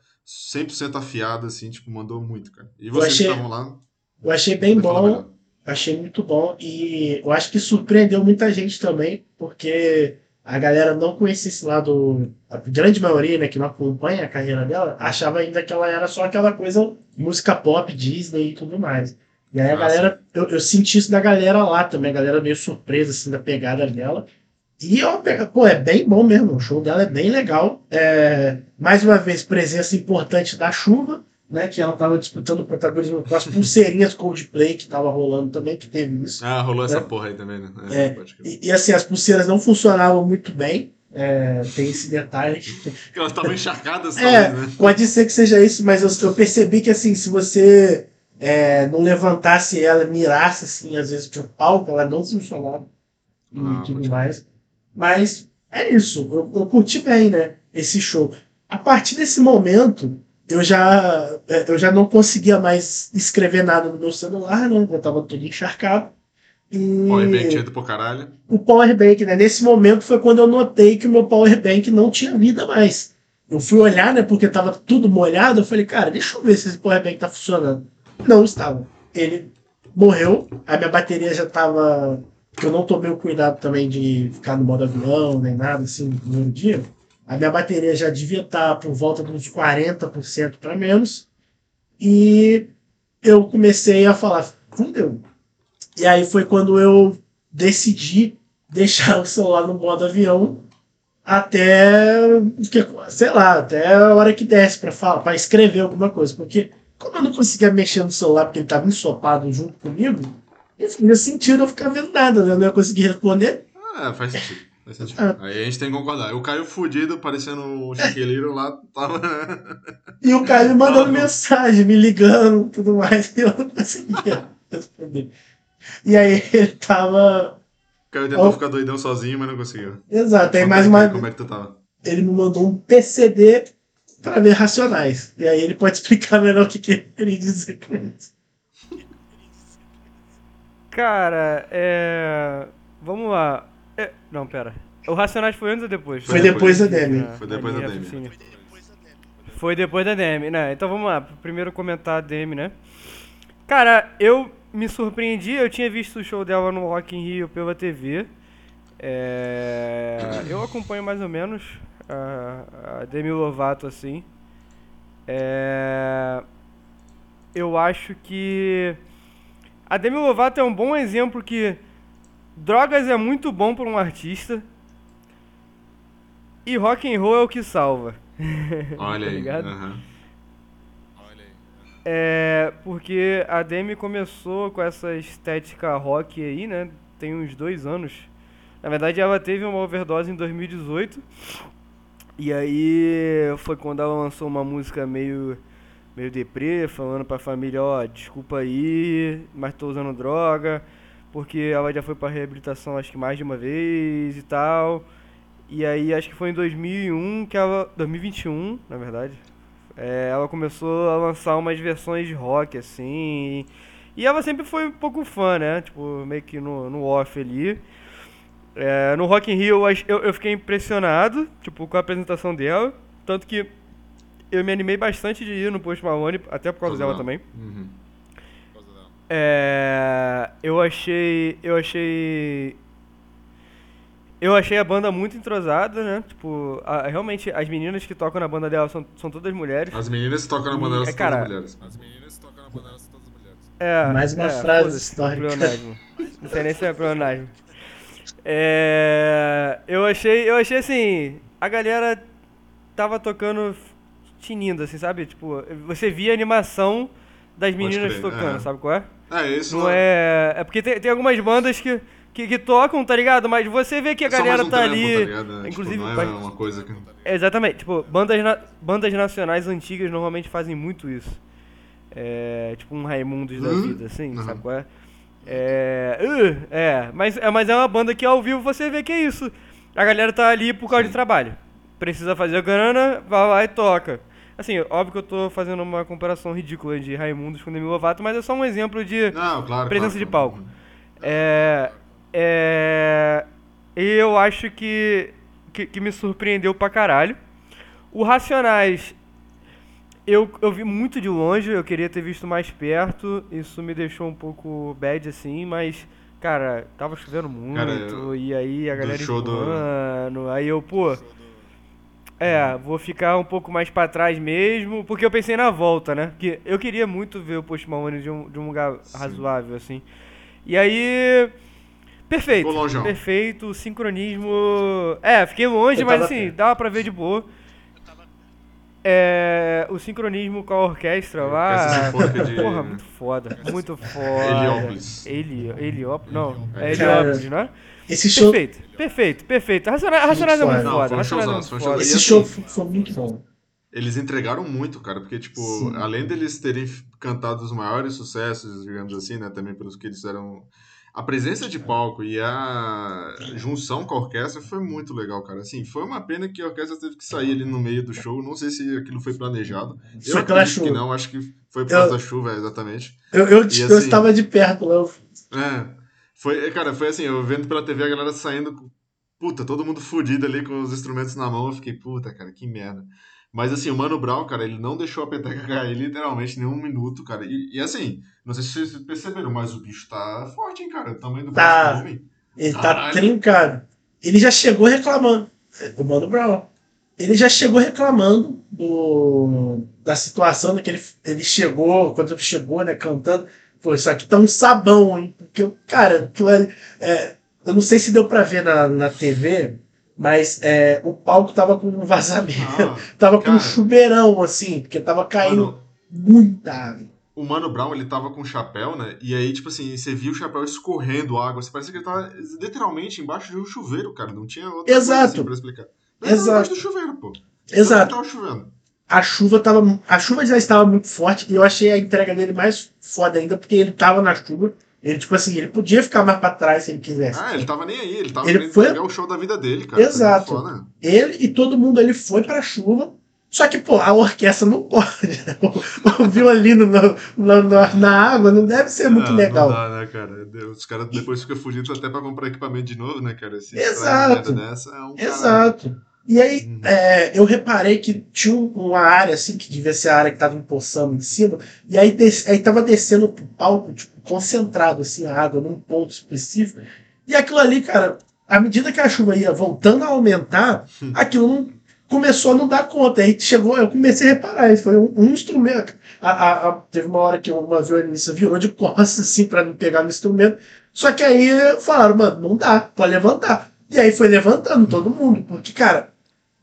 [SPEAKER 1] 100% afiada, assim, tipo, mandou muito, cara. E vocês
[SPEAKER 3] achei-
[SPEAKER 1] que estavam lá,
[SPEAKER 3] Eu achei bem bom,
[SPEAKER 1] melhor.
[SPEAKER 3] Achei muito bom e eu acho que surpreendeu muita gente também, porque a galera não conhecia esse lado, a grande maioria, né, que não acompanha a carreira dela, achava ainda que ela era só aquela coisa, música pop, Disney e tudo mais. E aí a
[SPEAKER 1] Ah,
[SPEAKER 3] galera, eu, eu senti isso da galera lá também, a galera meio surpresa, assim, da pegada dela. E eu, pô, é bem bom mesmo, o show dela é bem legal. É, mais uma vez, presença importante da chuva, né, que ela tava disputando o protagonismo com as pulseirinhas Coldplay que tava rolando também, que teve isso.
[SPEAKER 1] Ah, rolou essa
[SPEAKER 3] É.
[SPEAKER 1] porra aí também, né?
[SPEAKER 3] É.
[SPEAKER 1] crer.
[SPEAKER 3] E, e, assim, as pulseiras não funcionavam muito bem, é, tem esse detalhe.
[SPEAKER 1] Elas estavam encharcadas,
[SPEAKER 3] É,
[SPEAKER 1] talvez, né?
[SPEAKER 3] pode ser que seja isso, mas eu, eu percebi que assim, se você é, não levantasse ela, mirasse assim, às vezes pro palco, ela não funcionava e
[SPEAKER 1] Ah,
[SPEAKER 3] tudo mais. Mas é isso, eu, eu curti bem, né? Esse show. A partir desse momento, eu já, é, eu já não conseguia mais escrever nada no meu celular, né? Eu tava todo encharcado. E
[SPEAKER 1] Powerbank tinha ido pro caralho.
[SPEAKER 3] o powerbank, né? Nesse momento foi quando eu notei que o meu powerbank não tinha vida mais. Eu fui olhar, né? Porque tava tudo molhado. Eu falei, cara, deixa eu ver se esse powerbank tá funcionando. Não estava. Ele morreu. A minha bateria já tava. Porque eu não tomei o cuidado também de ficar no modo avião, nem nada assim no primeiro dia. A minha bateria já devia estar por volta de uns 40% para menos. E eu comecei a falar, fudeu. E aí foi quando eu decidi deixar o celular no modo avião até, sei lá, até a hora que desce para falar, para escrever alguma coisa, porque como eu não conseguia mexer no celular porque ele estava ensopado junto comigo, não fazia sentido eu ficar vendo nada, né? Eu não ia conseguir responder.
[SPEAKER 1] Ah, faz sentido. Faz sentido.
[SPEAKER 3] Ah.
[SPEAKER 1] Aí a gente tem que concordar. Eu caio fudido, parecendo o Chiqueleiro lá, tava.
[SPEAKER 3] E o cara me mandando mensagem, me ligando, tudo mais, e eu não conseguia responder. E aí ele tava.
[SPEAKER 1] Caio tentou
[SPEAKER 3] Oh.
[SPEAKER 1] ficar doidão sozinho, mas não conseguiu.
[SPEAKER 3] Exato, aí
[SPEAKER 1] Conta
[SPEAKER 3] mais
[SPEAKER 1] aí,
[SPEAKER 3] uma.
[SPEAKER 1] Como é que tu tava?
[SPEAKER 3] Ele me mandou um PCD para ver racionais. E aí ele pode explicar melhor o que, que ele queria dizer com isso.
[SPEAKER 2] Cara, é. Vamos lá. É, Não, pera. O Racionais foi antes ou depois?
[SPEAKER 3] Foi depois da Demi.
[SPEAKER 2] Ah,
[SPEAKER 1] Foi depois da Demi.
[SPEAKER 2] raciocínio. Foi depois da Demi, né? Então vamos lá. Primeiro comentar a Demi, né? Cara, eu me surpreendi. Eu tinha visto o show dela no Rock in Rio pela TV. É, Eu acompanho mais ou menos a, a Demi Lovato, assim. É, Eu acho que... A Demi Lovato é um bom exemplo que drogas é muito bom para um artista e rock and roll é o que salva.
[SPEAKER 1] Olha
[SPEAKER 2] Tá
[SPEAKER 1] aí.
[SPEAKER 2] ligado?
[SPEAKER 1] aham.
[SPEAKER 2] É, porque a Demi começou com essa estética rock aí, né? Tem uns dois anos. Na verdade, ela teve uma overdose em 2018. E aí foi quando ela lançou uma música meio meio deprê, falando pra família, ó, desculpa aí, mas tô usando droga, porque ela já foi pra reabilitação acho que mais de uma vez e tal. E aí acho que foi em 2001 que ela, 2021, na verdade, é, ela começou a lançar umas versões de rock, assim. E ela sempre foi um pouco fã, né? Tipo, meio que no, no off ali. É, no Rock in Rio eu, eu, fiquei impressionado, tipo, com a apresentação dela. Tanto que eu me animei bastante de ir no Post Malone, até por causa dela também.
[SPEAKER 1] Uhum.
[SPEAKER 2] É, eu achei, eu achei, eu achei a banda muito entrosada, né? Tipo, a- realmente as meninas que tocam na banda dela são, são todas mulheres.
[SPEAKER 1] As meninas que tocam na banda
[SPEAKER 2] é,
[SPEAKER 1] são todas
[SPEAKER 2] cara,
[SPEAKER 1] mulheres.
[SPEAKER 4] As meninas que tocam na banda elas são todas mulheres.
[SPEAKER 2] É,
[SPEAKER 3] Mais uma
[SPEAKER 2] é,
[SPEAKER 3] frase histórica.
[SPEAKER 2] Não sei nem se é pleonasmo. É, eu achei, eu achei assim, a galera tava tocando tinindo, assim, sabe? Tipo, você via a animação das meninas tocando,
[SPEAKER 1] é.
[SPEAKER 2] sabe qual é?
[SPEAKER 1] É, isso
[SPEAKER 2] Não é. É porque tem, tem algumas bandas que, que, que tocam, tá ligado? Mas você vê que a
[SPEAKER 1] só
[SPEAKER 2] galera
[SPEAKER 1] um
[SPEAKER 2] tá ali.
[SPEAKER 1] tá? Tipo,
[SPEAKER 2] inclusive,
[SPEAKER 1] não é
[SPEAKER 2] vai-
[SPEAKER 1] uma coisa que.
[SPEAKER 2] Exatamente, tipo, bandas, na- bandas nacionais antigas normalmente fazem muito isso. É, tipo um Raimundos da
[SPEAKER 1] Hum?
[SPEAKER 2] vida, assim,
[SPEAKER 1] Aham.
[SPEAKER 2] sabe qual é? É, uh, é, mas, é, mas é uma banda que ao vivo você vê que é isso. A galera tá ali por causa de trabalho. Precisa fazer grana, vai lá e toca. Assim, óbvio que eu tô fazendo uma comparação ridícula de Raimundos com Demi Lovato, mas é só um exemplo de
[SPEAKER 1] Não, claro.
[SPEAKER 2] presença
[SPEAKER 1] claro,
[SPEAKER 2] de palco. É, é, eu acho que, que, que me surpreendeu pra caralho. O Racionais, eu, eu vi muito de longe, eu queria ter visto mais perto. Isso me deixou um pouco bad assim, mas, cara, tava chovendo muito.
[SPEAKER 1] Cara, eu-
[SPEAKER 2] e aí a
[SPEAKER 1] do
[SPEAKER 2] galera
[SPEAKER 1] show do-.
[SPEAKER 2] Aí eu, pô. É, vou ficar um pouco mais pra trás mesmo, porque eu pensei na volta, né? Porque eu queria muito ver o Post Malone de um, de um lugar razoável, assim. E aí. Perfeito.
[SPEAKER 1] Ficou longeão.
[SPEAKER 2] Perfeito, o sincronismo. É, fiquei longe,
[SPEAKER 3] Eu
[SPEAKER 2] mas
[SPEAKER 3] tava
[SPEAKER 2] assim, dava pra ver de boa. É, o sincronismo com a orquestra lá.
[SPEAKER 1] Orquestra Sinfônica de-
[SPEAKER 2] Porra, muito foda. Muito foda.
[SPEAKER 1] Heliópolis.
[SPEAKER 2] Eli, Heliópolis. Não, é
[SPEAKER 1] É.
[SPEAKER 2] Heliópolis, né?
[SPEAKER 3] Esse show,
[SPEAKER 2] Perfeito, perfeito, perfeito. Racionais, Racionais é muito
[SPEAKER 3] foda.
[SPEAKER 1] Não,
[SPEAKER 2] foda.
[SPEAKER 1] foi um
[SPEAKER 2] é
[SPEAKER 1] showzão, foi um
[SPEAKER 2] foda.
[SPEAKER 1] showzão.
[SPEAKER 3] esse show
[SPEAKER 1] assim-
[SPEAKER 3] foi, foi muito bom.
[SPEAKER 1] Eles entregaram muito, cara, porque, tipo,
[SPEAKER 3] Sim.
[SPEAKER 1] além deles terem cantado os maiores sucessos, digamos assim, né, também pelos que eles fizeram. A presença de palco e a junção com a orquestra foi muito legal, cara. Assim, foi uma pena que a orquestra teve que sair ali no meio do show. Não sei se aquilo foi planejado. Eu
[SPEAKER 3] Foi pela
[SPEAKER 1] acredito que não, acho que foi por
[SPEAKER 3] Eu-
[SPEAKER 1] causa da chuva, exatamente.
[SPEAKER 3] Eu, eu,
[SPEAKER 1] E
[SPEAKER 3] eu
[SPEAKER 1] assim-
[SPEAKER 3] estava de perto lá. eu-
[SPEAKER 1] É. Foi, cara, foi assim, eu vendo pela TV a galera saindo, puta, todo mundo fudido ali com os instrumentos na mão, eu fiquei, puta, cara, que merda. Mas assim, o Mano Brown, cara, ele não deixou a peteca cair literalmente nem um minuto, cara. E, e, assim, não sei se vocês perceberam, mas o bicho tá forte, hein, cara. O tamanho do
[SPEAKER 3] Tá.
[SPEAKER 1] braço do homem.
[SPEAKER 3] Ele tá trincado. Ele já chegou reclamando. O Mano Brown. Ele já chegou reclamando do, da situação, né, que ele, ele chegou, quando ele chegou, né, cantando. Pô, isso aqui tá um sabão, hein? Porque, cara, aquilo ali, é, eu não sei se deu pra ver na, na TV, mas é, o palco tava com um vazamento.
[SPEAKER 1] Ah,
[SPEAKER 3] tava com
[SPEAKER 1] cara.
[SPEAKER 3] um chuveirão, assim, porque tava caindo
[SPEAKER 1] mano,
[SPEAKER 3] muita água.
[SPEAKER 1] o Mano Brown, ele tava com um chapéu, né? E aí, tipo assim, você viu o chapéu escorrendo água. Você parecia que ele tava literalmente embaixo de um chuveiro, cara. Não tinha outra
[SPEAKER 3] Exato.
[SPEAKER 1] coisa assim pra explicar. Ele tava
[SPEAKER 3] Exato.
[SPEAKER 1] embaixo do chuveiro, pô.
[SPEAKER 3] Exato.
[SPEAKER 1] Tava chovendo.
[SPEAKER 3] A chuva tava. A chuva já estava muito forte e eu achei a entrega dele mais foda ainda, porque ele tava na chuva. Ele, tipo assim, ele podia ficar mais pra trás se ele quisesse.
[SPEAKER 1] Ah, ele tava nem aí. Ele tava
[SPEAKER 3] Ele foi-
[SPEAKER 1] pegar o show da vida dele, cara.
[SPEAKER 3] Exato.
[SPEAKER 1] Foi foda.
[SPEAKER 3] Ele e todo mundo ali foi pra chuva. Só que, pô, a orquestra não pode. Né? O, violino no- no- no- na água não deve ser muito
[SPEAKER 1] Ah,
[SPEAKER 3] legal.
[SPEAKER 1] Não dá, né, cara? Os caras depois ficam fugindo até pra comprar equipamento de novo, né, cara? Se
[SPEAKER 3] Exato.
[SPEAKER 1] dessa é um caralho.
[SPEAKER 3] E aí,
[SPEAKER 1] Uhum.
[SPEAKER 3] é, eu reparei que tinha um- uma área, assim, que devia ser a área que tava empoçando em cima, e aí, des, aí tava descendo pro palco, tipo, concentrado, assim, a água num ponto específico. E aquilo ali, cara, à medida que a chuva ia voltando a aumentar,
[SPEAKER 1] Hum.
[SPEAKER 3] aquilo não começou a não dar conta. Aí chegou, eu comecei a reparar, isso foi um, um instrumento. A, a- a- teve uma hora que uma violinista virou de costas, assim, pra não pegar no instrumento. Só que aí falaram, mano, não dá, pode levantar. E aí foi levantando todo mundo, porque, cara,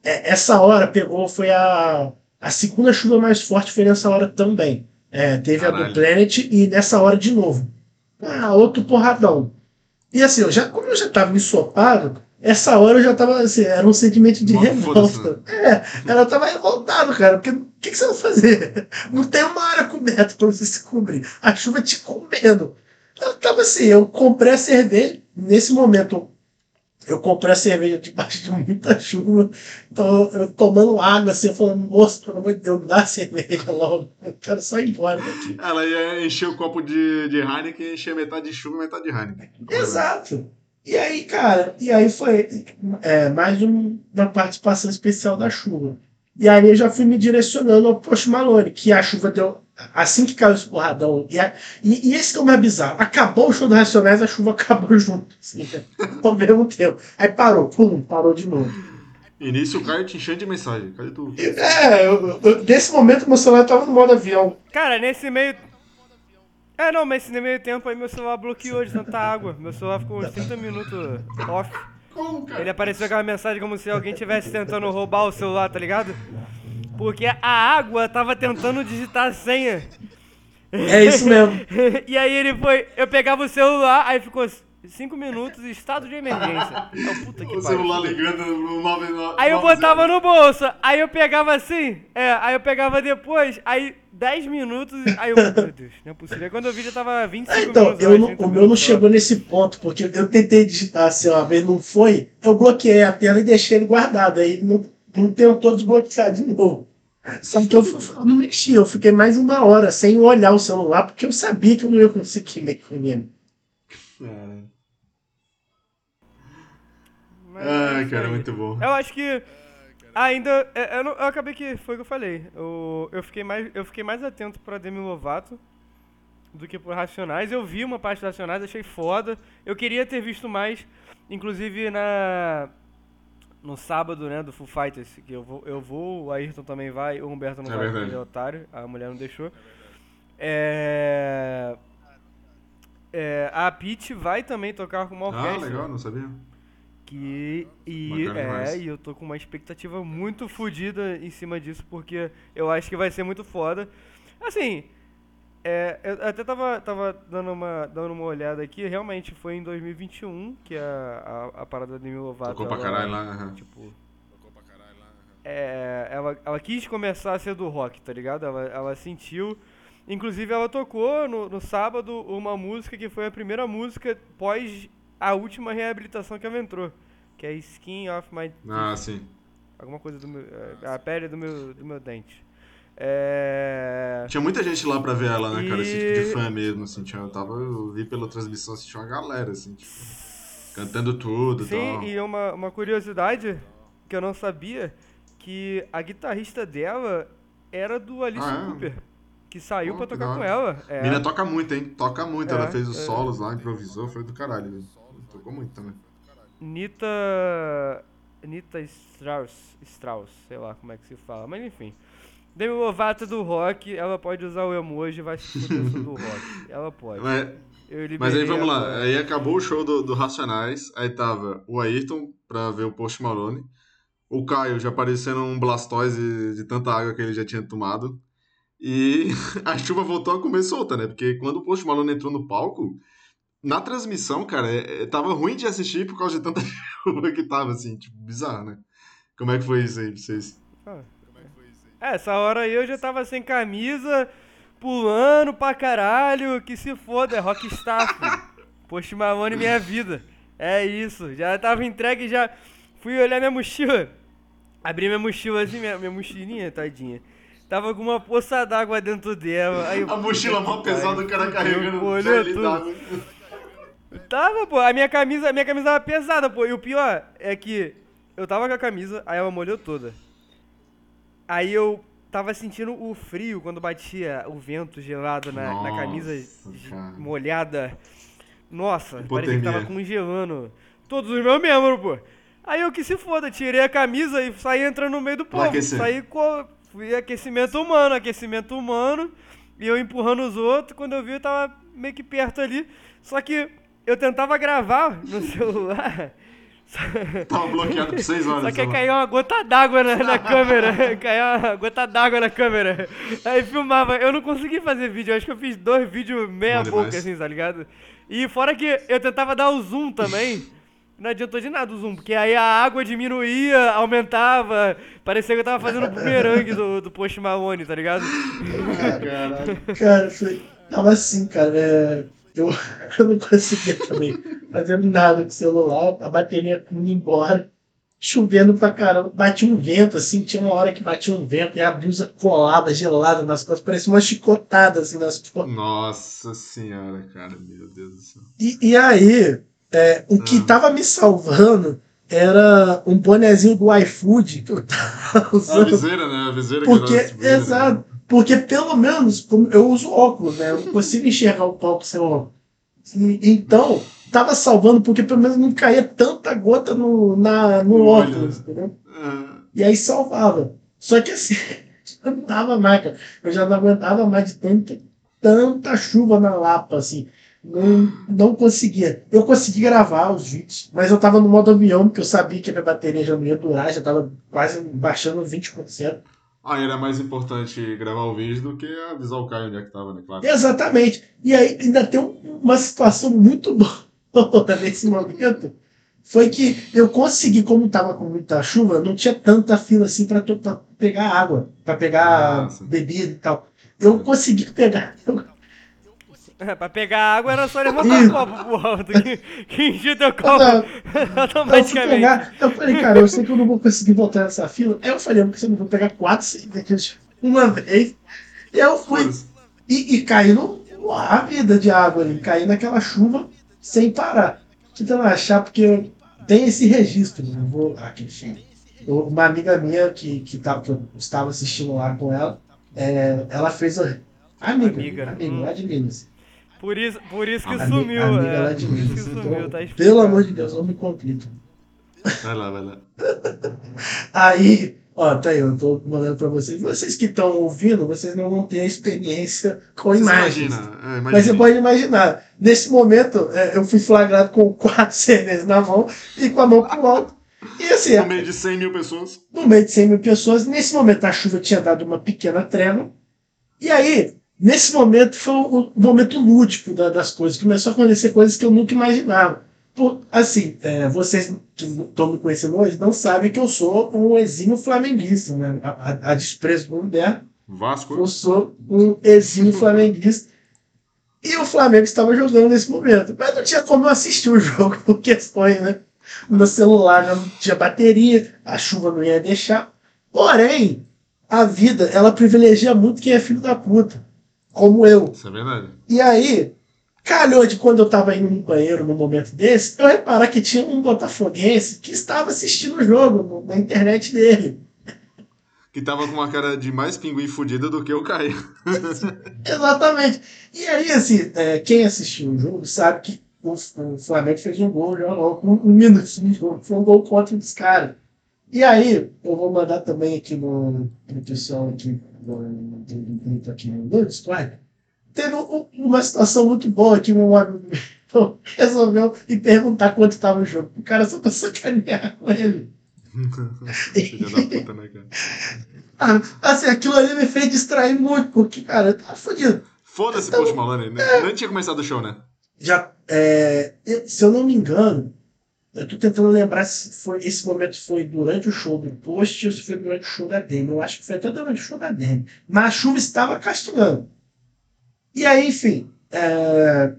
[SPEAKER 3] é- essa hora pegou, foi a, a segunda chuva mais forte, foi nessa hora também. É, teve a do
[SPEAKER 1] Caralho.
[SPEAKER 3] Planet e nessa hora de novo. Ah, outro porradão. E assim, eu já, como eu já tava ensopado, essa hora eu já tava assim, era um sentimento de
[SPEAKER 1] Mano,
[SPEAKER 3] revolta. É, ela tava revoltado, cara, porque o que, que você vai fazer? Não tem uma área coberta pra você se cobrir. A chuva te comendo. Eu tava assim, eu comprei a cerveja, nesse momento eu comprei a cerveja debaixo de muita chuva, então eu tomando água assim, falando, moço, pelo amor de Deus, dá a cerveja logo, eu quero só ir embora daqui.
[SPEAKER 1] Ela ia encher o copo de, de Heineken e encher metade de chuva e metade de Heineken.
[SPEAKER 3] Exato. E aí, cara, e aí foi é, mais um- uma participação especial da chuva. E aí eu já fui me direcionando ao Post Malone, que a chuva deu. Assim que caiu esse porradão. E, a- e, e esse que é o mais bizarro. Acabou o show do Racionais, a chuva acabou junto. Assim, ao mesmo tempo. Aí parou, pum, parou de novo.
[SPEAKER 1] E nisso o Caio te enchendo de mensagem. Cadê tu?
[SPEAKER 3] É, eu, eu- nesse momento meu celular tava no modo avião.
[SPEAKER 2] Cara, nesse meio. É, não, mas nesse meio tempo aí meu celular bloqueou de tanta água. Meu celular ficou uns 30 minutos off.
[SPEAKER 1] Cara?
[SPEAKER 2] Ele apareceu aquela mensagem como se alguém estivesse tentando roubar o celular, tá ligado? Porque a água tava tentando digitar a senha.
[SPEAKER 3] É isso mesmo.
[SPEAKER 2] e aí ele foi. Eu pegava o celular, aí ficou 5 minutos estado de emergência. Então, puta que
[SPEAKER 1] O
[SPEAKER 2] pariu.
[SPEAKER 1] celular ligando no 99.
[SPEAKER 2] Aí eu botava no bolso, aí eu pegava assim, é, aí eu pegava depois, aí 10 minutos, aí eu, meu Deus, não é possível. Aí quando eu vi já tava 25
[SPEAKER 3] Ah, Então,
[SPEAKER 2] minutos.
[SPEAKER 3] eu
[SPEAKER 2] acho,
[SPEAKER 3] não-
[SPEAKER 2] 30
[SPEAKER 3] o meu não
[SPEAKER 2] minutos,
[SPEAKER 3] chegou nesse ponto, porque eu tentei digitar assim uma vez, não foi, eu bloqueei a tela e deixei ele guardado, aí não, não tentou desbloquear de novo. Só que eu, eu não mexi, eu fiquei mais uma hora sem olhar o celular, porque eu sabia que eu não ia conseguir mexer com ele.
[SPEAKER 1] É.
[SPEAKER 2] Mas
[SPEAKER 1] Ai, cara, muito bom.
[SPEAKER 2] Eu acho que ainda. é, Eu, eu acabei que foi o que eu falei. Eu, eu, fiquei, mais, eu fiquei mais atento pra Demi Lovato do que por Racionais. Eu vi uma parte dos Racionais, achei foda. Eu queria ter visto mais. Inclusive na. No sábado, né, do Full Fighters, que eu vou, eu vou, o Ayrton também vai, o Humberto não
[SPEAKER 1] É
[SPEAKER 2] vai, porque
[SPEAKER 1] verdade.
[SPEAKER 2] ele é otário, a mulher não deixou. É. É, a Peach vai também tocar com uma
[SPEAKER 1] Ah,
[SPEAKER 2] orquestra.
[SPEAKER 1] legal, não sabia.
[SPEAKER 2] Que, e, é, e eu tô com uma expectativa muito fodida em cima disso, porque eu acho que vai ser muito foda. Assim, é, eu até tava, tava dando, uma, dando uma olhada aqui, realmente foi em 2021 que a, a, a parada da Demi Lovato...
[SPEAKER 1] Tocou pra
[SPEAKER 2] ela,
[SPEAKER 1] caralho lá.
[SPEAKER 2] Tipo,
[SPEAKER 4] Tocou pra caralho lá. aham.
[SPEAKER 2] é, ela, ela quis começar a ser do rock, tá ligado? Ela, ela sentiu. Inclusive, ela tocou no, no sábado uma música que foi a primeira música pós a última reabilitação que ela entrou. Que é Skin of My
[SPEAKER 1] Ah, sim.
[SPEAKER 2] Alguma coisa do meu. é, A pele do meu, do meu dente. É...
[SPEAKER 1] Tinha muita gente lá pra ver ela, né, cara? Esse tipo de fã mesmo, assim. Tinha, eu, tava, eu vi pela transmissão, assim, tinha uma galera, assim, tipo, cantando tudo e
[SPEAKER 2] Sim,
[SPEAKER 1] tal.
[SPEAKER 2] e uma, uma curiosidade que eu não sabia, que a guitarrista dela era do Alice
[SPEAKER 1] Ah, é?
[SPEAKER 2] Cooper, que saiu
[SPEAKER 1] Oh,
[SPEAKER 2] pra tocar com ela. É.
[SPEAKER 1] Mina toca muito, hein? Toca muito.
[SPEAKER 2] É,
[SPEAKER 1] ela fez os
[SPEAKER 2] é.
[SPEAKER 1] solos lá, improvisou, foi do caralho. velho. Tocou muito também.
[SPEAKER 2] Nita. Nita Strauss. Strauss, sei lá como é que se fala, mas enfim. Demi Lovato do rock, ela pode usar o emoji, vai se do rock. Ela pode.
[SPEAKER 1] Mas, mas aí vamos lá. Aí acabou o show do, do Racionais. Aí tava o Ayrton pra ver o Post Malone. O Caio já parecendo um Blastoise de tanta água que ele já tinha tomado. E a chuva voltou a comer solta, né? Porque quando o Post Malone entrou no palco, na transmissão, cara, é- é- tava ruim de assistir por causa de tanta chuva que tava, assim, tipo, bizarro, né? Como é que foi isso aí pra vocês?
[SPEAKER 2] Ah, É, essa hora aí eu já tava sem camisa, pulando pra caralho, que se foda, é rockstar, filho. Post Malone minha vida. É isso, já tava entregue, já fui olhar minha mochila. Abri minha mochila assim, minha, minha mochilinha, tadinha. Tava com uma poça d'água dentro dela. Aí
[SPEAKER 1] A mochila mó pesada, o cara carregando
[SPEAKER 2] olhou tudo. Tava, pô. A minha camisa, a minha camisa tava pesada, pô. E o pior é que eu tava com a camisa, aí ela molhou toda. Aí eu tava sentindo o frio quando batia o vento gelado na, na
[SPEAKER 1] Nossa,
[SPEAKER 2] camisa
[SPEAKER 1] cara.
[SPEAKER 2] molhada. Nossa, parecia que
[SPEAKER 1] Hipotermia.
[SPEAKER 2] tava congelando todos os meus membros, pô. Aí eu que se foda, tirei a camisa e saí entrando no meio do povo. Saí com. Fui aquecimento humano, aquecimento humano. E eu empurrando os outros. Quando eu vi, eu tava meio que perto ali. Só que eu tentava gravar no celular.
[SPEAKER 1] Tava bloqueado por 6 horas.
[SPEAKER 2] Só que
[SPEAKER 1] sei
[SPEAKER 2] aí caiu uma gota d'água na, na câmera. caiu uma gota d'água na câmera. Aí filmava. Eu não consegui fazer vídeo. Eu acho que eu fiz dois vídeos meia boca, assim, tá ligado? E fora que eu tentava dar o zoom também. Não adiantou de nada o zoom, porque aí a água diminuía, aumentava. Parecia que eu tava fazendo o bumerangue do, do Post Malone, tá ligado?
[SPEAKER 1] Caralho.
[SPEAKER 3] Cara, foi, tava assim, cara. é, eu, eu não conseguia também fazer nada com o celular, a bateria indo embora, chovendo pra caramba. Batia um vento, assim, tinha uma hora que batia um vento e a blusa colada, gelada nas costas, parecia uma chicotada assim nas costas.
[SPEAKER 1] Nossa senhora, cara, meu Deus do céu.
[SPEAKER 3] E, e aí, é, o que
[SPEAKER 1] Ah.
[SPEAKER 3] tava me salvando era um bonezinho do iFood que eu tava
[SPEAKER 1] A
[SPEAKER 3] usando.
[SPEAKER 1] viseira, né? A viseira
[SPEAKER 3] Porque,
[SPEAKER 1] que era-
[SPEAKER 3] exato, porque pelo menos como eu uso óculos, né? Eu consigo enxergar o palco sem óculos. Então, tava salvando porque pelo menos não caía tanta gota no, na, no
[SPEAKER 1] olho,
[SPEAKER 3] óculos,
[SPEAKER 1] né?
[SPEAKER 3] entendeu?
[SPEAKER 1] Ah,
[SPEAKER 3] E aí salvava. Só que assim, eu não dava mais, cara. Eu já não aguentava mais de tanta, tanta chuva na Lapa, assim. Não, não conseguia. Eu consegui gravar os vídeos, mas eu tava no modo avião, porque eu sabia que a minha bateria já não ia durar, já tava quase baixando 20%.
[SPEAKER 1] Ah, era mais importante gravar o vídeo do que avisar o Caio onde é que tava, né? Claro.
[SPEAKER 3] Exatamente. E aí ainda tem um- uma situação muito boa nesse momento. Foi que eu consegui, como estava com muita chuva, não tinha tanta fila assim para pegar água, para pegar
[SPEAKER 1] Nossa.
[SPEAKER 3] bebida e tal. Eu consegui pegar.
[SPEAKER 2] pra pegar água era só levantar o copo pro alto, que, enchia teu copo
[SPEAKER 3] Não, Eu
[SPEAKER 2] automaticamente.
[SPEAKER 3] pegar, eu falei, cara, eu sei que eu não vou conseguir voltar nessa fila. Aí eu falei, porque você não vou pegar quatro cervejas uma vez. E aí eu fui e, e caí no, a vida de água ali, caí naquela chuva sem parar. Tentando achar, porque tem esse registro. Né? Eu vou, aqui, enfim. Eu- Uma amiga minha que, que, tava, que eu estava assistindo lá com ela, é, ela fez. A, amiga,
[SPEAKER 2] Amiga.
[SPEAKER 3] amiga,
[SPEAKER 2] Hum.
[SPEAKER 3] lá de Minas.
[SPEAKER 2] Por isso, por isso que
[SPEAKER 3] Ami-
[SPEAKER 2] sumiu,
[SPEAKER 3] amiga
[SPEAKER 2] é. Por isso
[SPEAKER 3] Minas.
[SPEAKER 2] que
[SPEAKER 3] Então,
[SPEAKER 2] sumiu, tá explicado.
[SPEAKER 3] pelo amor de Deus, não me complica.
[SPEAKER 1] Vai lá, vai lá.
[SPEAKER 3] Aí, ó, tá aí, eu tô mandando pra vocês. Vocês que estão ouvindo, vocês não vão ter a experiência com imagens.
[SPEAKER 1] imagina, é, imagina.
[SPEAKER 3] Mas você pode imaginar, nesse momento é, eu fui flagrado com quatro CDs na mão e com a mão pro alto. E assim,
[SPEAKER 1] No meio de 100 mil pessoas.
[SPEAKER 3] no meio de 100 mil pessoas, nesse momento a chuva tinha dado uma pequena trégua. E aí, nesse momento foi o, momento lúdico da- das coisas. Começou a acontecer coisas que eu nunca imaginava. Por- assim, é, vocês que estão me conhecendo hoje não sabem que eu sou um exímio flamenguista, né? A, a, a desprezo do moderno.
[SPEAKER 1] Vasco.
[SPEAKER 3] Eu sou um exímio flamenguista. E o Flamengo estava jogando nesse momento. Mas não tinha como eu assistir o jogo por questões, né? Meu celular não tinha bateria, a chuva não ia deixar. Porém, a vida, ela privilegia muito quem é filho da puta. Como eu.
[SPEAKER 1] Isso é verdade.
[SPEAKER 3] E aí, calhou de quando eu tava indo no banheiro num momento desse, eu reparar que tinha um botafoguense que estava assistindo o jogo na internet dele.
[SPEAKER 1] Que tava com uma cara de mais pinguim fudida do que o Caio.
[SPEAKER 3] Exatamente. E aí, assim, é, quem assistiu o jogo sabe que o, o Flamengo fez um gol já logo com um minuto de jogo. Foi um gol contra os caras. E aí, eu vou mandar também aqui no, no pessoal aqui do, grupo aqui no Discord. Teve um- uma situação muito boa que um amigo resolveu me perguntar quanto estava o jogo. O cara só pra sacanear com ele.
[SPEAKER 1] Filha da puta, né, cara?
[SPEAKER 3] Ah, assim, aquilo ali me fez distrair muito, porque, cara, eu tava fodido.
[SPEAKER 1] Foda-se,
[SPEAKER 3] Então-
[SPEAKER 1] Post Malone. né? Nem tinha começado o show, né?
[SPEAKER 3] já é, se eu não me engano, eu tô tentando lembrar se foi esse momento foi durante o show do Post ou se foi durante o show da Demi. Eu acho que foi até durante o show da Demi. Mas a chuva estava castigando. E aí, enfim, é,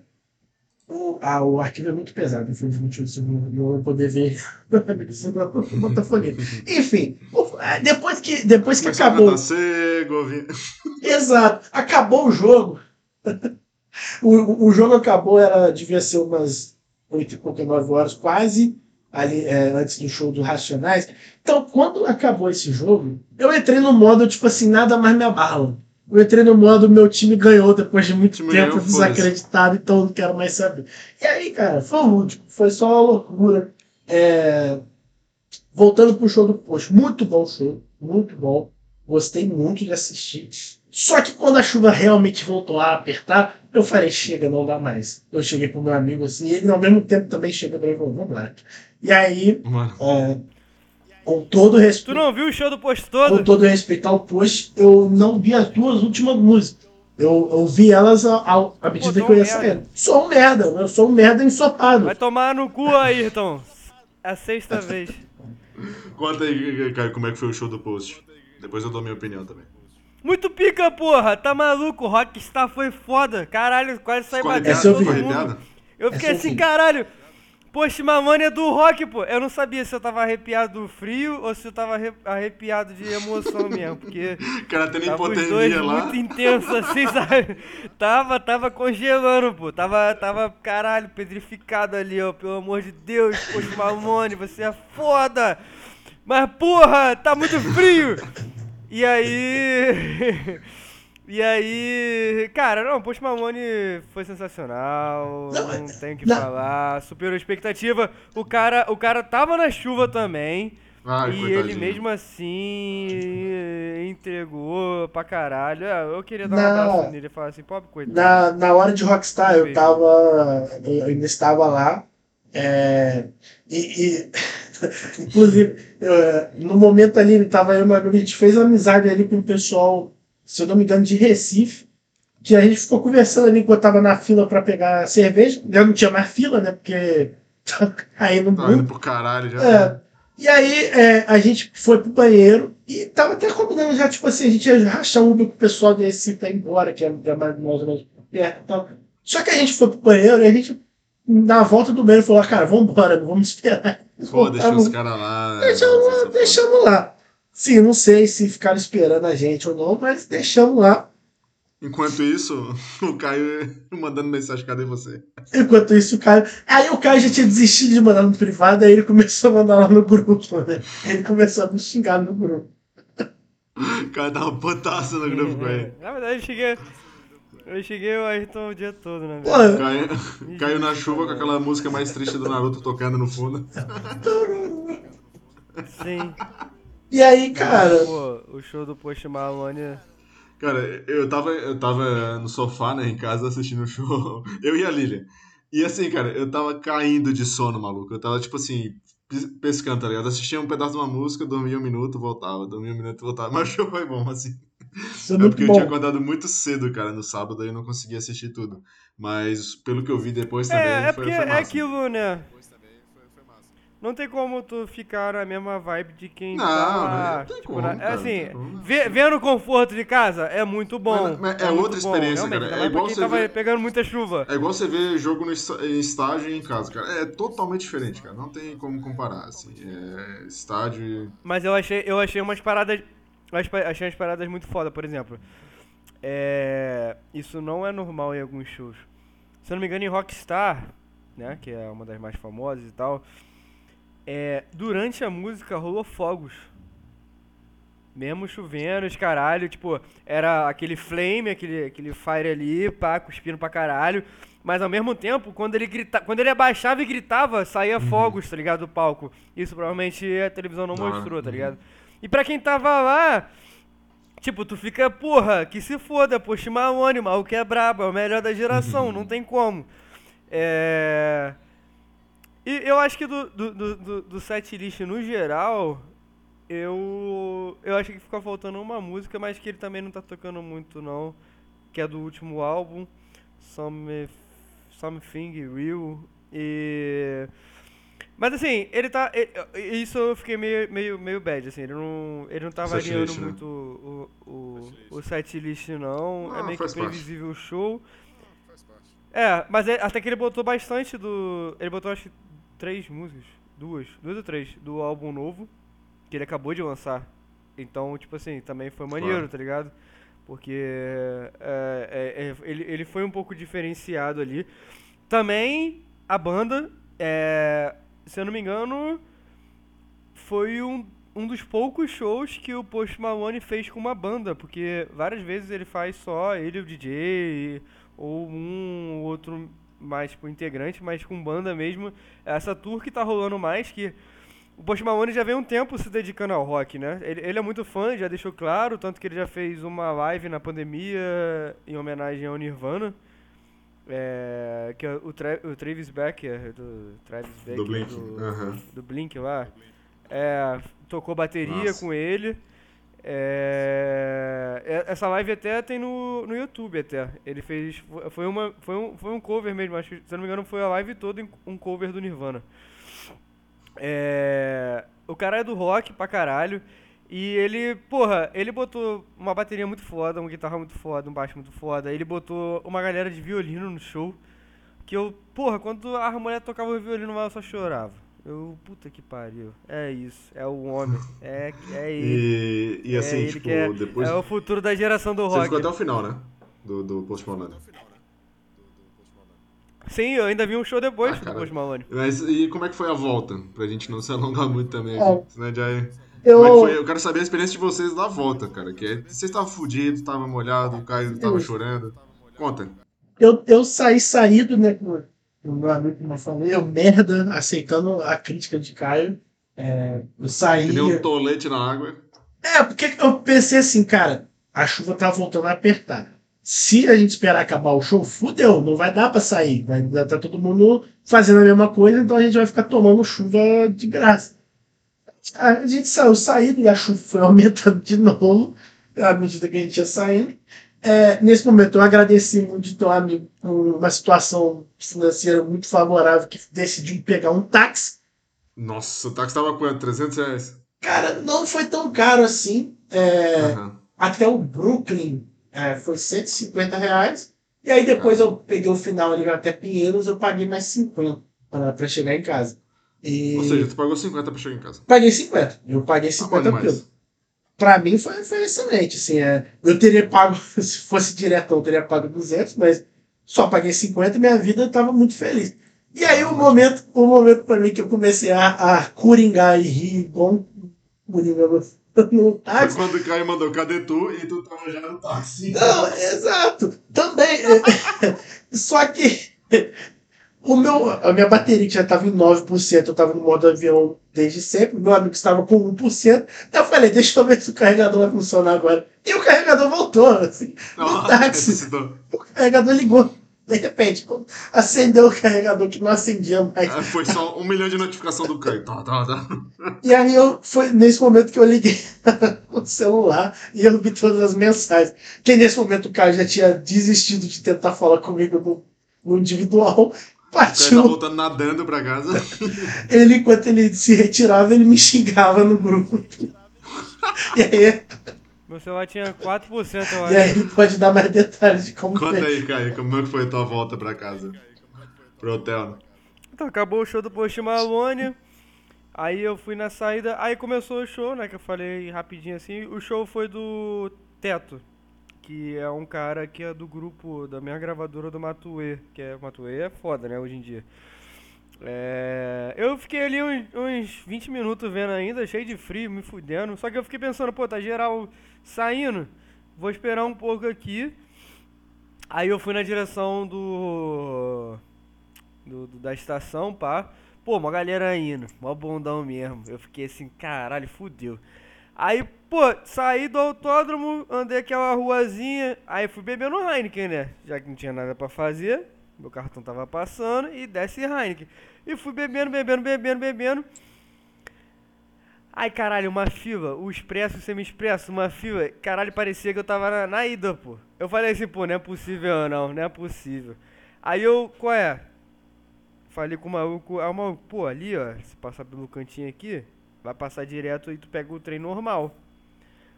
[SPEAKER 3] o, ah, o arquivo é muito pesado, infelizmente eu não, não vou poder ver. Enfim, é, depois que, depois que
[SPEAKER 1] Começou
[SPEAKER 3] acabou.
[SPEAKER 1] cego,
[SPEAKER 3] Exato. Acabou o jogo. o, o jogo acabou, era, devia ser umas 8 e pouca, 9 horas, quase ali é, antes do show do Racionais. Então, quando acabou esse jogo, eu entrei no modo, tipo assim, nada mais me abala. Eu entrei no modo, meu time ganhou depois de muito tempo
[SPEAKER 1] ganhou,
[SPEAKER 3] desacreditado, então eu não quero mais saber. E aí, cara, foi o último, foi só uma loucura. É, Voltando pro show do Post, muito bom show, muito bom. Gostei muito de assistir. Só que quando a chuva realmente voltou a apertar, eu falei, chega, não dá mais. Eu cheguei pro meu amigo assim, e ele ao mesmo tempo também chega pra mim e falou, vamos lá. E aí,
[SPEAKER 1] Mano,
[SPEAKER 3] é, com todo
[SPEAKER 2] Tu
[SPEAKER 3] respeito,
[SPEAKER 2] não viu o show do posto
[SPEAKER 3] com
[SPEAKER 2] todo?
[SPEAKER 3] todo respeito ao Post, eu não vi as duas últimas músicas. Eu, eu vi elas ao- à medida
[SPEAKER 2] Pô,
[SPEAKER 3] que eu ia
[SPEAKER 2] tu
[SPEAKER 3] saindo. Sou um merda, eu sou um merda ensopado.
[SPEAKER 2] Vai tomar no cu, Ayrton. É a sexta vez.
[SPEAKER 1] conta aí, Caio, como é que foi o show do Post. Depois eu dou minha opinião também.
[SPEAKER 2] Muito pica, porra. Tá maluco? Rockstar foi foda. Caralho, quase saí
[SPEAKER 1] Ficou
[SPEAKER 2] batendo todo mundo. Eu fiquei
[SPEAKER 3] eu
[SPEAKER 2] assim, caralho. Post Mamone é do rock, pô. Eu não sabia se eu tava arrepiado do frio ou se eu tava arre- arrepiado de emoção mesmo, porque
[SPEAKER 1] O cara tendo hipotermia lá.
[SPEAKER 2] muito intenso assim, sabe? Tava, tava congelando, pô. Tava, tava, caralho, pedrificado ali, ó. Pelo amor de Deus, Post Mamone, você é foda. Mas, porra, tá muito frio. E aí... E aí, cara, não, Post Malone foi sensacional,
[SPEAKER 3] Não,
[SPEAKER 2] não, tenho o que
[SPEAKER 3] não.
[SPEAKER 2] falar, superou a expectativa. O cara, o cara tava na chuva também,
[SPEAKER 1] Ai,
[SPEAKER 2] e
[SPEAKER 1] coitadinho.
[SPEAKER 2] ele mesmo assim entregou pra caralho. É, Eu queria dar um
[SPEAKER 3] Na-
[SPEAKER 2] abraço nele e falar assim, pobre coitado.
[SPEAKER 3] Na, na hora de Rockstar, eu tava. Eu ainda estava lá. é, e, e- inclusive, eu, no momento ali, tava eu a gente fez amizade ali com o pessoal, se eu não me engano, de Recife. Que a gente ficou conversando ali enquanto eu tava na fila para pegar cerveja. Já não tinha mais fila, né? Porque tava caindo
[SPEAKER 1] Tá indo pro caralho já.
[SPEAKER 3] É. E aí é, a gente foi pro banheiro e tava até combinando já, tipo assim, a gente ia rachar um Uber com o pessoal de Recife ir embora, que é, é mais mais ou menos perto e tal. Só que a gente foi pro banheiro e a gente, na volta do banheiro, falou, ah, cara, vamos embora, não vamos esperar.
[SPEAKER 1] Pô, deixa
[SPEAKER 3] Voltamos,
[SPEAKER 1] os caras lá.
[SPEAKER 3] deixamos,
[SPEAKER 1] Nossa,
[SPEAKER 3] lá, deixamos lá. Sim, não sei se ficaram esperando a gente ou não, mas deixamos lá.
[SPEAKER 1] Enquanto isso, o Caio mandando mensagem, cadê você?
[SPEAKER 3] Enquanto isso, o Caio. Aí o Caio já tinha desistido de mandar no privado, aí ele começou a mandar lá no grupo, né? Ele começou a me xingar no grupo.
[SPEAKER 1] O cara tava putaço no grupo com ele.
[SPEAKER 2] Na verdade, eu cheguei. Eu cheguei o Ayrton o dia todo, né? Velho?
[SPEAKER 1] Caiu, caiu na chuva com aquela música mais triste do Naruto tocando no fundo.
[SPEAKER 2] Sim.
[SPEAKER 3] E aí, cara,
[SPEAKER 2] Pô, o show do Post Malone.
[SPEAKER 1] Cara, eu tava, eu tava no sofá, né, em casa, assistindo o show. Eu e a Lilian. E assim, cara, eu tava caindo de sono, maluco. Eu tava, tipo assim, pes- pescando, tá ligado? Assistia um pedaço de uma música, dormia um minuto, voltava. Dormia um minuto, voltava. Mas o show foi bom, assim.
[SPEAKER 3] Isso é
[SPEAKER 1] É
[SPEAKER 3] muito
[SPEAKER 1] porque eu
[SPEAKER 3] bom.
[SPEAKER 1] tinha acordado muito cedo, cara, no sábado, aí eu não consegui assistir tudo. Mas pelo que eu vi depois também,
[SPEAKER 2] É, é
[SPEAKER 1] foi,
[SPEAKER 2] porque
[SPEAKER 1] foi
[SPEAKER 2] é
[SPEAKER 1] massa.
[SPEAKER 2] aquilo, né?
[SPEAKER 4] Depois também foi, foi massa.
[SPEAKER 2] Não tem como tu ficar na mesma vibe de quem
[SPEAKER 1] Não,
[SPEAKER 2] tá
[SPEAKER 1] não,
[SPEAKER 2] lá.
[SPEAKER 1] não tem
[SPEAKER 2] tipo,
[SPEAKER 1] como,
[SPEAKER 2] na-
[SPEAKER 1] cara,
[SPEAKER 2] é
[SPEAKER 1] não
[SPEAKER 2] assim,
[SPEAKER 1] tem como.
[SPEAKER 2] vê- vendo o conforto de casa é muito bom.
[SPEAKER 1] Mas- mas é
[SPEAKER 2] muito
[SPEAKER 1] outra experiência,
[SPEAKER 2] realmente,
[SPEAKER 1] cara. É igual você
[SPEAKER 2] tava
[SPEAKER 1] vê-
[SPEAKER 2] pegando muita chuva.
[SPEAKER 1] É igual você ver jogo no estádio e em casa, cara. É totalmente diferente, cara. Não tem como comparar, assim. É estádio e...
[SPEAKER 2] Mas eu achei, eu achei umas paradas. Achei as paradas muito foda, por exemplo. É, isso não é normal em alguns shows. Se eu não me engano, em Rockstar, né, que é uma das mais famosas e tal, é, durante a música rolou fogos. Mesmo chovendo, os caralho, tipo, era aquele flame, aquele, aquele fire ali, pá, cuspindo pra caralho. Mas ao mesmo tempo, quando ele grita, quando ele abaixava e gritava, saía fogos, tá ligado, do palco. Isso provavelmente a televisão não
[SPEAKER 1] Ah,
[SPEAKER 2] mostrou, tá
[SPEAKER 1] uhum.
[SPEAKER 2] E pra quem tava lá, tipo, tu fica, porra, que se foda, Post Malone, o maluco é brabo, é o melhor da geração, não tem como. É... E eu acho que do, do, do, do, do set list no geral, eu. Eu acho que fica faltando uma música, mas que ele também não tá tocando muito não. Que é do último álbum. Some, Something Real. E. Mas assim, ele tá. e- e- Isso eu fiquei meio, meio, meio bad, assim. Ele não, ele não tá variando
[SPEAKER 1] né?
[SPEAKER 2] muito o, o,
[SPEAKER 4] Set list.
[SPEAKER 2] o set list, não. é meio que previsível o show.
[SPEAKER 4] Não, faz parte.
[SPEAKER 2] É, mas é- até que ele botou bastante do. Ele botou acho que três músicas. Duas. Duas ou três do álbum novo. Que ele acabou de lançar. Então, tipo assim, também foi maneiro,
[SPEAKER 1] Claro.
[SPEAKER 2] tá ligado? Porque é, é, é, ele, ele foi um pouco diferenciado ali. Também a banda, é, se eu não me engano, foi um, um dos poucos shows que o Post Malone fez com uma banda, porque várias vezes ele faz só ele o DJ, ou um ou outro mais tipo integrante, mas com banda mesmo. Essa tour que tá rolando mais, que o Post Malone já vem um tempo se dedicando ao rock, né? Ele, ele é muito fã, já deixou claro, tanto que ele já fez uma live na pandemia em homenagem ao Nirvana. É, que é o, Tra o Travis Becker, do Travis Becker,
[SPEAKER 1] Do Blink.
[SPEAKER 2] do, do Blink lá, é, tocou bateria
[SPEAKER 1] Nossa.
[SPEAKER 2] com ele. É, é- essa live até tem no, no YouTube até. Ele fez. Foi, uma, foi, um, foi um cover mesmo, acho que, se não me engano, foi a live toda um cover do Nirvana. É, o cara é do rock pra caralho. E ele, porra, ele botou uma bateria muito foda, uma guitarra muito foda, um baixo muito foda. Ele botou uma galera de violino no show. Que eu, porra, quando a mulher tocava o violino, eu só chorava. Eu, puta que pariu. É isso, é o homem. É, é ele.
[SPEAKER 1] E, e assim,
[SPEAKER 2] é ele
[SPEAKER 1] tipo,
[SPEAKER 2] que é,
[SPEAKER 1] depois.
[SPEAKER 2] é o futuro da geração do
[SPEAKER 1] Você
[SPEAKER 2] rock.
[SPEAKER 1] ficou até o final, né? Do, do Post Malone.
[SPEAKER 4] Até o final, né? Do, do Post Malone.
[SPEAKER 2] Sim, eu ainda vi um show depois
[SPEAKER 1] Ah,
[SPEAKER 2] do. Post Malone.
[SPEAKER 1] Mas e como é que foi a volta? Pra gente não se alongar muito também,
[SPEAKER 3] É.
[SPEAKER 1] né, Jair?
[SPEAKER 3] Eu,
[SPEAKER 1] Como foi? Eu quero saber a experiência de vocês da volta, cara. Que é- vocês estavam fudidos, estavam molhados, o Caio tava
[SPEAKER 3] Isso.
[SPEAKER 1] chorando. Conta.
[SPEAKER 3] eu, eu saí saído, né? com O meu amigo, como eu falei, eu merda, aceitando a crítica de Caio. É, eu saí.
[SPEAKER 1] Que deu um tolete na água.
[SPEAKER 3] É, porque eu pensei assim, cara, a chuva tá voltando a apertar. Se a gente esperar acabar o show, fudeu, não vai dar pra sair. Vai tá todo mundo fazendo a mesma coisa, então a gente vai ficar tomando chuva de graça. A gente saiu saído e a chuva foi aumentando de novo à medida que a gente ia saindo. É, nesse momento, eu agradeci muito de ter um amigo com uma situação financeira muito favorável que decidiu pegar um táxi.
[SPEAKER 1] Nossa, o táxi tava quanto? 300 reais?
[SPEAKER 3] Cara, não foi tão caro assim. É,
[SPEAKER 1] Aham.
[SPEAKER 3] até o Brooklyn é, foi 150 reais. E aí depois eu peguei o final ali até Pinheiros, eu paguei mais 50 para chegar em casa. E
[SPEAKER 1] Ou seja, tu pagou 50 pra chegar em casa.
[SPEAKER 3] paguei 50. Eu paguei
[SPEAKER 1] Tá bom
[SPEAKER 3] 50
[SPEAKER 1] demais.
[SPEAKER 3] pelo. Pra mim foi, foi excelente. Assim, é, eu teria pago, se fosse diretão, eu teria pago 200, mas só paguei 50 e minha vida estava muito feliz. E aí o momento, o momento para mim que eu comecei a, a coringar e rir igual um no, no
[SPEAKER 1] Foi
[SPEAKER 3] táxi.
[SPEAKER 1] quando o Caio mandou, cadê tu? E tu tava já no táxi.
[SPEAKER 3] Não, exato. Também. Só que o meu, a minha bateria que já estava em 9%, eu estava no modo avião desde sempre, meu amigo estava com 1%. Eu falei, deixa eu ver se o carregador vai funcionar agora. E o carregador voltou. Assim.
[SPEAKER 1] Não,
[SPEAKER 3] táxi.
[SPEAKER 1] ressuscitou.
[SPEAKER 3] O carregador ligou. De repente, acendeu o carregador que não acendia mais.
[SPEAKER 1] Ah, Foi só um milhão de notificação do Caio. Tá, tá, tá.
[SPEAKER 3] E aí eu foi nesse momento que eu liguei o celular e eu vi todas as mensagens. Que nesse momento o cara já tinha desistido de tentar falar comigo no, no individual.
[SPEAKER 1] O Caio tá
[SPEAKER 3] Partiu.
[SPEAKER 1] voltando nadando pra casa.
[SPEAKER 3] Ele, enquanto ele se retirava, ele me xingava no grupo. E aí,
[SPEAKER 2] Meu celular tinha 4%, eu
[SPEAKER 3] e aí
[SPEAKER 2] acho.
[SPEAKER 3] ele pode dar mais detalhes de como
[SPEAKER 1] Conta
[SPEAKER 3] foi.
[SPEAKER 1] aí, Caio, como é que foi a tua volta pra casa? Pro hotel.
[SPEAKER 2] Então, acabou o show do Post Malone. Aí eu fui na saída, aí começou o show, né? Que eu falei rapidinho assim. O show foi do Teto, que é um cara que é do grupo da minha gravadora do Matuê, que é Matuê é foda, né, hoje em dia. É, eu fiquei ali uns, uns 20 minutos vendo ainda, cheio de frio, me fudendo. Só que eu fiquei pensando, pô, tá geral saindo. Vou esperar um pouco aqui. Aí eu fui na direção do, do, do- da estação, pá. Pô, uma galera indo, mó bondão mesmo. Eu fiquei assim, caralho, fudeu. Aí, pô, saí do autódromo, andei aquela ruazinha, aí fui bebendo Heineken, né? Já que não tinha nada pra fazer, meu cartão tava passando e desce Heineken. E fui bebendo, bebendo, bebendo, bebendo. Ai, caralho, uma fila, o expresso, o semi-expresso, uma fila. Caralho, parecia que eu tava na, na ida, pô. Eu falei assim, pô, não é possível não, não é possível. Aí eu, qual é? Falei com o maluco, ah, o maluco, pô, ali, ó, se passar pelo cantinho aqui, vai passar direto e tu pega o trem normal.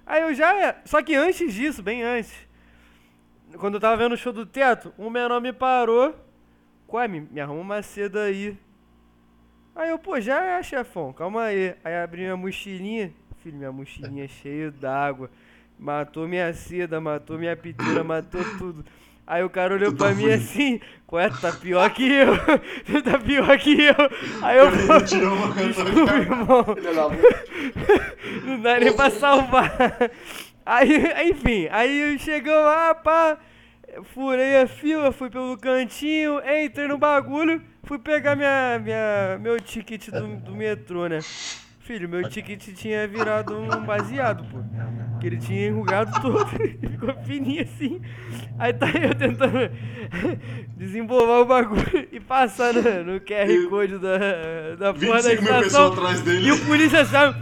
[SPEAKER 2] Aí eu já, só que antes disso, bem antes, quando eu tava vendo o show do teto, um menor me parou, qual é, me, me arruma uma seda aí. Aí eu, pô, já é, chefão, calma aí. Aí abri minha mochilinha, filho, minha mochilinha cheia d'água. Matou minha seda, matou minha piteira, matou tudo. Aí o cara olhou
[SPEAKER 1] Tu tá
[SPEAKER 2] pra mim
[SPEAKER 1] fudido.
[SPEAKER 2] assim, ué, tu tá pior que eu, tu tá pior que eu. Aí eu,
[SPEAKER 1] Ele tirou uma
[SPEAKER 2] desculpa, irmão, não dá nem pra salvar. Aí, enfim, aí chegou lá, pá, furei a fila, fui pelo cantinho, entrei no bagulho, fui pegar minha, minha, meu ticket do, do metrô, né? Filho, meu ticket tinha virado um baseado, pô. Que ele tinha enrugado todo, ficou fininho assim. Aí tá eu tentando desembolar o bagulho e passar no, no QR Code da, da porra da
[SPEAKER 1] 25 mil pessoas
[SPEAKER 2] estação.
[SPEAKER 1] atrás dele.
[SPEAKER 2] E o polícia só.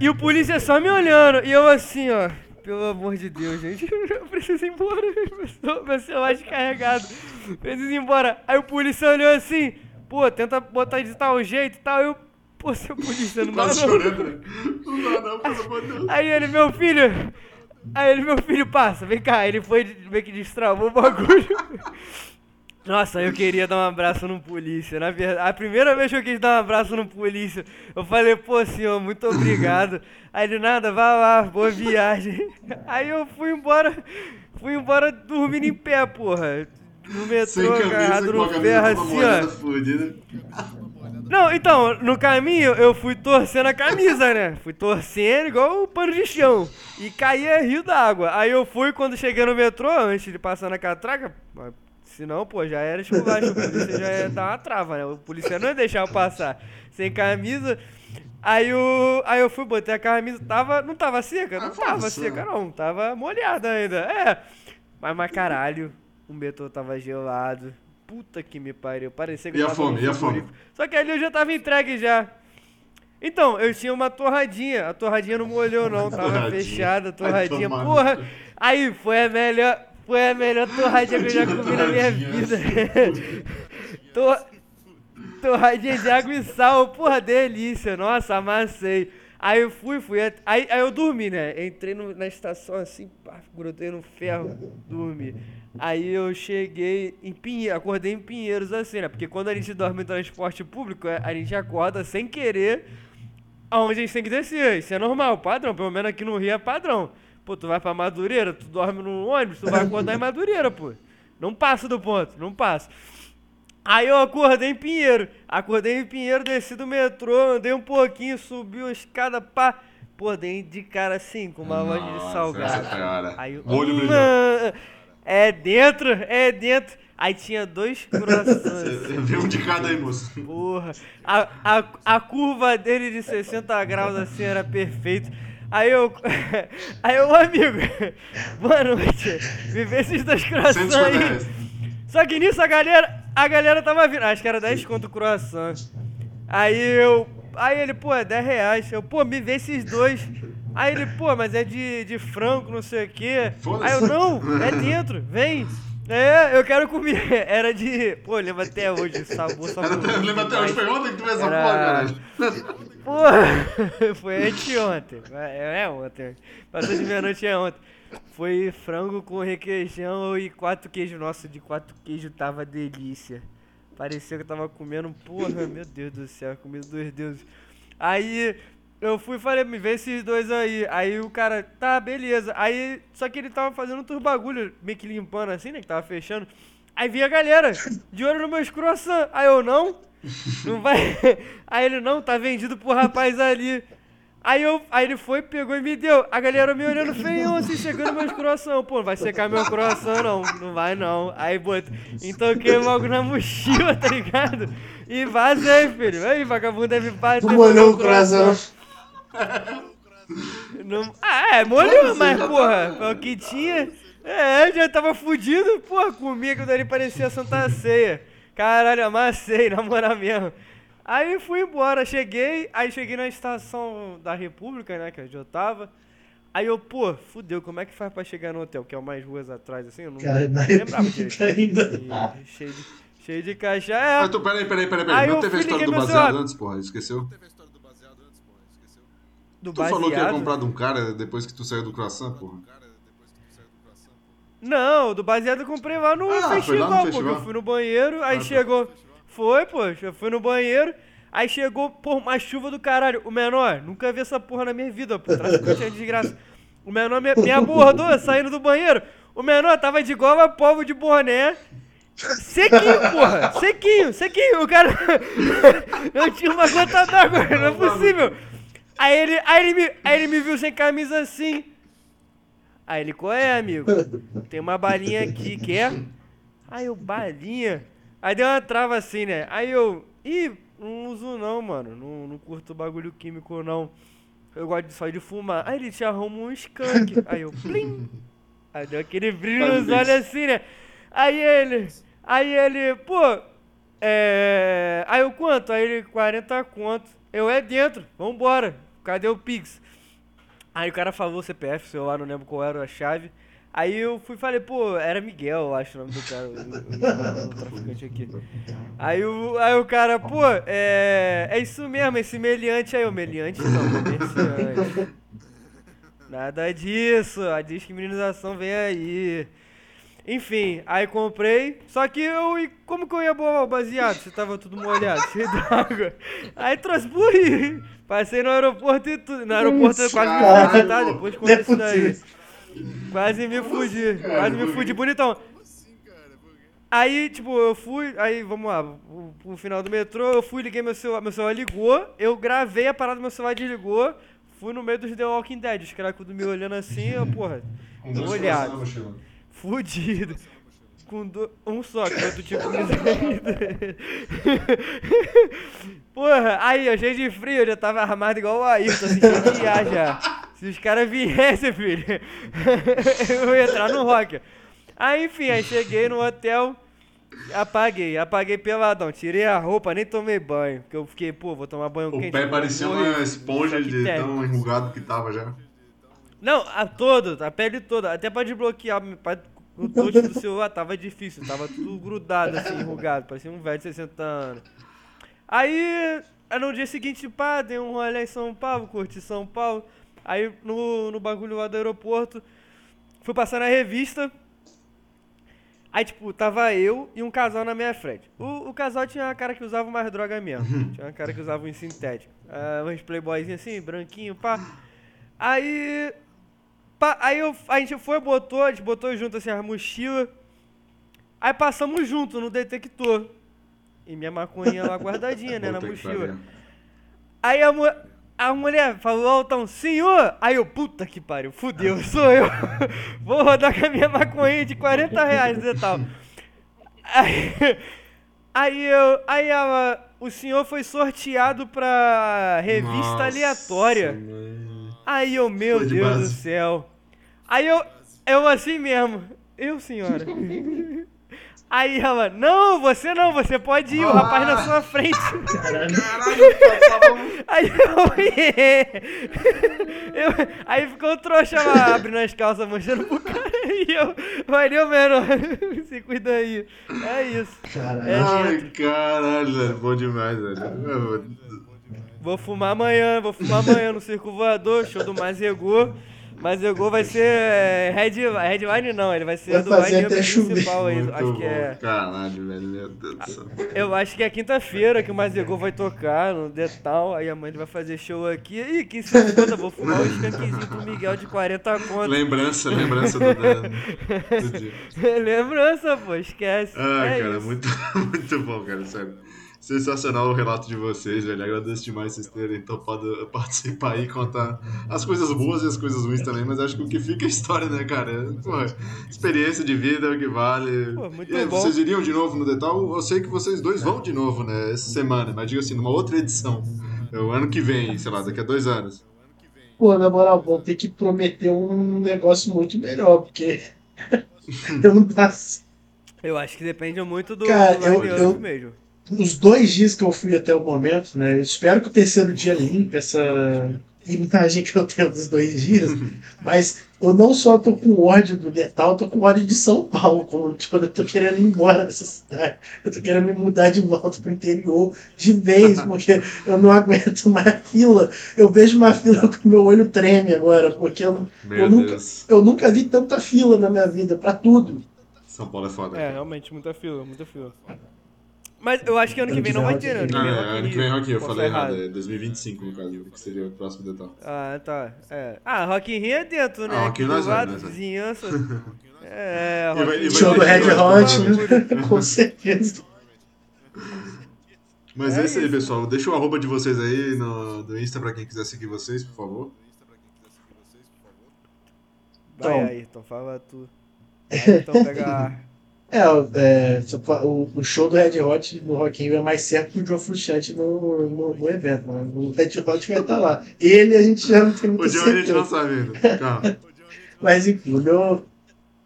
[SPEAKER 2] E o polícia só me olhando. E eu assim, ó. Pelo amor de Deus, gente. Eu preciso ir embora. Meu cel- Meu celular descarregado. Preciso ir embora. Aí o polícia olhou assim. Pô, tenta botar de tal jeito e tal. Eu. Pô, seu polícia, não dá
[SPEAKER 1] Quase
[SPEAKER 2] não.
[SPEAKER 1] chorando. Não dá não, pelo amor de Deus.
[SPEAKER 2] Aí ele, meu filho. Aí ele, meu filho, passa, vem cá. Ele foi meio que destravou o bagulho. Nossa, eu queria dar um abraço no polícia. Na verdade, a primeira vez que eu quis dar um abraço no polícia, eu falei, pô, senhor, muito obrigado. Aí ele, nada, vai lá, boa viagem. Aí eu fui embora, fui embora dormindo em pé, porra. No metrô, agarrado no ferro, assim, ó.
[SPEAKER 1] fudida.
[SPEAKER 2] Não, então, no caminho eu fui torcendo a camisa, né? Fui torcendo igual o pano de chão. E caía rio d'água. Aí eu fui quando cheguei no metrô, antes de passar na catraca. mas Senão, pô, já era esculacho. O polícia já ia dar uma trava, né? O polícia não ia deixar eu passar sem camisa. Aí, o, aí eu fui, botei a camisa. Tava, não tava seca? Não tava seca, não. Tava molhada ainda. É. Mas, mas caralho, o metrô tava gelado. Puta que me pariu. Parecia que
[SPEAKER 1] E
[SPEAKER 2] eu
[SPEAKER 1] a fome? E a fome?
[SPEAKER 2] Só que ali eu já tava entregue já. Então, eu tinha uma torradinha. A torradinha não molhou, não. Tava
[SPEAKER 1] Torradinha.
[SPEAKER 2] fechada a
[SPEAKER 1] Vai
[SPEAKER 2] torradinha.
[SPEAKER 1] no
[SPEAKER 2] Porra! Aí foi a melhor. Foi a melhor torradinha que eu já comi na minha vida. Tor- Torradinha de água e sal, porra, delícia. Nossa, amassei. Aí eu fui, fui. Aí, aí eu dormi, né? Entrei no- na estação assim, pá, grudei no ferro, dormi. Aí eu cheguei em Pinheiros, acordei em Pinheiros assim, né? Porque quando a gente dorme em transporte público, é, a gente acorda sem querer aonde a gente tem que descer. Isso é normal, padrão. Pelo menos aqui no Rio é padrão. Pô, tu vai pra Madureira, tu dorme no ônibus, tu vai acordar em Madureira, pô. Não passa do ponto, não passa. Aí eu acordei em Pinheiro. Acordei em Pinheiro, desci do metrô, andei um pouquinho, subi a escada, pá. Pô, dei de cara assim, com uma loja de
[SPEAKER 1] Nossa,
[SPEAKER 2] salgado.
[SPEAKER 1] essa cara.
[SPEAKER 2] Aí eu,
[SPEAKER 1] olho
[SPEAKER 2] "Hum,
[SPEAKER 1] brilhou.
[SPEAKER 2] É dentro, é dentro. Aí tinha dois croissants.
[SPEAKER 1] Você Vê um de cada aí, moço.
[SPEAKER 2] Porra, a, a, a curva dele de 60 graus assim era perfeito. Aí eu. Aí eu, amigo, boa noite. Me vê esses dois croissants
[SPEAKER 1] 150
[SPEAKER 2] aí. Só que nisso a galera. A galera tava vindo. Acho que era 10 conto o croissant. Aí eu. Aí ele, pô, é 10 reais. Eu, pô, me vê esses dois. Aí ele, pô, mas é de, de frango, não sei o quê. Aí eu, não, é dentro, vem. É, eu quero comer. Era de. Pô, lembro até hoje, sabor só
[SPEAKER 1] Era até- hoje, foi ontem que tu fez essa
[SPEAKER 2] Era-
[SPEAKER 1] porra, caralho.
[SPEAKER 2] Porra, foi anteontem. É, é ontem. Passou de meia-noite é ontem. Foi frango com requeijão e quatro queijos. Nossa, de quatro queijos tava delícia. Parecia que eu tava comendo, porra, meu Deus do céu, comida dos deuses. Aí eu fui e falei, me vê esses dois aí. Aí o cara, tá, beleza. Aí, só que ele tava fazendo outros bagulho, meio que limpando assim, né? Que tava fechando. Aí vi a galera, de olho no meus croissant. Aí eu, não? Não vai. Aí ele, não, tá vendido pro rapaz ali. Aí, eu, aí ele foi, pegou e me deu. A galera me olhando feião, assim, chegando meus croissant. Pô, não vai secar meu croissant, não. Não vai, não. Aí, bota. Então eu queimo algo na mochila, tá ligado? E vazei, filho. Aí, vagabundo deve bater.
[SPEAKER 3] Tu molhou o coração.
[SPEAKER 2] Não... Ah, é, molhou, mas, porra, é o que tinha. É, já tava fudido. Porra, comigo daí parecia Santa Ceia. Caralho, amassei, na moral mesmo. Aí fui embora, cheguei, aí cheguei na estação da República, né, que é onde eu tava. Aí eu, pô, fudeu, como é que faz pra chegar no hotel? Que é umas ruas atrás, assim, eu não,
[SPEAKER 3] Cara, na
[SPEAKER 2] não lembrava
[SPEAKER 3] República
[SPEAKER 2] direito.
[SPEAKER 3] ainda.
[SPEAKER 2] Cheio de, cheio de caixa. É,
[SPEAKER 1] Ah, tu, peraí, peraí, peraí,
[SPEAKER 2] Aí
[SPEAKER 1] peraí. Não teve a história do baseado antes, porra? Esqueceu?
[SPEAKER 4] Teve a história do baseado antes, porra. Esqueceu?
[SPEAKER 2] Do
[SPEAKER 1] Tu falou que ia
[SPEAKER 2] baseado.
[SPEAKER 1] comprar de um cara depois que tu saiu do croissant, porra.
[SPEAKER 4] Tu coração.
[SPEAKER 2] Não, do baseado eu comprei lá no
[SPEAKER 1] Ah, lá no
[SPEAKER 2] festival, porque
[SPEAKER 1] festival?
[SPEAKER 2] eu fui no banheiro, aí
[SPEAKER 1] Ah, tá.
[SPEAKER 2] chegou. Foi, pô, eu fui no banheiro, aí chegou, pô, uma chuva do caralho. O menor, nunca vi essa porra na minha vida, pô, traficante é desgraça. O menor me, me abordou saindo do banheiro. O menor tava de gola, povo de boné. Sequinho, porra! Sequinho, sequinho! O cara. Eu tinha uma gota d'água, não é possível! Aí ele, aí, ele me, aí ele me viu sem camisa assim. Aí ele, qual é, amigo? Tem uma balinha aqui, quer? Aí eu, balinha? Aí deu uma trava assim, né? Aí eu, ih, não uso não, mano. Não, não curto bagulho químico, não. Eu gosto só de fumar. Aí ele te arruma um skunk. Aí eu, plim! Aí deu aquele brilho nos olhos assim, né? Aí ele, aí ele, pô, é. Aí eu quanto? Aí ele, 40 conto. Eu é dentro, vambora. Cadê o Pix? Aí o cara falou CPF, celular, não lembro qual era a chave. Aí eu fui falei, pô, era Miguel, eu acho o nome do cara, o, o- o traficante aqui. Aí o, aí o cara, pô, é, é isso mesmo, esse meliante aí, o meliante não, comerciante. Nada disso, a descriminalização vem aí. Enfim, aí comprei, só que eu, e como que eu ia bolar o baseado? Se tava tudo molhado, cheio d'água. Aí trouxe pro Rio, passei no aeroporto e tudo, no aeroporto eu quase me fudi, tá? Depois contei
[SPEAKER 3] é
[SPEAKER 2] isso daí. Quase me fudi, quase me fudi, bonitão.
[SPEAKER 4] Como assim, cara? Por quê?
[SPEAKER 2] Aí, tipo, eu fui, aí, vamos lá, pro, final do metrô, eu fui, liguei meu celular, meu celular ligou, eu gravei a parada, meu celular desligou, fui no meio dos The Walking Dead, os caras tudo me olhando assim, eu, porra, Olhado. Fudido. Com do- um só, que outro tipo de Porra, aí, eu cheio de frio, eu já tava armado igual o Ayrton, assim, cheio já. Se os caras viessem, filho, eu ia entrar no rock. Aí, enfim, aí cheguei no hotel, apaguei, apaguei peladão, tirei a roupa, nem tomei banho, porque eu fiquei, pô, vou tomar banho
[SPEAKER 1] O
[SPEAKER 2] quente.
[SPEAKER 1] pé
[SPEAKER 2] vou
[SPEAKER 1] parecia uma esponja de tão enrugado que tava já.
[SPEAKER 2] Não, a todo, a pele toda. Até pra desbloquear pra, o touch do celular tava difícil. Tava tudo grudado, assim, enrugado. Parecia um velho de 60 anos. Aí, no dia seguinte, pá, dei um rolê em São Paulo, curti São Paulo. Aí no, no bagulho lá do aeroporto, fui passar na revista. Aí, tipo, tava eu e um casal na minha frente. O, o casal tinha uma cara que usava mais droga mesmo. Tinha uma cara que usava um sintético. Ah, uns playboyzinhos assim, branquinho, pá. Aí. Aí eu, a gente foi, botou, a gente botou junto assim as mochilas. Aí passamos junto no detector. E minha maconha lá guardadinha, né, na mochila. Aí a, a mulher falou altão, senhor! Aí eu, puta que pariu, fudeu, sou eu. Vou rodar com a minha maconha de 40 reais e tal. Aí, aí eu, aí ela, o senhor foi sorteado pra revista
[SPEAKER 1] Nossa,
[SPEAKER 2] aleatória.
[SPEAKER 1] mano.
[SPEAKER 2] Aí eu, meu
[SPEAKER 1] de
[SPEAKER 2] Deus do
[SPEAKER 1] base.
[SPEAKER 2] céu. Aí eu, eu assim mesmo. Eu, senhora. Aí ela, não, você não, você pode ir, o rapaz na sua frente.
[SPEAKER 3] Caralho.
[SPEAKER 1] Caralho, um...
[SPEAKER 2] Aí eu, eu Aí ficou trouxa lá, abrindo as calças, mostrando pro cara. E eu, valeu, menor. Se cuida aí. É isso.
[SPEAKER 3] Caralho.
[SPEAKER 2] É
[SPEAKER 1] caralho, velho. Bom demais, velho.
[SPEAKER 2] Vou fumar amanhã, vou fumar amanhã no Circo Voador, show do Mazegô. Gol vai ser é, Red, Headline não, ele vai ser
[SPEAKER 3] Vai
[SPEAKER 2] do
[SPEAKER 3] fazer
[SPEAKER 2] line
[SPEAKER 3] até
[SPEAKER 2] principal aí. Acho que é.
[SPEAKER 1] Caralho, velho. Meu Deus do céu.
[SPEAKER 2] Eu acho que é quinta-feira que o Mazegol vai tocar no Detal, aí a mãe vai fazer show aqui. Ih, que se foda, vou fumar um skankezinho pro Miguel de 40 conto.
[SPEAKER 1] Lembrança, lembrança do, do dia.
[SPEAKER 2] Lembrança, pô, esquece.
[SPEAKER 1] Ah,
[SPEAKER 2] é
[SPEAKER 1] cara,
[SPEAKER 2] isso.
[SPEAKER 1] muito, muito bom, cara, sério. Sensacional o relato de vocês, velho. Agradeço demais vocês terem topado participar aí e contar as coisas boas e as coisas ruins também, mas acho que o que fica é a história, né, cara? Porra, experiência de vida é o que vale.
[SPEAKER 2] Pô, muito
[SPEAKER 1] e aí, vocês iriam de novo no Detal? Eu sei que vocês dois vão de novo, né, essa semana, mas digo assim, numa outra edição. É o ano que vem, sei lá, daqui a dois anos.
[SPEAKER 3] Pô, na moral, vou ter que prometer um negócio muito melhor, porque eu não passo.
[SPEAKER 2] Eu acho que depende muito do,
[SPEAKER 3] Cara,
[SPEAKER 2] do
[SPEAKER 3] eu- eu-
[SPEAKER 2] mesmo.
[SPEAKER 3] Os dois dias que eu fui até o momento, né? Eu espero que o terceiro dia limpe essa imagem que eu tenho dos dois dias, mas eu não só tô com ódio do Natal, eu tô com ódio de São Paulo, como tipo, eu tô querendo ir embora dessa cidade, eu tô querendo me mudar de volta pro interior de vez, porque eu não aguento mais fila. Eu vejo uma fila que meu olho treme agora, porque eu, Eu nunca- eu nunca vi tanta fila na minha vida, pra tudo.
[SPEAKER 1] São Paulo é foda.
[SPEAKER 2] É, realmente, muita fila, muita fila. Mas eu acho que ano que vem não vai ter, né? Ano que
[SPEAKER 1] Não,
[SPEAKER 2] vem
[SPEAKER 1] é, ano que vem
[SPEAKER 2] Rio.
[SPEAKER 1] Rock in Rio, eu falei
[SPEAKER 2] estar
[SPEAKER 1] errado, é 2025 no caso, que seria o próximo Detal.
[SPEAKER 2] Ah, tá. É. Ah, Rock in Rio é dentro, né?
[SPEAKER 1] Ah, Rock in Rio nós vamos.
[SPEAKER 2] vizinhança. É, Rock in
[SPEAKER 1] vai
[SPEAKER 3] Show do
[SPEAKER 1] ter
[SPEAKER 3] Red
[SPEAKER 1] show
[SPEAKER 3] Hot, né? Com certeza.
[SPEAKER 1] Mas
[SPEAKER 2] É
[SPEAKER 1] é isso aí, pessoal. Deixa o arroba de vocês aí no, no Insta pra quem quiser seguir vocês, por favor.
[SPEAKER 2] Vai
[SPEAKER 3] Então.
[SPEAKER 2] aí, então fala tu. Vai, então pega a...
[SPEAKER 3] É, é, o, o show do Red Hot no Rock in Rio é mais certo que o Joe Frusciante no, no, no evento, mano. O Red Hot vai estar lá. Ele a gente já não tem muita
[SPEAKER 1] O John a gente não sabe ainda.
[SPEAKER 3] Mas enfim, o meu,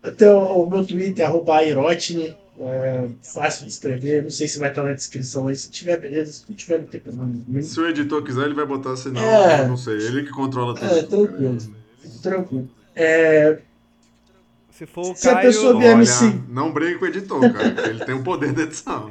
[SPEAKER 3] até o, o meu Twitter, arroba Airotne, é fácil de escrever, não sei se vai estar na descrição aí. Se tiver, beleza. Se não tiver, não tem problema.
[SPEAKER 1] Se o editor quiser, ele vai botar, senão
[SPEAKER 3] É.
[SPEAKER 1] não sei. Ele que controla tudo.
[SPEAKER 3] É, tranquilo. Tranquilo. É,
[SPEAKER 2] Se for o
[SPEAKER 3] Se a pessoa vier me seguir.
[SPEAKER 1] não brigue com o editor, cara, porque ele tem o poder da edição.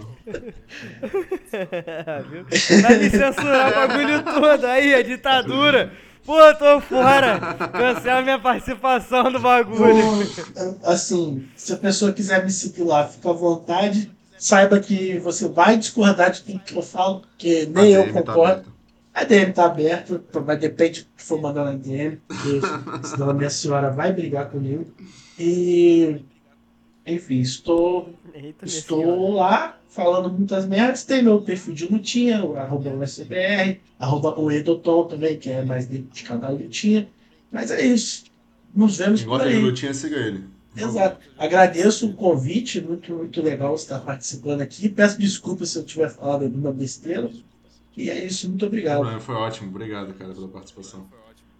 [SPEAKER 2] Viu? Vai me censurar o bagulho todo aí, a ditadura. Pô, tô fora. Cancela minha participação do bagulho.
[SPEAKER 3] Pô, assim, se a pessoa quiser me seguir lá, fica à vontade. Saiba que você vai discordar de tudo que eu falo, porque nem eu
[SPEAKER 1] tá
[SPEAKER 3] concordo.
[SPEAKER 1] aberta.
[SPEAKER 3] a DM tá aberta, mas depende do que for mandar na DM, porque senão a minha senhora vai brigar comigo. E, enfim, estou,
[SPEAKER 2] Eita,
[SPEAKER 3] estou lá falando muitas merdas. Tem meu perfil de lutinha, o arroba USBR, arroba o Edoton também, que é mais de de canal lutinha. Mas é isso. Nos vemos
[SPEAKER 1] Quem
[SPEAKER 3] por
[SPEAKER 1] gosta de
[SPEAKER 3] aí.
[SPEAKER 1] lutinha, siga ele.
[SPEAKER 3] Exato. Agradeço o convite, muito, muito legal estar participando aqui. Peço desculpas se eu tiver falado alguma besteira. E é isso, muito obrigado.
[SPEAKER 1] Foi ótimo, obrigado, cara, pela participação.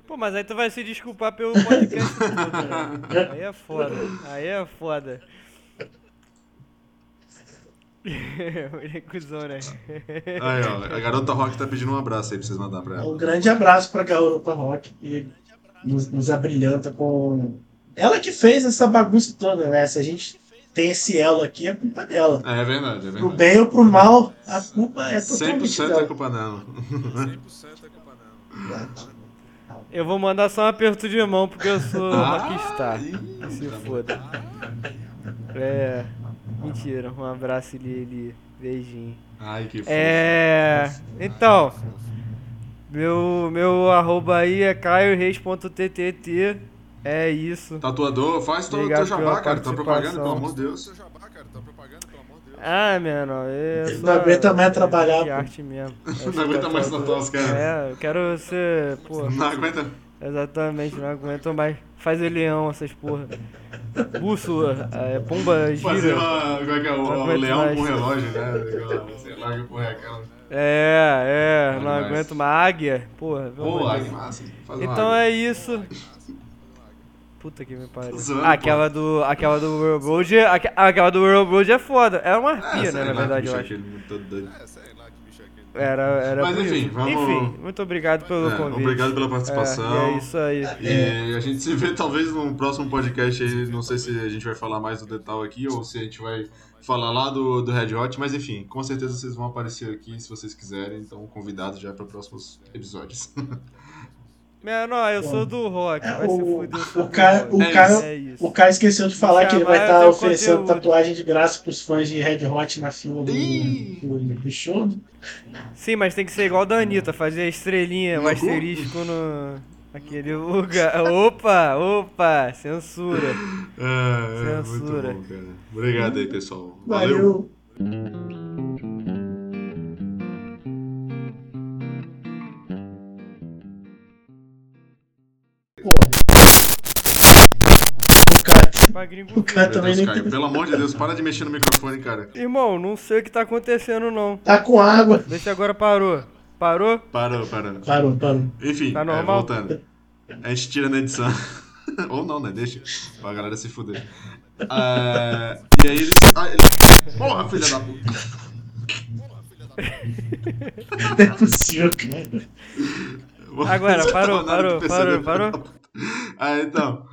[SPEAKER 2] Pô, mas aí tu vai se desculpar pelo podcast todo, né? Aí é foda. Aí é foda. Ele é cuzão, né?
[SPEAKER 1] Aí, ó, a garota rock tá pedindo um abraço aí pra vocês mandar pra ela.
[SPEAKER 3] Um grande abraço para a Garota Rock, que nos, nos abrilhanta com. Ela que fez essa bagunça toda, né? Se a gente tem esse elo aqui, é culpa dela.
[SPEAKER 1] É, é verdade, é
[SPEAKER 3] Pro
[SPEAKER 1] verdade.
[SPEAKER 3] bem ou pro mal, a culpa é totalmente
[SPEAKER 1] 100% é
[SPEAKER 3] dela.
[SPEAKER 1] culpa dela.
[SPEAKER 4] 100% é culpa dela.
[SPEAKER 2] Eu vou mandar só um aperto de mão porque eu sou
[SPEAKER 1] Ah,
[SPEAKER 2] rockstar.
[SPEAKER 1] ih,
[SPEAKER 2] Se
[SPEAKER 1] tá
[SPEAKER 2] foda. É. Mentira, um abraço Lili. Beijinho.
[SPEAKER 1] Ai, que fofo.
[SPEAKER 2] É. Então. Meu, meu arroba aí é caioreis.ttt. É isso.
[SPEAKER 1] Tatuador, faz teu,
[SPEAKER 2] Obrigado
[SPEAKER 1] teu jabá,
[SPEAKER 2] pela
[SPEAKER 1] cara. Tá propaganda, pelo amor de Deus.
[SPEAKER 4] Seu jabá, cara, tá propaganda,
[SPEAKER 2] Ah, mano, eu
[SPEAKER 3] não aguenta mais trabalhar,
[SPEAKER 2] De
[SPEAKER 3] pô.
[SPEAKER 2] arte mesmo. Eu
[SPEAKER 1] Não aguenta mais tatuar os caras.
[SPEAKER 2] É, eu quero ser. Pô,
[SPEAKER 1] Não aguenta.
[SPEAKER 2] exatamente, não aguento mais. Faz o leão, essas porra. Bússola, é, pomba
[SPEAKER 1] Fazer
[SPEAKER 2] gira.
[SPEAKER 1] uma. Como é que é? O,
[SPEAKER 2] Não
[SPEAKER 1] o leão
[SPEAKER 2] mais.
[SPEAKER 1] com relógio, né? Igual, Sei lá que porra é aquela.
[SPEAKER 2] É, é, não
[SPEAKER 1] Mas-
[SPEAKER 2] aguento mais. Águia, porra.
[SPEAKER 1] Pô, águia massa. Faz uma
[SPEAKER 2] Então
[SPEAKER 1] águia.
[SPEAKER 2] é isso. Puta que me pariu.
[SPEAKER 1] Zoando,
[SPEAKER 2] aquela do, aquela do World Road, aque- aquela do World Road é foda. É uma
[SPEAKER 1] Ah,
[SPEAKER 2] arpia, né, na verdade, eu acho.
[SPEAKER 4] É, sei lá que bicho é aquele.
[SPEAKER 2] Era, era
[SPEAKER 1] Mas,
[SPEAKER 2] bonito.
[SPEAKER 1] enfim, vamos-
[SPEAKER 2] Enfim, muito obrigado pelo
[SPEAKER 1] É,
[SPEAKER 2] convite.
[SPEAKER 1] obrigado pela
[SPEAKER 2] É,
[SPEAKER 1] participação.
[SPEAKER 2] e é isso aí.
[SPEAKER 1] E a gente se vê talvez num próximo podcast aí. Não sei se a gente vai falar mais do Detal aqui ou se a gente vai falar lá do, do Red Hot, mas enfim, com certeza vocês vão aparecer aqui se vocês quiserem. Então, convidados já para próximos episódios.
[SPEAKER 2] Menor, eu sou do rock.
[SPEAKER 3] É,
[SPEAKER 2] Vai se
[SPEAKER 3] o-
[SPEAKER 2] fuder,
[SPEAKER 3] o cara-
[SPEAKER 2] rock.
[SPEAKER 3] o cara-
[SPEAKER 2] é.
[SPEAKER 3] O cara esqueceu de falar que ele vai estar
[SPEAKER 2] tenho
[SPEAKER 3] oferecendo
[SPEAKER 2] conteúdo.
[SPEAKER 3] tatuagem de graça pros fãs de Red Hot na fila do, do, do show.
[SPEAKER 2] Sim, mas tem que ser igual da Anitta, fazer a estrelinha, o asterisco no. Aquele lugar. Opa, opa, censura.
[SPEAKER 1] É, é muito
[SPEAKER 2] Censura.
[SPEAKER 1] bom, cara. Obrigado aí, pessoal. Valeu.
[SPEAKER 3] Valeu. O cara,
[SPEAKER 2] gringo
[SPEAKER 3] o cara também
[SPEAKER 1] Deus,
[SPEAKER 3] nem
[SPEAKER 1] Caio, pelo amor de Deus, para de mexer no microfone, cara.
[SPEAKER 2] Irmão, não sei o que tá acontecendo não.
[SPEAKER 3] tá com água.
[SPEAKER 2] Vê se agora parou. Parou?
[SPEAKER 1] Parou, parou.
[SPEAKER 3] Parou, parou.
[SPEAKER 1] Enfim,
[SPEAKER 2] Tá
[SPEAKER 1] é,
[SPEAKER 2] normal?
[SPEAKER 1] voltando. A gente tira na edição. Ou não, né? Deixa. Pra galera se fuder. Ah, e aí ele. Ah, ele... Porra, filha da puta.
[SPEAKER 3] Não é possível, cara.
[SPEAKER 2] Agora,
[SPEAKER 1] Você
[SPEAKER 2] parou, parou, parou,
[SPEAKER 1] puta. Ah, então.